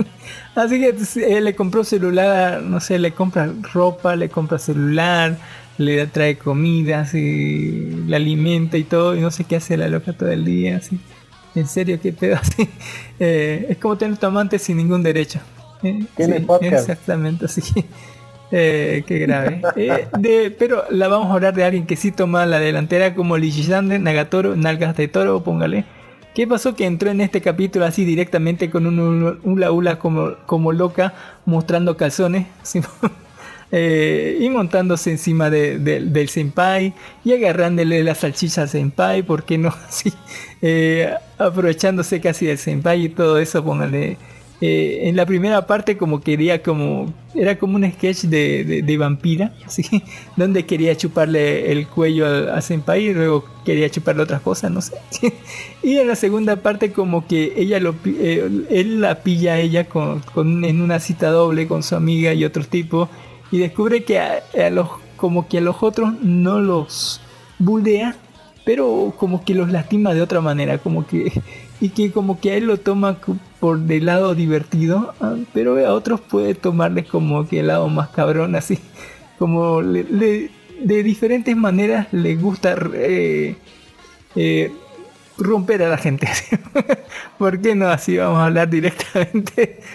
Así que le compró celular, no sé, le compra ropa, le compra celular, le trae comida, así, le alimenta y todo, y no sé qué hace la loca todo el día, así. En serio, qué pedo, así. Eh, es como tener tu amante sin ningún derecho. Eh, Tiene sí, podcast. Exactamente, así. Eh, qué grave. Eh, pero la vamos a hablar de alguien que sí toma la delantera como Lijisande, Nagatoro, Nalgas de Toro, póngale. ¿Qué pasó que entró en este capítulo así directamente con un hula hula como, como loca, mostrando calzones? Eh, y montándose encima de, de, del senpai y agarrándole la salchicha al senpai, ¿por qué no? Sí, eh, aprovechándose casi del senpai y todo eso, póngale. Eh, en la primera parte como quería como era como un sketch de, de, vampira ¿sí? donde quería chuparle el cuello al, senpai y luego quería chuparle otras cosas no sé y en la segunda parte como que ella lo eh, él la pilla a ella con, en una cita doble con su amiga y otro tipo y descubre que a, a los como que a los otros no los buldea pero como que los lastima de otra manera como que y que como que a él lo toma por del lado divertido, ah, pero a otros puede tomarles como que el lado más cabrón, así como le, le, de diferentes maneras le gusta eh, eh, romper a la gente. ¿Por qué no? Así vamos a hablar directamente.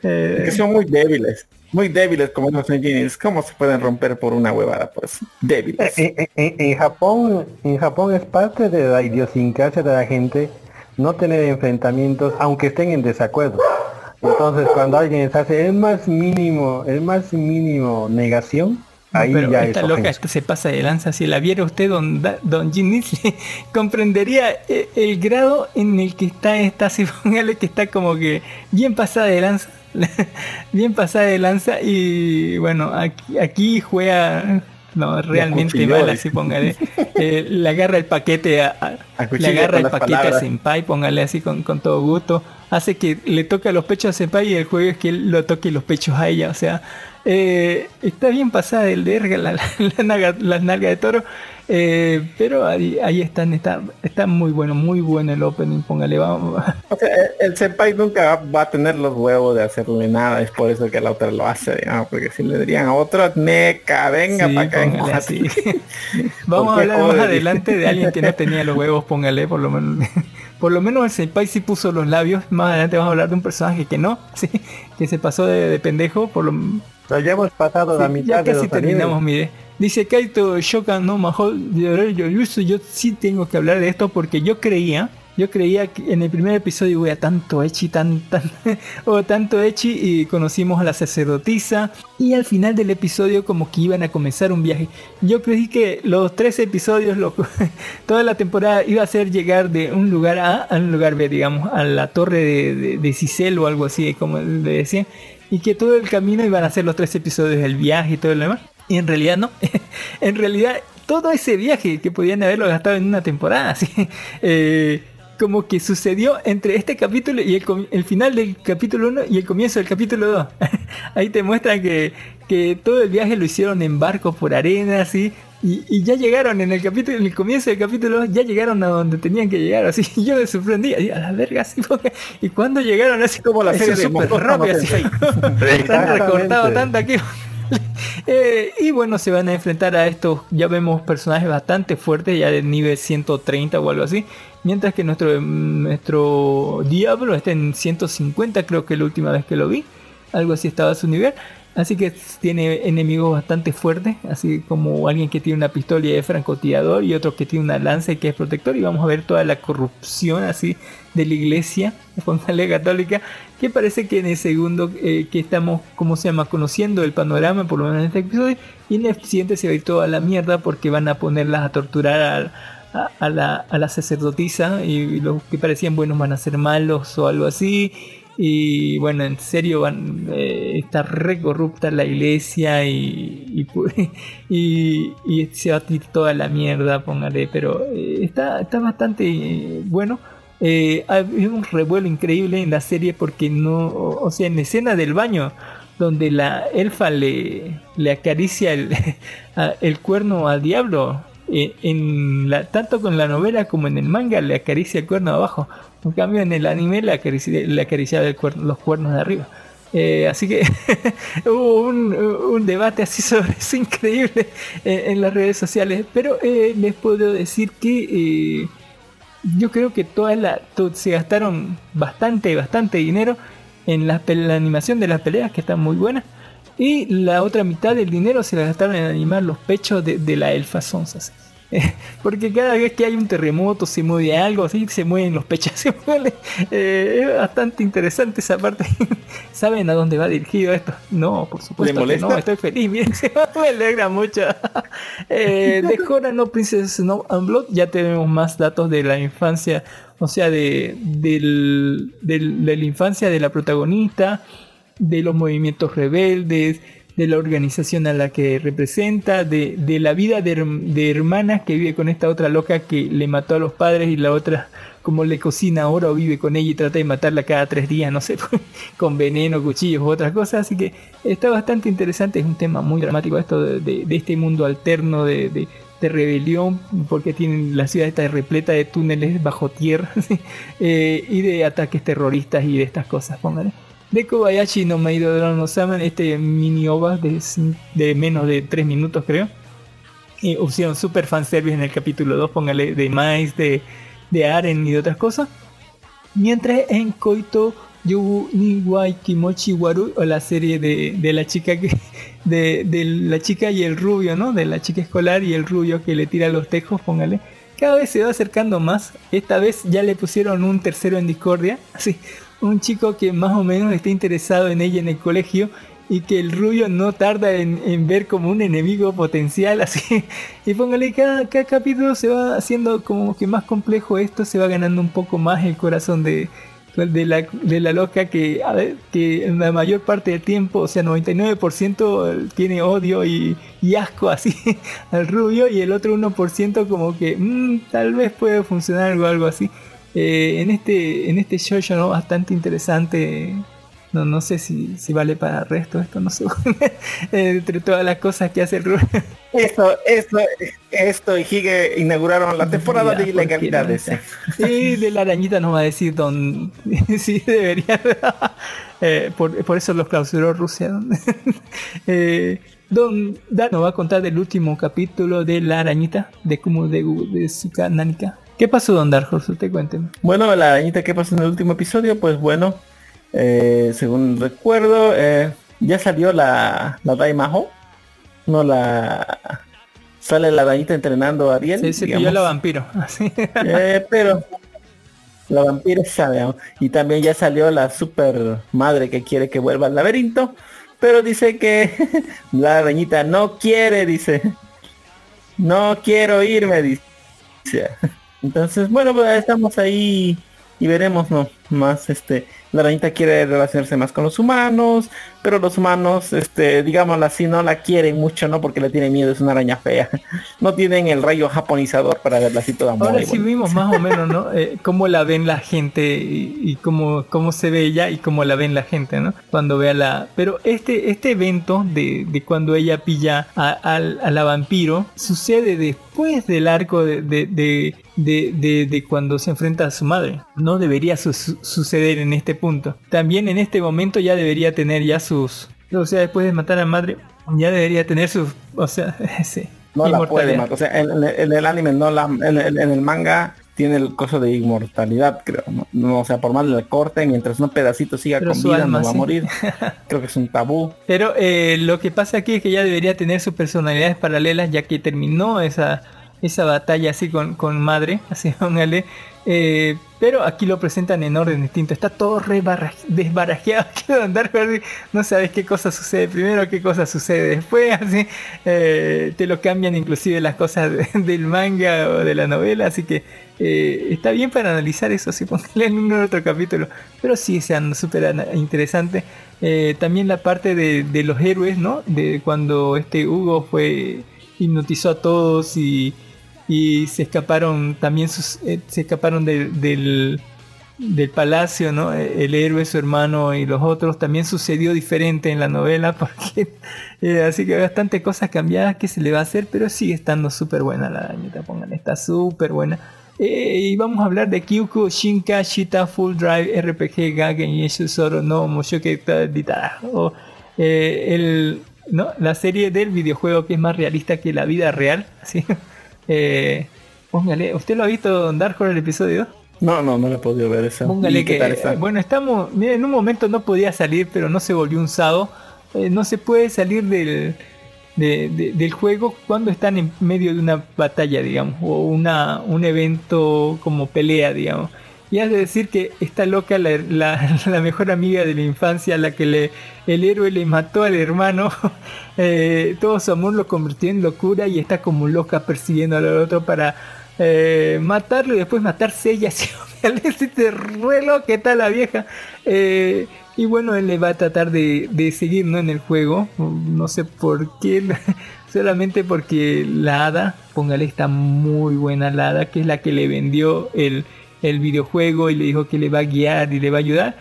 Eh, que son muy débiles. Muy débiles como los engineers. ¿Cómo se pueden romper por una huevada? Pues débiles. En, en, en, Japón, en Japón es parte de la idiosincrasia de la gente no tener enfrentamientos aunque estén en desacuerdo. Entonces cuando alguien hace el más mínimo, el más mínimo negación, ahí pero ya esta es loca esta se pasa de lanza. Si la viera usted, don, Da- don Jin comprendería eh, el grado en el que está esta, así póngale que está como que bien pasada de lanza. bien pasada de lanza y bueno, aquí, aquí juega no, realmente acuchilló, mal, eh. así póngale. Eh, le agarra el paquete a, a- le agarra el paquete a. Senpai, póngale así con, con todo gusto. Hace que le toque los pechos a Senpai y el juego es que él lo toque los pechos a ella. O sea, eh, está bien pasada el verga la, la, la naga- las nalgas de toro. eh, pero ahí, ahí están, está, está muy bueno, muy bueno el opening, póngale, vamos. O sea, el, el senpai nunca va a tener los huevos de hacerle nada, es por eso que la otra lo hace, digamos, porque si le dirían a otro, neca, venga Sí, para acá, póngale encójate". así. Vamos a ¿Por qué hablar más adelante de alguien que no tenía los huevos, póngale, por lo menos. Por lo menos el Senpai sí puso los labios. Más adelante vamos a hablar de un personaje que no, sí, que se pasó de, de pendejo. Por lo Pero ya hemos pasado la Sí, mitad ya de casi los terminamos, animes. mire. Dice Kaito Shokan no Mahou de Yoyusu. Yo sí tengo que hablar de esto porque yo creía, yo creía que en el primer episodio hubiera tanto echi, tan, tan, o tanto echi y conocimos a la sacerdotisa y al final del episodio como que iban a comenzar un viaje. Yo creí que los tres episodios, lo- toda la temporada iba a ser llegar de un lugar A a un lugar B, digamos, a la torre de, de, de Cicel o algo así, como le decían, y que todo el camino iban a ser los tres episodios del viaje y todo lo demás. Y en realidad no. en realidad todo ese viaje que podían haberlo gastado en una temporada, así, eh, como que sucedió entre este capítulo y el, el final del capítulo 1 y el comienzo del capítulo 2. Ahí te muestran que, que todo el viaje lo hicieron en barcos por arena, así. Y, y ya llegaron en el capítulo, en el comienzo del capítulo 2, ya llegaron a donde tenían que llegar, así. Y yo me sorprendí, así, a la verga, así. porque- Y cuando llegaron así Como la serie de súper no así. Están recortado tanto aquí. Eh, y bueno, se van a enfrentar a estos, ya vemos personajes bastante fuertes, ya del nivel 130 o algo así. Mientras que nuestro, nuestro Diablo está en 150, creo que la última vez que lo vi. Algo así estaba su nivel. Así que tiene enemigos bastante fuertes, así como alguien que tiene una pistola y es francotirador y otro que tiene una lanza y que es protector. Y vamos a ver toda la corrupción así de la iglesia, póngale católica, que parece que en el segundo eh, que estamos, ¿cómo se llama? Conociendo el panorama, por lo menos en este episodio, y en el siguiente se va a ir toda la mierda porque van a ponerlas a torturar a, la, a la sacerdotisa y los que parecían buenos van a ser malos o algo así. Y bueno, en serio van, eh, está re corrupta la iglesia y, y, se va a tirar toda la mierda, póngale, pero eh, está, está bastante eh, bueno. Eh, hay un revuelo increíble en la serie porque no, o, sea, en la escena del baño, donde la elfa le, le acaricia el, el cuerno al diablo, en la, tanto con la novela como en el manga le acaricia el cuerno abajo. En cambio en el anime le acaricia, le acariciaba cuerno- los cuernos de arriba. Eh, así que hubo un, debate así sobre eso increíble en, las redes sociales. Pero eh, les puedo decir que eh, yo creo que toda la, se gastaron bastante, bastante dinero en la, animación de las peleas que están muy buenas. Y la otra mitad del dinero se la gastaron en animar los pechos de, de la elfa Sonsa. Porque cada vez que hay un terremoto, se mueve algo, así se mueven los pechos. se. Eh, es bastante interesante esa parte. ¿Saben a dónde va dirigido esto? No, por supuesto que no, estoy feliz. Miren, se me alegra mucho. Eh, de Jorah no Princess Snow and Blood ya tenemos más datos de la infancia, o sea, de, del- del- de la infancia de la protagonista, de los movimientos rebeldes, de la organización a la que representa, de, de la vida de, de hermanas que vive con esta otra loca que le mató a los padres y la otra como le cocina ahora o vive con ella y trata de matarla cada tres días, no sé, con veneno, cuchillos u otras cosas. Así que está bastante interesante, es un tema muy dramático esto de, de- este mundo alterno de, de- rebelión, porque tienen la ciudad está repleta de túneles bajo tierra. Eh, y de ataques terroristas y de estas cosas, póngale. De Kobayashi no Meido no Saman, este mini ova de, de menos de 3 minutos creo. Y opción super fanservice en el capítulo 2, póngale de Mais, de, de Aren y de otras cosas. Mientras en Koito Yubu ni Wai Kimochi Waru, o la serie de, de la chica que de, de la chica y el rubio, ¿no? De la chica escolar y el rubio que le tira los tejos, póngale. Cada vez se va acercando más. Esta vez ya le pusieron un tercero en discordia. Así, un chico que más o menos está interesado en ella en el colegio y que el rubio no tarda en, en ver como un enemigo potencial así y póngale cada, cada capítulo se va haciendo como que más complejo esto se va ganando un poco más el corazón de, de la, de la loca que, a ver, que en la mayor parte del tiempo, o sea, 99% tiene odio y, y asco así al rubio y el otro 1% como que mm, tal vez puede funcionar algo, algo así. Eh, en este en este show ¿no? bastante interesante. No, no sé si, si vale para el resto esto, no sé. Eh, Entre todas las cosas que hace el rubio. Esto, esto, esto y Hige inauguraron la temporada Ya, de ilegalidades. Y de la arañita nos va a decir don sí debería Eh, por, por eso los clausuró Rusia ¿no? Eh, don Dan nos va a contar del último capítulo de la arañita de como de, de Suka Nanika ¿qué pasó don Dark Horse? usted cuénteme Bueno, la arañita que pasó en el último episodio, pues bueno, eh, según recuerdo, eh, ya salió la, la Daimaho. No la... Sale la arañita entrenando a Ariel. se, se pilló digamos. la vampiro Eh, pero la vampira sabe y también ya salió la super madre que quiere que vuelva al laberinto pero dice que la arañita no quiere dice no quiero irme dice entonces bueno pues estamos ahí y veremos no más este la arañita quiere relacionarse más con los humanos pero los humanos este digámoslo así no la quieren mucho no porque le tienen miedo es una araña fea no tienen el rayo japonizador para verla así toda Ahora sí vimos más o menos, ¿no? Eh, cómo la ven la gente y, y cómo, cómo se ve ella y cómo la ven la gente, ¿no? Cuando vea la... Pero este, este evento de, de cuando ella pilla a, al- a la vampiro sucede después del arco de, de, de, de- de- de cuando se enfrenta a su madre. No debería su- su- suceder en este punto. También en este momento ya debería tener ya sus... O sea, después de matar a madre, ya debería tener sus... O sea, sí. No la puede matar. O sea, en, el anime no la, en, en- en el manga tiene el coso de inmortalidad, creo. No, No, o sea, por más le corte, mientras un pedacito siga Pero con vida, alma, no va a morir. Creo que es un tabú. Pero eh, lo que pasa aquí es que ya debería tener sus personalidades paralelas ya que terminó esa, esa batalla así con, con madre, así póngale. Eh, pero aquí lo presentan en orden distinto. Está todo re desbarajeado. Quiero andar no sabes qué cosa sucede primero, qué cosa sucede después. Así eh, te lo cambian inclusive las cosas de- del manga o de la novela. Así que eh, está bien para analizar eso. Si póngale en un otro capítulo. Pero sí, sean súper interesante. Eh, también la parte de, de los héroes, ¿no? De cuando este Hugo fue hipnotizó a todos y, y se escaparon también sus, eh, se escaparon de- del del palacio, ¿no? Eh, El héroe, su hermano y los otros también sucedió diferente en la novela, porque eh, así que hay bastante cosas cambiadas que se le va a hacer, pero sigue estando súper buena la arañita, pongan, está súper buena. Y vamos a hablar de Kyuku Shinka Shita Full Drive RPG Gagen Yeshu Soro no Mushoke Dita o eh, el, ¿no? la serie del videojuego que es más realista que la vida real. ¿sí? Eh, póngale, ¿usted lo ha visto Don Dark Horror el episodio 2? No, no, no le he podido ver eso. Póngale ¿Y qué que, está? bueno, estamos, mira, en un momento no podía salir, pero no se volvió un sábado. eh, no se puede salir del, de- de- del juego cuando están en medio de una batalla, digamos, o una, un evento como pelea, digamos. Y has de decir que está loca la, mejor amiga de la infancia, la que le, el héroe le mató al hermano, eh, todo su amor lo convirtió en locura y está como loca persiguiendo al otro para eh, matarlo y después matarse ella. así, Te re loca está la vieja. Eh, y bueno, él le va a tratar de, de seguir ¿no? en el juego. No sé por qué. Solamente porque la hada, póngale, está muy buena la hada, que es la que le vendió el, el videojuego y le dijo que le va a guiar y le va a ayudar.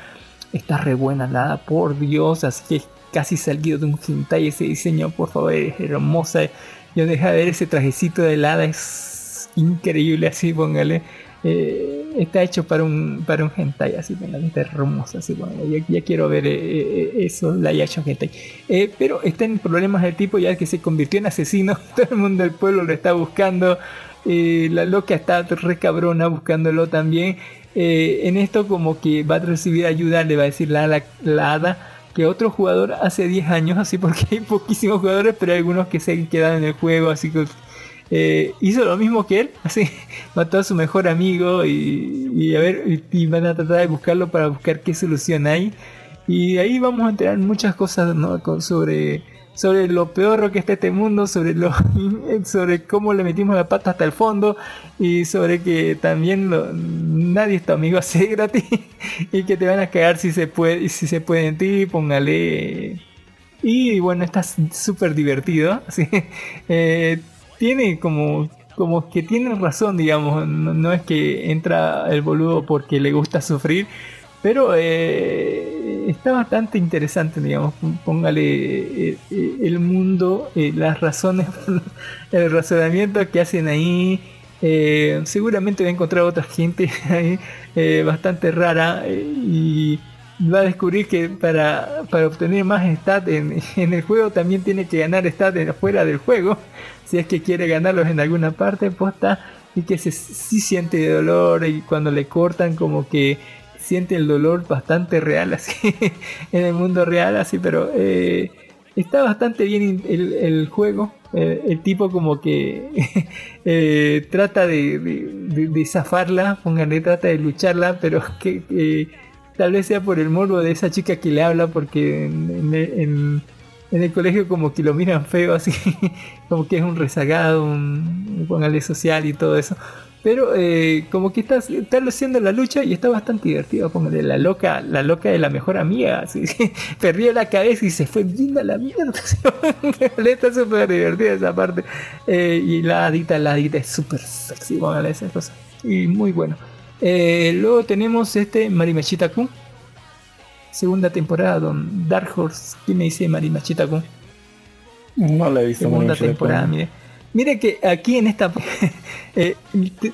Está re buena la por Dios, así que es casi salido de un hentai ese diseño, por favor, es hermosa. Yo deja de ver ese trajecito de la hada, es increíble así, póngale. Eh, está hecho para un para un hentai así póngale, está hermosa así póngale. ya, ya quiero ver eh, eh, eso la action hentai Eh, pero está en problemas del tipo ya que se convirtió en asesino todo el mundo del pueblo lo está buscando eh, la loca está re cabrona buscándolo también Eh, en esto como que va a recibir ayuda le va a decir la, la, hada que otro jugador hace 10 años así porque hay poquísimos jugadores pero hay algunos que se han quedado en el juego así que eh, hizo lo mismo que él, así mató a su mejor amigo y, y a ver, y, y van a tratar de buscarlo para buscar qué solución hay. Y ahí vamos a enterar muchas cosas ¿no? Con- sobre, sobre lo peor que está este mundo, sobre, lo, sobre cómo le metimos la pata hasta el fondo y sobre que también nadie es tu amigo así gratis y que te van a cagar si se puede, si se en ti, póngale y bueno, está súper divertido. ¿sí? Eh, tiene como, como que tiene razón, digamos. No, no es que entra el boludo porque le gusta sufrir. Pero eh, está bastante interesante, digamos. Póngale eh, eh, el mundo, eh, las razones, el razonamiento que hacen ahí. Eh, seguramente va a encontrar otra gente eh, bastante rara eh, y va a descubrir que para, para obtener más stat en, el juego también tiene que ganar stat fuera del juego si es que quiere ganarlos en alguna parte posta y que se sí siente dolor y cuando le cortan como que siente el dolor bastante real así en el mundo real así pero eh, está bastante bien el, el juego. Eh, el tipo como que eh, trata de, de- de- zafarla póngale trata de lucharla pero que, tal vez sea por el morbo de esa chica que le habla porque en- en el colegio como que lo miran feo así como que es un rezagado un póngale social y todo eso pero eh, como que está, está haciendo la lucha y está bastante divertido póngale la loca la loca de la mejor amiga así perdió la cabeza y se fue viendo a la mierda Le está súper divertida esa parte Eh, y la adita la adita es súper sexy póngale esa cosa y muy bueno eh, luego tenemos este Marimachita Kun. Segunda temporada, don Dark Horse. ¿Quién me dice Marimachita Kun? No la he visto. Segunda temporada, mire. Mire que aquí en esta... eh,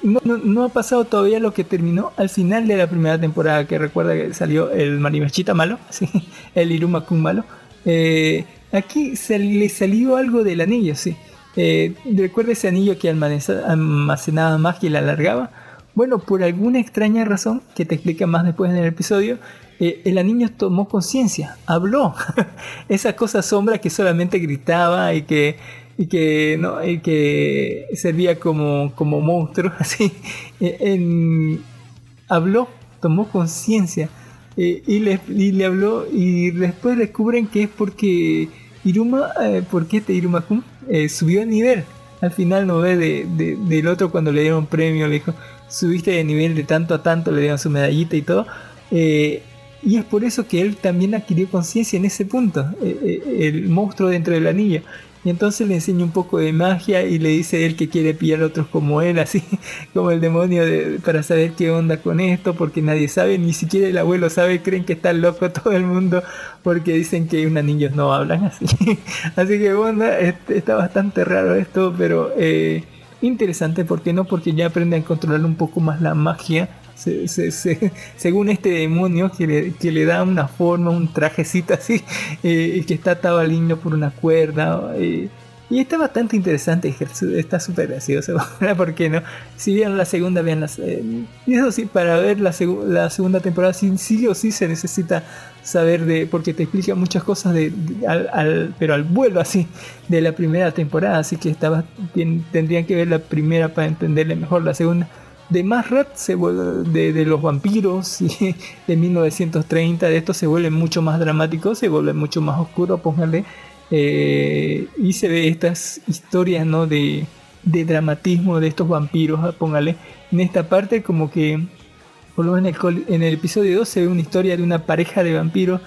no, ha pasado todavía lo que terminó al final de la primera temporada, que recuerda que salió el Marimachita malo, ¿sí? el Iruma Kun malo. Eh, aquí le salió algo del anillo, sí. Eh, ¿Recuerda ese anillo que almacenaba magia y la alargaba? Bueno, por alguna extraña razón, que te explica más después en el episodio, el anillo tomó conciencia, habló. Esa cosa sombra que solamente gritaba y que, y que, no, y que servía como, como monstruo, así, en- habló, tomó conciencia eh, y, le, y le habló y después descubren que es porque Iruma, eh, porque este Iruma eh, subió de nivel. Al final no ve de, de- del otro cuando le dieron premio, le dijo, subiste de nivel de tanto a tanto, le dieron su medallita y todo. Eh, y es por eso que él también adquirió conciencia en ese punto, eh, el monstruo dentro del anillo. Y entonces le enseña un poco de magia y le dice él que quiere pillar a otros como él, así como el demonio, de- para saber qué onda con esto, porque nadie sabe, ni siquiera el abuelo sabe, creen que está loco todo el mundo, porque dicen que unos niños no hablan así. así que bueno, este- está bastante raro esto, pero eh, interesante, ¿por qué no? Porque ya aprenden a controlar un poco más la magia. Se- se- se- según este demonio que le, que le da una forma, un trajecito así, eh, que está atado al niño por una cuerda. eh, Y está bastante interesante, está súper gracioso, ¿por qué no? Si vieron la segunda, vean la eh, Y eso sí, para ver la, seg- la segunda temporada, sí, sí o sí se necesita saber de, porque te explica muchas cosas de, al, pero al vuelo así, de la primera temporada, así que estaba, tendrían que ver la primera para entenderle mejor la segunda. De más rat se de, de los vampiros y de 1930, de esto se vuelve mucho más dramático, se vuelve mucho más oscuro, póngale. eh, y se ve estas historias ¿no? de, de dramatismo de estos vampiros, póngale. En esta parte como que, por lo menos en el, en el episodio 2 se ve una historia de una pareja de vampiros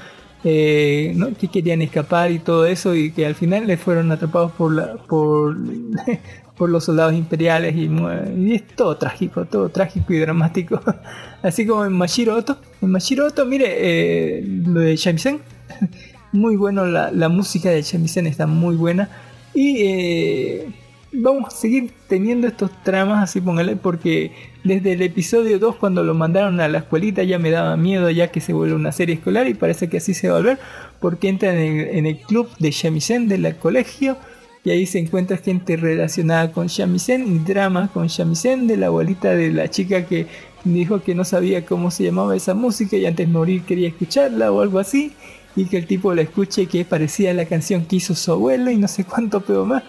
eh, que querían escapar y todo eso y que al final les fueron atrapados por la, por, los soldados imperiales y, y es todo trágico, todo trágico y dramático. Así como en Mashiro Oto. En Mashiro Oto, mire, eh, lo de Shamisen, muy bueno, la, la música de Shamisen está muy buena. Y eh, vamos a seguir teniendo estos tramas, así póngale, porque desde el episodio 2, cuando lo mandaron a la escuelita, ya me daba miedo ya que se vuelve una serie escolar y parece que así se va a volver, porque entra en el, club de Shamisen del colegio y ahí se encuentra gente relacionada con Shamisen y drama con Shamisen de la abuelita de la chica que dijo que no sabía cómo se llamaba esa música y antes de morir quería escucharla o algo así y que el tipo la escuche y que parecía la canción que hizo su abuelo y no sé cuánto pero más.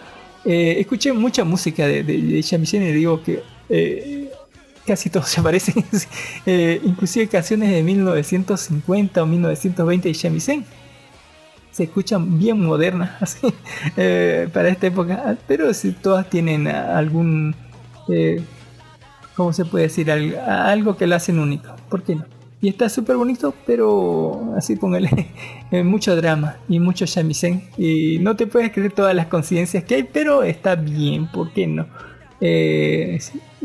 Eh, escuché mucha música de, de, de Shamisen y digo que eh, casi todos se parecen, Eh, inclusive canciones de 1950 o 1920 de Shamisen se escuchan bien modernas así, eh, para esta época, pero si todas tienen algún, eh, ¿cómo se puede decir? Algo que la hacen único, ¿por qué no? Y está súper bonito, pero así póngale eh, mucho drama y mucho shamisen. Y no te puedes creer todas las coincidencias que hay, pero está bien, ¿por qué no?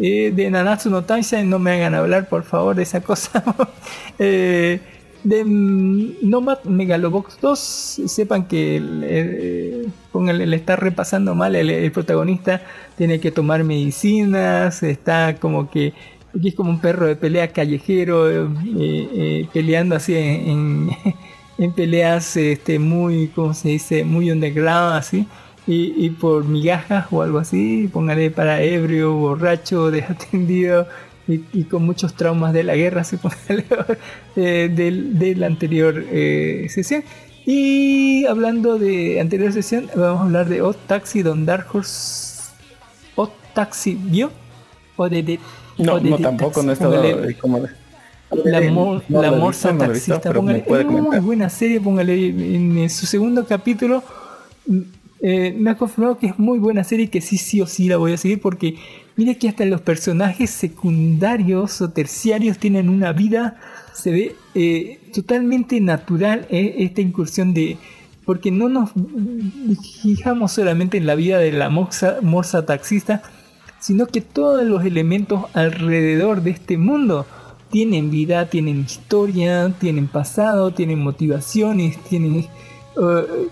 Eh, de Nanatsu no Taisen no me hagan hablar, por favor, de esa cosa. Eh, de mm, Nomad Megalobox 2, sepan que el- eh, está repasando mal el, protagonista, tiene que tomar medicinas, está como que es como un perro de pelea callejero, eh, eh, peleando así en, en, en peleas este, muy, ¿cómo se dice? Muy underground, así. Y, y por migajas o algo así, póngale para ebrio, borracho, desatendido y, y con muchos traumas de la guerra, así, póngale, eh, del, de la anterior eh, sesión. Y hablando de anterior sesión, vamos a hablar de Odd Taxi Don Dark Horse. Odd Taxi, ¿vio? O de, de No, o de no tampoco, Taxi, no he estado eh, como... La, Eh, mor- no la morsa visto, no lo he visto, taxista, pero me póngale. puede Es muy buena serie, póngale. En, en su segundo capítulo eh, me ha confirmado que es muy buena serie y que sí, sí o sí la voy a seguir porque mire que hasta los personajes secundarios o terciarios tienen una vida, se ve eh, totalmente natural eh, esta incursión de... Porque no nos fijamos solamente en la vida de la morsa, morsa taxista, sino que todos los elementos alrededor de este mundo tienen vida, tienen historia, tienen pasado, tienen motivaciones, tienen... eh,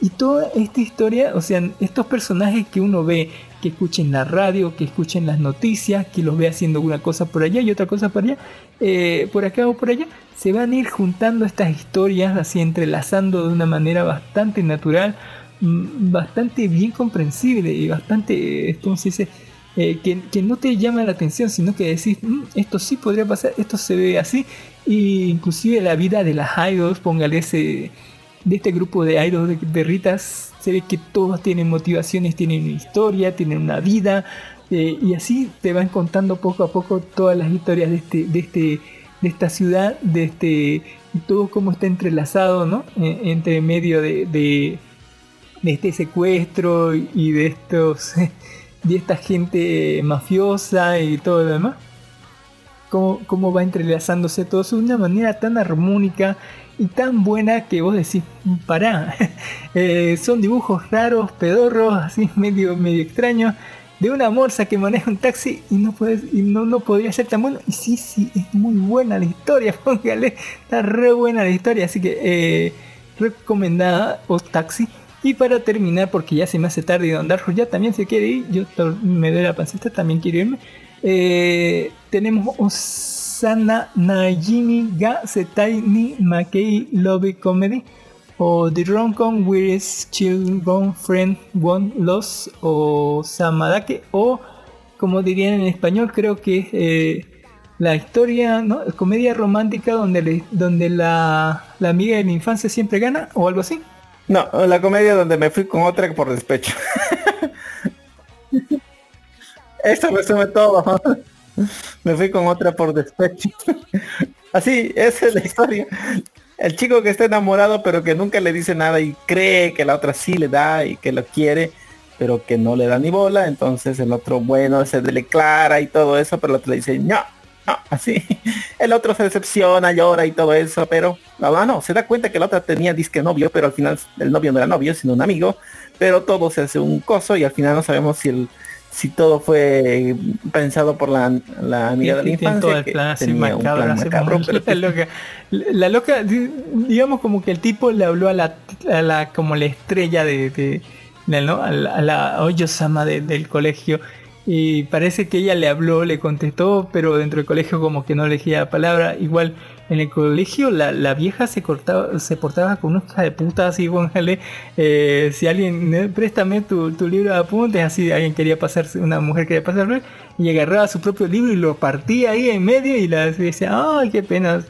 y toda esta historia, o sea, estos personajes que uno ve, que escuchen la radio, que escuchen las noticias, que los ve haciendo una cosa por allá y otra cosa por allá, eh, por acá o por allá, se van a ir juntando estas historias, así entrelazando de una manera bastante natural, mm, bastante bien comprensible y bastante, eh, ¿cómo se dice? Que, que no te llama la atención, sino que decís, "Mm, esto sí podría pasar, esto se ve así, y inclusive la vida de las idols, póngale ese, de este grupo de idols de, Ritas, se ve que todos tienen motivaciones, tienen una historia, tienen una vida, eh, y así te van contando poco a poco todas las historias de este, de este, de esta ciudad, de este, todo cómo está entrelazado, ¿no? Eh, entre medio de, de, de este secuestro y de estos de esta gente mafiosa y todo lo demás. Cómo, cómo va entrelazándose todo eso de una manera tan armónica y tan buena que vos decís, pará. Eh, son dibujos raros, pedorros, así medio, medio extraños, de una morsa que maneja un taxi y no puedes, y no, no podría ser tan bueno. Y sí, sí, es muy buena la historia, póngale, está re buena la historia, así que eh, recomendada o taxi. Y para terminar, porque ya se me hace tarde y Don Darjo ya también se quiere ir, yo me doy la pancita, también quiero irme. Eh, tenemos Osana Najimi ga Setai ni Makei Love Comedy. o The Rom-Com Weirdest Children Friend One Lost o Samadake o como dirían en español creo que eh, la historia, ¿no? Comedia romántica donde, le- donde la, la amiga de la infancia siempre gana o algo así. No, la comedia donde me fui con otra por despecho. Eso resume todo. Me fui con otra por despecho. Así, esa es la historia. El chico que está enamorado pero que nunca le dice nada y cree que la otra sí le da y que lo quiere, pero que no le da ni bola, entonces el otro bueno se declara y todo eso, pero el otro le dice, no, no, así. El otro se decepciona, llora y todo eso, pero no, no, se da cuenta que la otra tenía disque novio, pero al final el novio no era novio, sino un amigo, pero todo se hace un coso y al final no sabemos si el si todo fue pensado por la, la amiga de la tiene todo infancia el plan así macabro, plan macabro, pero la loca. La loca, di- digamos como que el tipo le habló a la, a la como la estrella de, de- de- ¿no? a la, a la Oyo-sama de- del colegio y parece que ella le habló, le contestó, pero dentro del colegio como que no elegía palabra. Igual en el colegio la, la vieja se cortaba, se portaba con una de puta así, póngale, eh, si alguien, eh, préstame tu, tu libro de apuntes, así alguien quería pasarse, una mujer quería pasarlo, y agarraba su propio libro y lo partía ahí en medio y la decía, ay, qué pena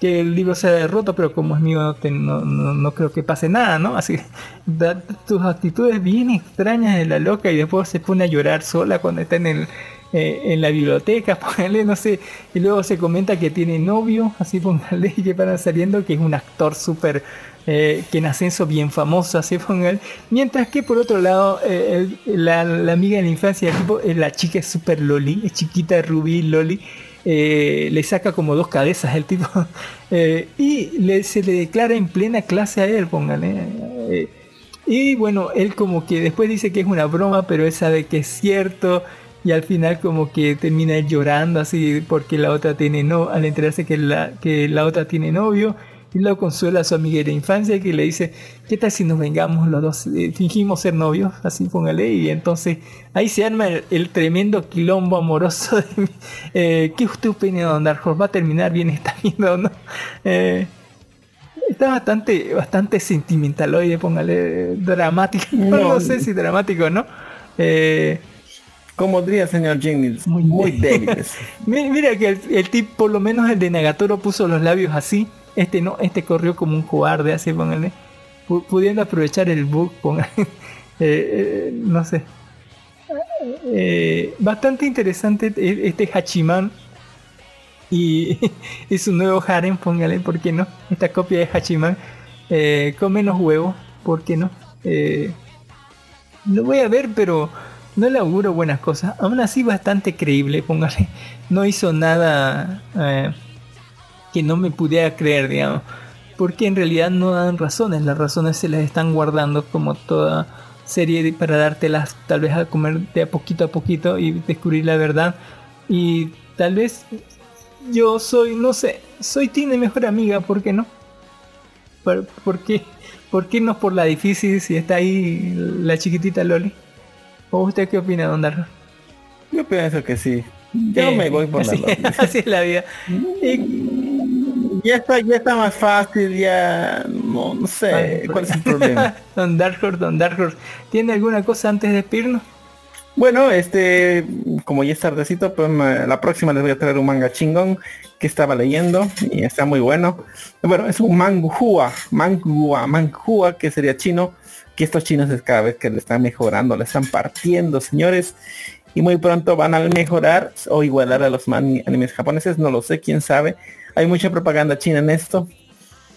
que el libro sea derroto, pero como es mío no, no, no- creo que pase nada, ¿no? Así da tus actitudes bien extrañas de la loca y después se pone a llorar sola cuando está en el eh, en la biblioteca, póngale, no sé, y luego se comenta que tiene novio, así póngale, y que van saliendo, que es un actor súper eh, que en ascenso bien famoso, así póngale, mientras que por otro lado, eh, la, amiga de la infancia, tipo, la chica es súper loli, es chiquita, rubí, loli, eh, le saca como dos cabezas el tipo eh, y le, se le declara en plena clase a él, póngale. eh, y bueno, él como que después dice que es una broma, pero él sabe que es cierto. Y al final como que termina llorando así porque la otra tiene no, al enterarse que la, que la otra tiene novio. Y lo consuela a su amiga de infancia que le dice, ¿qué tal si nos vengamos los dos? Eh, fingimos ser novios, así póngale. Y entonces ahí se arma el, el tremendo quilombo amoroso. De, eh, ¿Qué usted opina, Don Dark Horse? ¿Va a terminar bien esta vida o no? Eh, Está bastante, bastante sentimentaloide, póngale dramático. No, No. sé si dramático o no. Eh, como diría el señor Jennings, muy, débiles. mi- mira que el, el tipo, por lo menos el de Nagatoro puso los labios así. Este no, este corrió como un cobarde, así póngale. Pu- pudiendo aprovechar el bug, póngale. Eh, eh, no sé. Eh, bastante interesante e- este Hachiman. Y, y su nuevo harem, póngale, ¿por qué no? Esta copia de Hachiman. Eh, con menos huevos, ¿por qué no? Lo voy a ver, pero no le auguro buenas cosas. Aún así, bastante creíble, póngale. No hizo nada que no me pudiera creer, digamos. Porque en realidad no dan razones. Las razones se las están guardando como toda serie para dártelas tal vez a comer de a poquito a poquito y descubrir la verdad. Y tal vez yo soy, no sé, soy tiene mejor amiga, ¿por qué no? ¿Por, por qué? ¿Por qué no por la difícil si está ahí la chiquitita Loli? ¿O usted qué opina, Don Darko? Yo pienso que sí. Yo Eh, me voy por la así, Loli. así es la vida. Ya está, ya está más fácil, ya no, no sé cuál es el problema. Don Dark Horse, Don Dark Horse, ¿tiene alguna cosa antes de despedirnos? Bueno, este, como ya es tardecito, pues me- la próxima les voy a traer un manga chingón que estaba leyendo y está muy bueno. Bueno, es un manhua, manhua, manhua que sería chino, que estos chinos es cada vez que le están mejorando, le están partiendo, señores. Y muy pronto van a mejorar o igualar a los animes japoneses, no lo sé, quién sabe. Hay mucha propaganda china en esto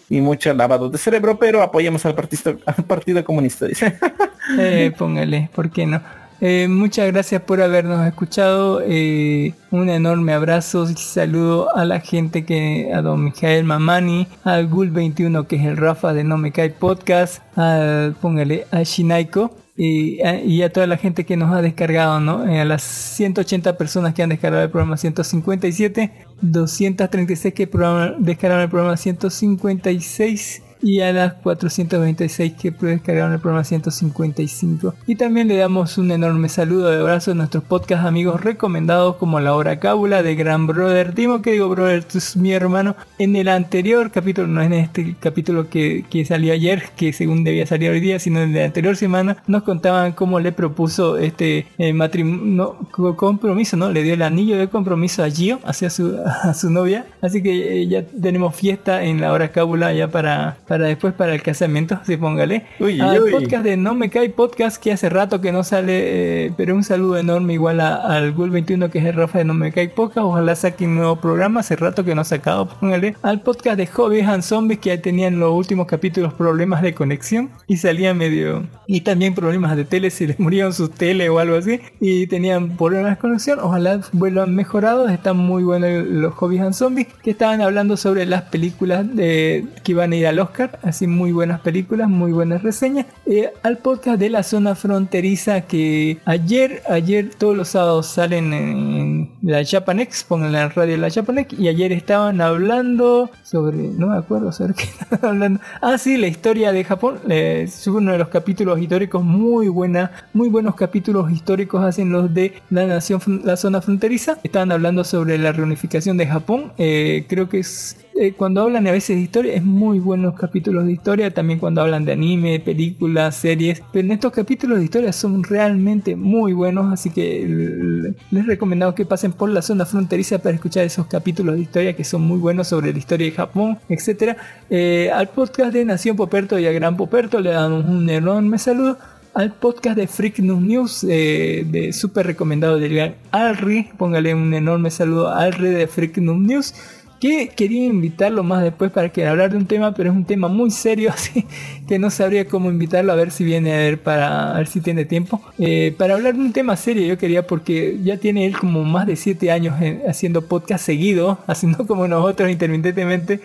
y mucho lavado de cerebro, pero apoyamos al partido, al partido comunista, dice. Eh, póngale, ¿por qué no? Eh, muchas gracias por habernos escuchado. eh, un enorme abrazo y saludo a la gente que, a don Mijael Mamani, al Gul21 que es el Rafa de No Me Cae Podcast, al, póngale, a Shinaiko. Y a, y a toda la gente que nos ha descargado, ¿no? Eh, a las 180 personas que han descargado el programa 157, 236 que descargaron el programa 156 y a las 426 que descargaron el programa 155. Y también le damos un enorme saludo de abrazo a nuestros podcast amigos recomendados como La Hora Cábula de Gran Brother Timo, que digo brother, tú es mi hermano. En el anterior capítulo, no en este capítulo que, que salió ayer, que según debía salir hoy día, sino en la anterior semana, nos contaban cómo le propuso este eh, matrimonio, compromiso, ¿no? Le dio el anillo de compromiso a Gio, hacia su, a su novia. Así que eh, ya tenemos fiesta en la hora cábula ya para, para después para el casamiento, sí, póngale. Uy, Al uy. podcast de No Me Cae Podcast, que hace rato que no sale, eh, pero un saludo enorme igual a- al Gul 21 que es el Rafa de No Me Cae Podcast. Ojalá saquen un nuevo programa, hace rato que no ha sacado, póngale. Al podcast de Hobbies and Zombies, que ya tenían los últimos capítulos problemas de conexión y salía medio. Y también problemas de tele, si les murieron sus tele o algo así, y tenían problemas de conexión. Ojalá vuelvan mejorados. Están muy buenos los Hobbies and Zombies, que estaban hablando sobre las películas de, que iban a ir al Oscar. Así, muy buenas películas, muy buenas reseñas. Eh, al podcast de la zona fronteriza, que ayer, ayer, todos los sábados salen en la Japanex, pongan la radio de la Japanex, y ayer estaban hablando sobre, no me acuerdo sobre qué estaban hablando. Ah, sí, la historia de Japón. Eh, uno de los capítulos históricos muy buena, muy buenos capítulos históricos hacen los de la nación, la zona fronteriza. Estaban hablando sobre la reunificación de Japón. Eh, creo que es eh, cuando hablan a veces de historia, es muy buenos capítulos de historia, también cuando hablan de anime, películas, series, pero en estos capítulos de historia son realmente muy buenos, así que les recomendamos que pasen por la zona fronteriza para escuchar esos capítulos de historia que son muy buenos sobre la historia de Japón, etcétera. Eh, al podcast de Nación Poperto y a Gran Poperto le damos un enorme saludo al podcast de Freak News News, eh, de súper recomendado del gran Alri. Póngale un enorme saludo a Alri de Freak News News. Que quería invitarlo más después para que hablar de un tema, pero es un tema muy serio, así que no sabría cómo invitarlo a ver si viene a ver para a ver si tiene tiempo. Eh, para hablar de un tema serio, yo quería porque ya tiene él como más de 7 años en- haciendo podcast seguido, haciendo como nosotros intermitentemente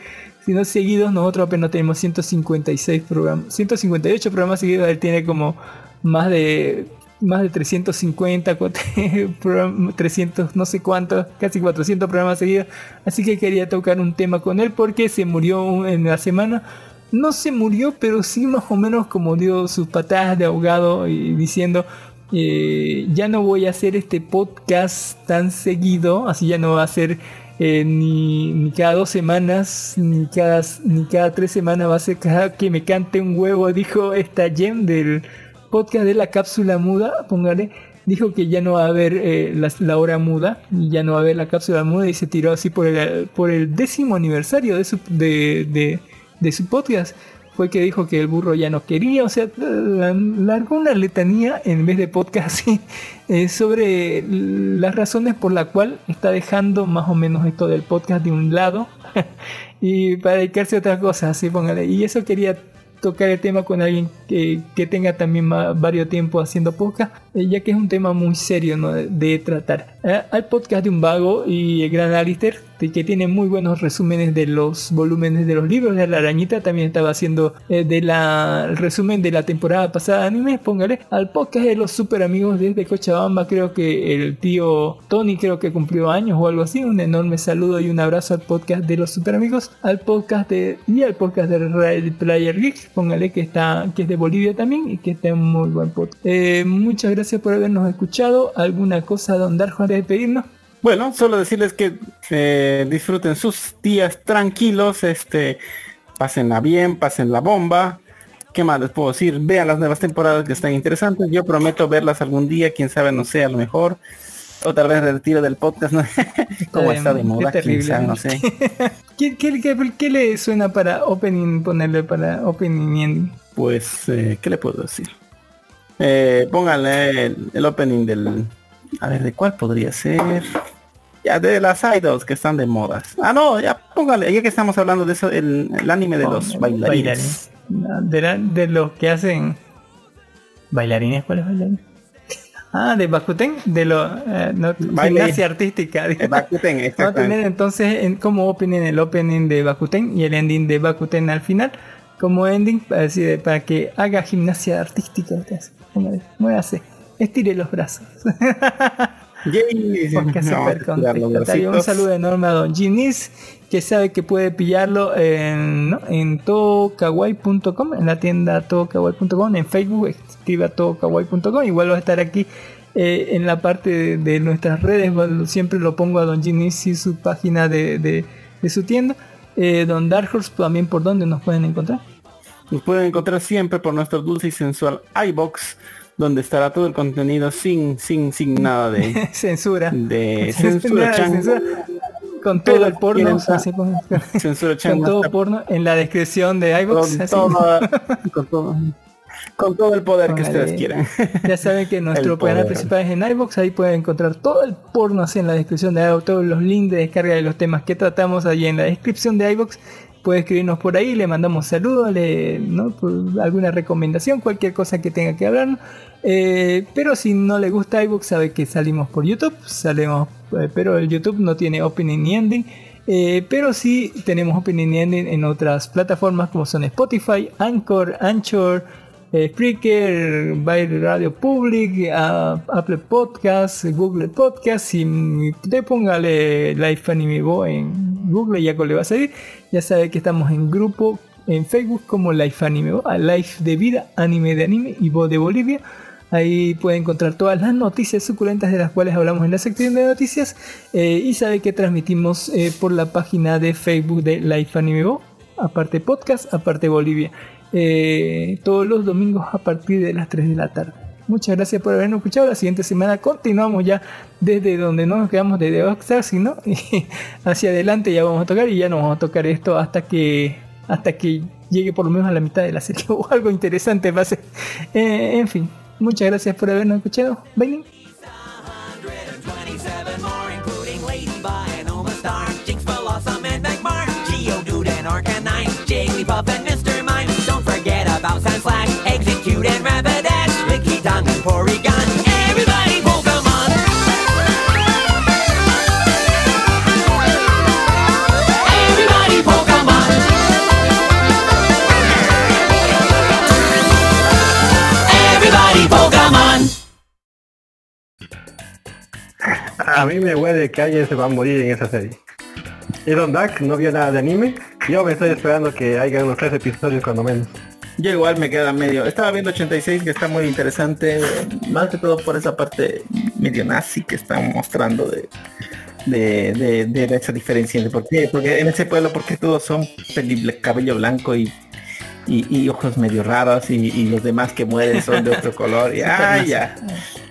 sino seguidos nosotros apenas tenemos 156 programas, 158 programas seguidos, él tiene como más de más de 350, cuat- program- 300, no sé cuántos, casi 400 programas seguidos. Así que quería tocar un tema con él porque se murió en la semana. No se murió, pero sí más o menos como dio sus patadas de ahogado y diciendo, eh, ya no voy a hacer este podcast tan seguido, así ya no va a ser eh, ni, ni cada dos semanas, ni cada, ni cada tres semanas, va a ser cada que me cante un huevo, dijo esta Jem del podcast de la cápsula muda, póngale, dijo que ya no va a haber eh, la, hora muda, ya no va a haber la cápsula muda y se tiró así por el, por el décimo aniversario de su, de, de, su podcast. Fue que dijo que el burro ya no quería, o sea, la- largó una letanía en vez de podcast eh, sobre las razones por la cual está dejando más o menos esto del podcast de un lado y para dedicarse a otra cosa, así póngale. Y eso quería tocar el tema con alguien que, que tenga también varios tiempo haciendo podcast, eh, ya que es un tema muy serio ¿no? de, de tratar. Eh, al podcast de un vago y el gran Alistair, que tiene muy buenos resúmenes de los volúmenes de los libros de la arañita, también estaba haciendo eh, de la, el resumen de la temporada pasada de anime, póngale, al podcast de los super amigos desde Cochabamba, creo que el tío Tony creo que cumplió años o algo así, un enorme saludo y un abrazo al podcast de los super amigos, al podcast de y al podcast de Real Player Geek, póngale que está que es de Bolivia también y que está en muy buen podcast. Eh, muchas gracias por habernos escuchado. ¿Alguna cosa, don Darjo, antes de despedirnos? Bueno, solo decirles que eh, disfruten sus días tranquilos, este, pásenla bien, pasen la bomba. ¿Qué más les puedo decir? Vean las nuevas temporadas que están interesantes. Yo prometo verlas algún día, quién sabe, no sé, a lo mejor. O tal vez retiro del podcast, ¿no? Como está de moda, quién no sé. ¿Qué, qué, qué- qué le suena para opening, ponerle para opening y ending? Pues, eh, ¿qué le puedo decir? Eh, pónganle el, el opening del... A ver, ¿de cuál podría ser? Ya, de las idols que están de modas. Ah, no, ya póngale, ya que estamos hablando de eso, el, el anime de los bailarines. Bailarines. De, la- de los que hacen bailarines, ¿cuáles bailarines? Ah, de Bakuten, de los eh, no, gimnasia artística. Bakuten, Va a tener entonces en, como opening el opening de Bakuten y el ending de Bakuten al final como ending para, decir, para que haga gimnasia artística. Muévase, estire los brazos. Podcast no, super. Un saludo enorme a Don Ginis, que sabe que puede pillarlo en, ¿no? en la tienda todokawaii.com, en Facebook, escribe a todokawaii.com. Igual va a estar aquí eh, en la parte de, de nuestras redes. Siempre lo pongo a Don Ginis y su página de, de- de su tienda. Eh, Don Dark Horse, también por dónde nos pueden encontrar. Nos pueden encontrar siempre por nuestro dulce y sensual iBox, donde estará todo el contenido sin, sin, sin nada de, censura. de censura, chan. censura. Con Pero todo el porno, o sea, Censura chan, con todo hasta- porno en la descripción de iVoox. con, todo, con, todo, con todo el poder que ustedes quieran. Ya saben que nuestro canal principal es en iVoox, ahí pueden encontrar todo el porno así en la descripción de iVoox, todos los links de descarga de los temas que tratamos ahí en la descripción de iVoox. Puede escribirnos por ahí, le mandamos saludos, le, alguna recomendación, cualquier cosa que tenga que hablar. Eh, pero si no le gusta iVoox, sabe que salimos por YouTube, salimos, eh, pero el YouTube no tiene opening ni ending. Eh, pero sí tenemos opening y ending en otras plataformas como son Spotify, Anchor, Anchor, Spreaker, Byte Radio Public, Apple Podcasts, Google Podcasts. Si te póngale Life Anime Bo en Google, ya le va a salir. Ya sabe que estamos en grupo en Facebook como Life Anime Life de Vida, Anime de Anime y Bo de Bolivia. Ahí puede encontrar todas las noticias suculentas de las cuales hablamos en la sección de noticias. eh, y sabe que transmitimos eh, por la página de Facebook de Life Anime Bo, aparte podcast, aparte Bolivia. eh, todos los domingos a partir de las 3 de la tarde. Muchas gracias por habernos escuchado. La siguiente semana continuamos ya desde donde no nos quedamos desde Rockstar, sino hacia adelante ya vamos a tocar y ya no vamos a tocar esto hasta que hasta que llegue por lo menos a la mitad de la serie o algo interesante pase. Eh, en fin, muchas gracias por habernos escuchado. Bye. 27 more, A mí me huele que alguien se va a morir en esa serie. Y Don Duck no vio nada de anime. Yo me estoy esperando que haya unos tres episodios cuando menos. Yo igual me queda medio. Estaba viendo 86 que está muy interesante, más que todo por esa parte medio nazi que están mostrando de de, de, de esa diferencia. ¿Por qué? Porque en ese pueblo porque todos son peli- cabello blanco y, y, y ojos medio raros y, y los demás que mueren son de otro color y ah, ya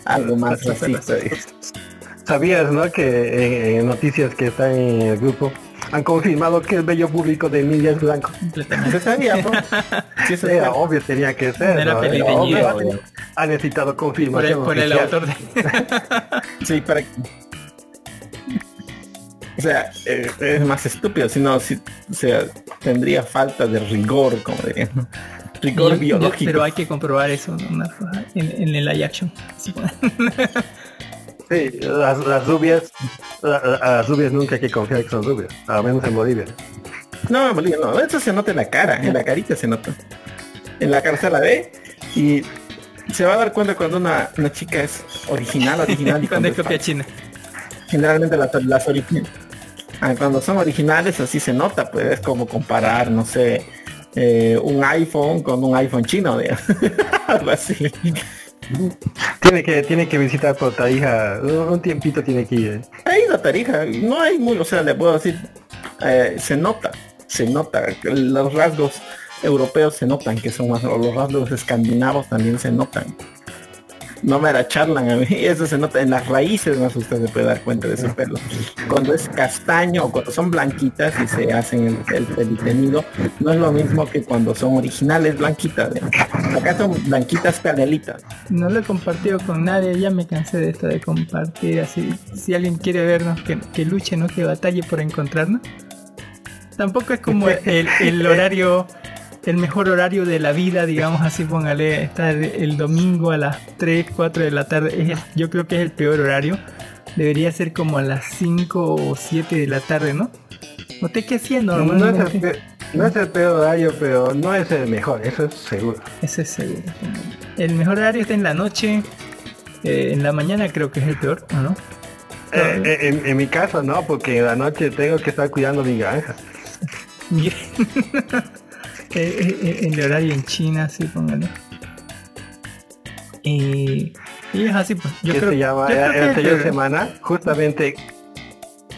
algo más racista. ¿Sabías, no? Que en, en noticias que están en el grupo han confirmado que el bello público de Emilia es blanco. Se sabía, ¿no? Sí, eso Era obvio, tenía que ser. Era ¿no? Era obvio, ha- obvio. Ha necesitado Por el, confirmación. por el oficial. autor de... Sí, para O sea, eh, es más estúpido, si no, si, o sea, tendría falta de rigor, como dirían. ¿no? Rigor Yo- yo- biológico. pero hay que comprobar eso ¿no? En el live action. Sí, las, las rubias, la- la- a las rubias nunca hay que confiar que son rubias, al menos en Bolivia. No, en Bolivia no, eso se nota en la cara, en la carita se nota. En la cara se la ve y se va a dar cuenta cuando una, una chica es original, original y Cuando es copia china. Generalmente las, las originales. cuando son originales así se nota, pues es como comparar, no sé, eh, un iPhone con un iPhone chino, digamos. algo así. Tiene que, tiene que visitar por Tarija, un, tiempito tiene que ir. ¿eh? Ahí la tarija, no hay muy, o sea, le puedo decir, eh, se nota, se nota, los rasgos europeos se notan que son más, los rasgos escandinavos también se notan. No me la charlan a mí, eso se nota en las raíces más usted se puede dar cuenta de su pelo. Cuando es castaño o cuando son blanquitas y se hacen el, el pelitenido, no es lo mismo que cuando son originales blanquitas. ¿eh? Acá son blanquitas canelitas. No lo he compartido con nadie, ya me cansé de esto de compartir así. Si alguien quiere vernos, que, que luche, no que batalle por encontrarnos. Tampoco es como el, el horario, el mejor horario de la vida, digamos así, póngale, estar el domingo a las 3, 4 de la tarde. Es el- yo creo que es el peor horario. Debería ser como a las 5 o 7 de la tarde, ¿no? ¿Usted qué hacía No es, normalmente? el, pe- no es el peor horario, pero no es el mejor, eso es seguro. Ese es seguro. El mejor horario está en la noche. eh, en la mañana creo que es el peor, ¿o no? Eh, eh, en, en mi caso no, porque en la noche tengo que estar cuidando mi granja. Bien. Eh, eh, eh, el horario en China, sí, póngale. Y, y es así, pues. Yo que creo, se llama yo que- anterior semana, justamente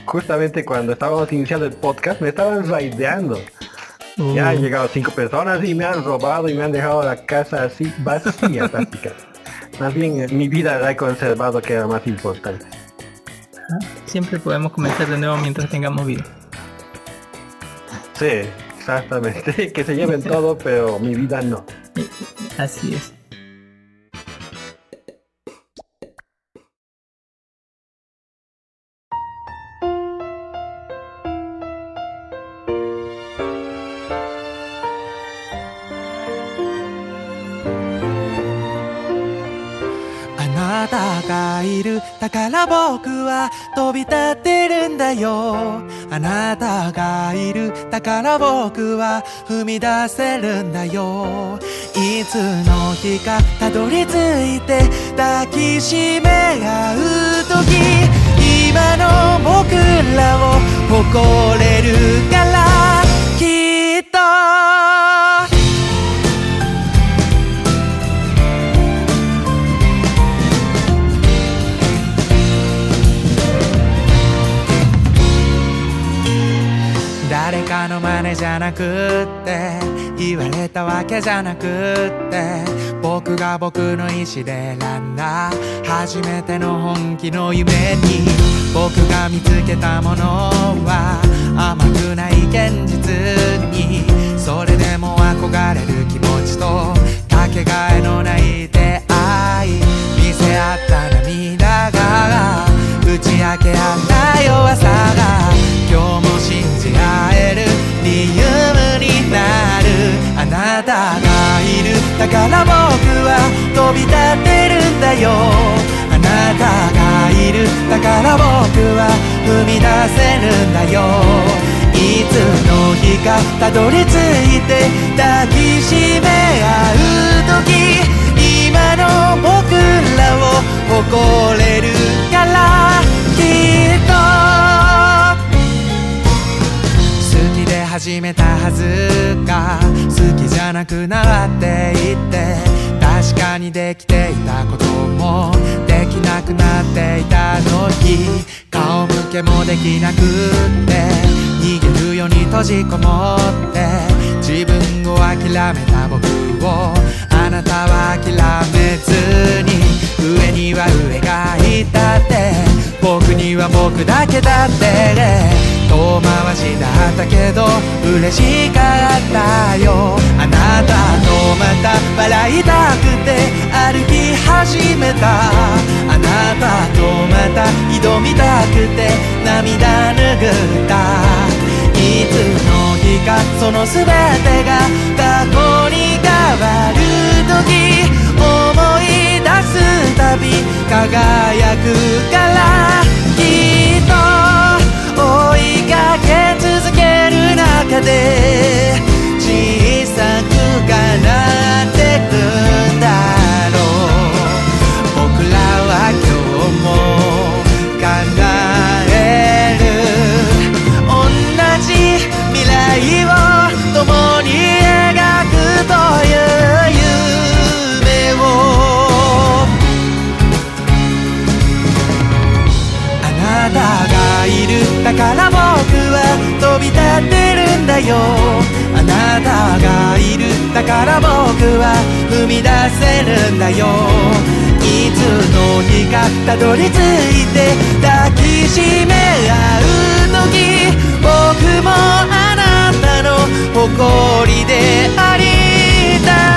justamente cuando estábamos iniciando el podcast, me estaban raideando. Uh, Ya han llegado cinco personas y me han robado y me han dejado la casa así vacía prácticamente. Más bien mi vida la he conservado que era más importante. siempre podemos comenzar de nuevo mientras tengamos vida. Sí, exactamente. que se lleven todo, pero mi vida no. Así es. あなたがいるだから僕は飛び立ってるんだよ あなたがいる。だから僕は踏み出せるんだよ。いつの日かたどり着いて抱きしめ合う時。今の僕らを誇れるから。誰かの真似じゃなくって言われたわけじゃなくって僕が僕の意志で選んだ初めての本気の夢に僕が見つけたものは甘くない現実にそれでも憧れる気持ちとかけがえのない出会い見せ合った涙が打ち明け合った弱さが今日も信じ合える理由になる。あなたがいる。だから僕は飛び立てるんだよ。あなたがいる。だから僕は踏み出せるんだよ。いつの日かたどり着いて抱きしめ合う時。今の僕らを誇れるから。始めたはずが好きじゃなくなっていって確かにできていたこともできなくなっていた時顔向けもできなくって逃げるように閉じこもって自分を諦めた僕をあなたは諦めずに上には上がいたって僕には僕だけだって遠回しだったけど嬉しかったよ。あなたとまた笑いたくて歩き始めた。あなたとまた挑みたくて涙拭った。いつの日かその全てが過去に変わる時。思い出すたび輝くから。きっとけ続ける中で小さくなってくんだろう僕らは今日も考える同じ未来を共に描くという夢を。あなたがいる。だから僕は飛び立ってるんだよ。あなたがいる。だから僕は踏み出せるんだよ。いつの日かたどり着いて抱きしめ合う時。僕もあなたの誇りでありたい「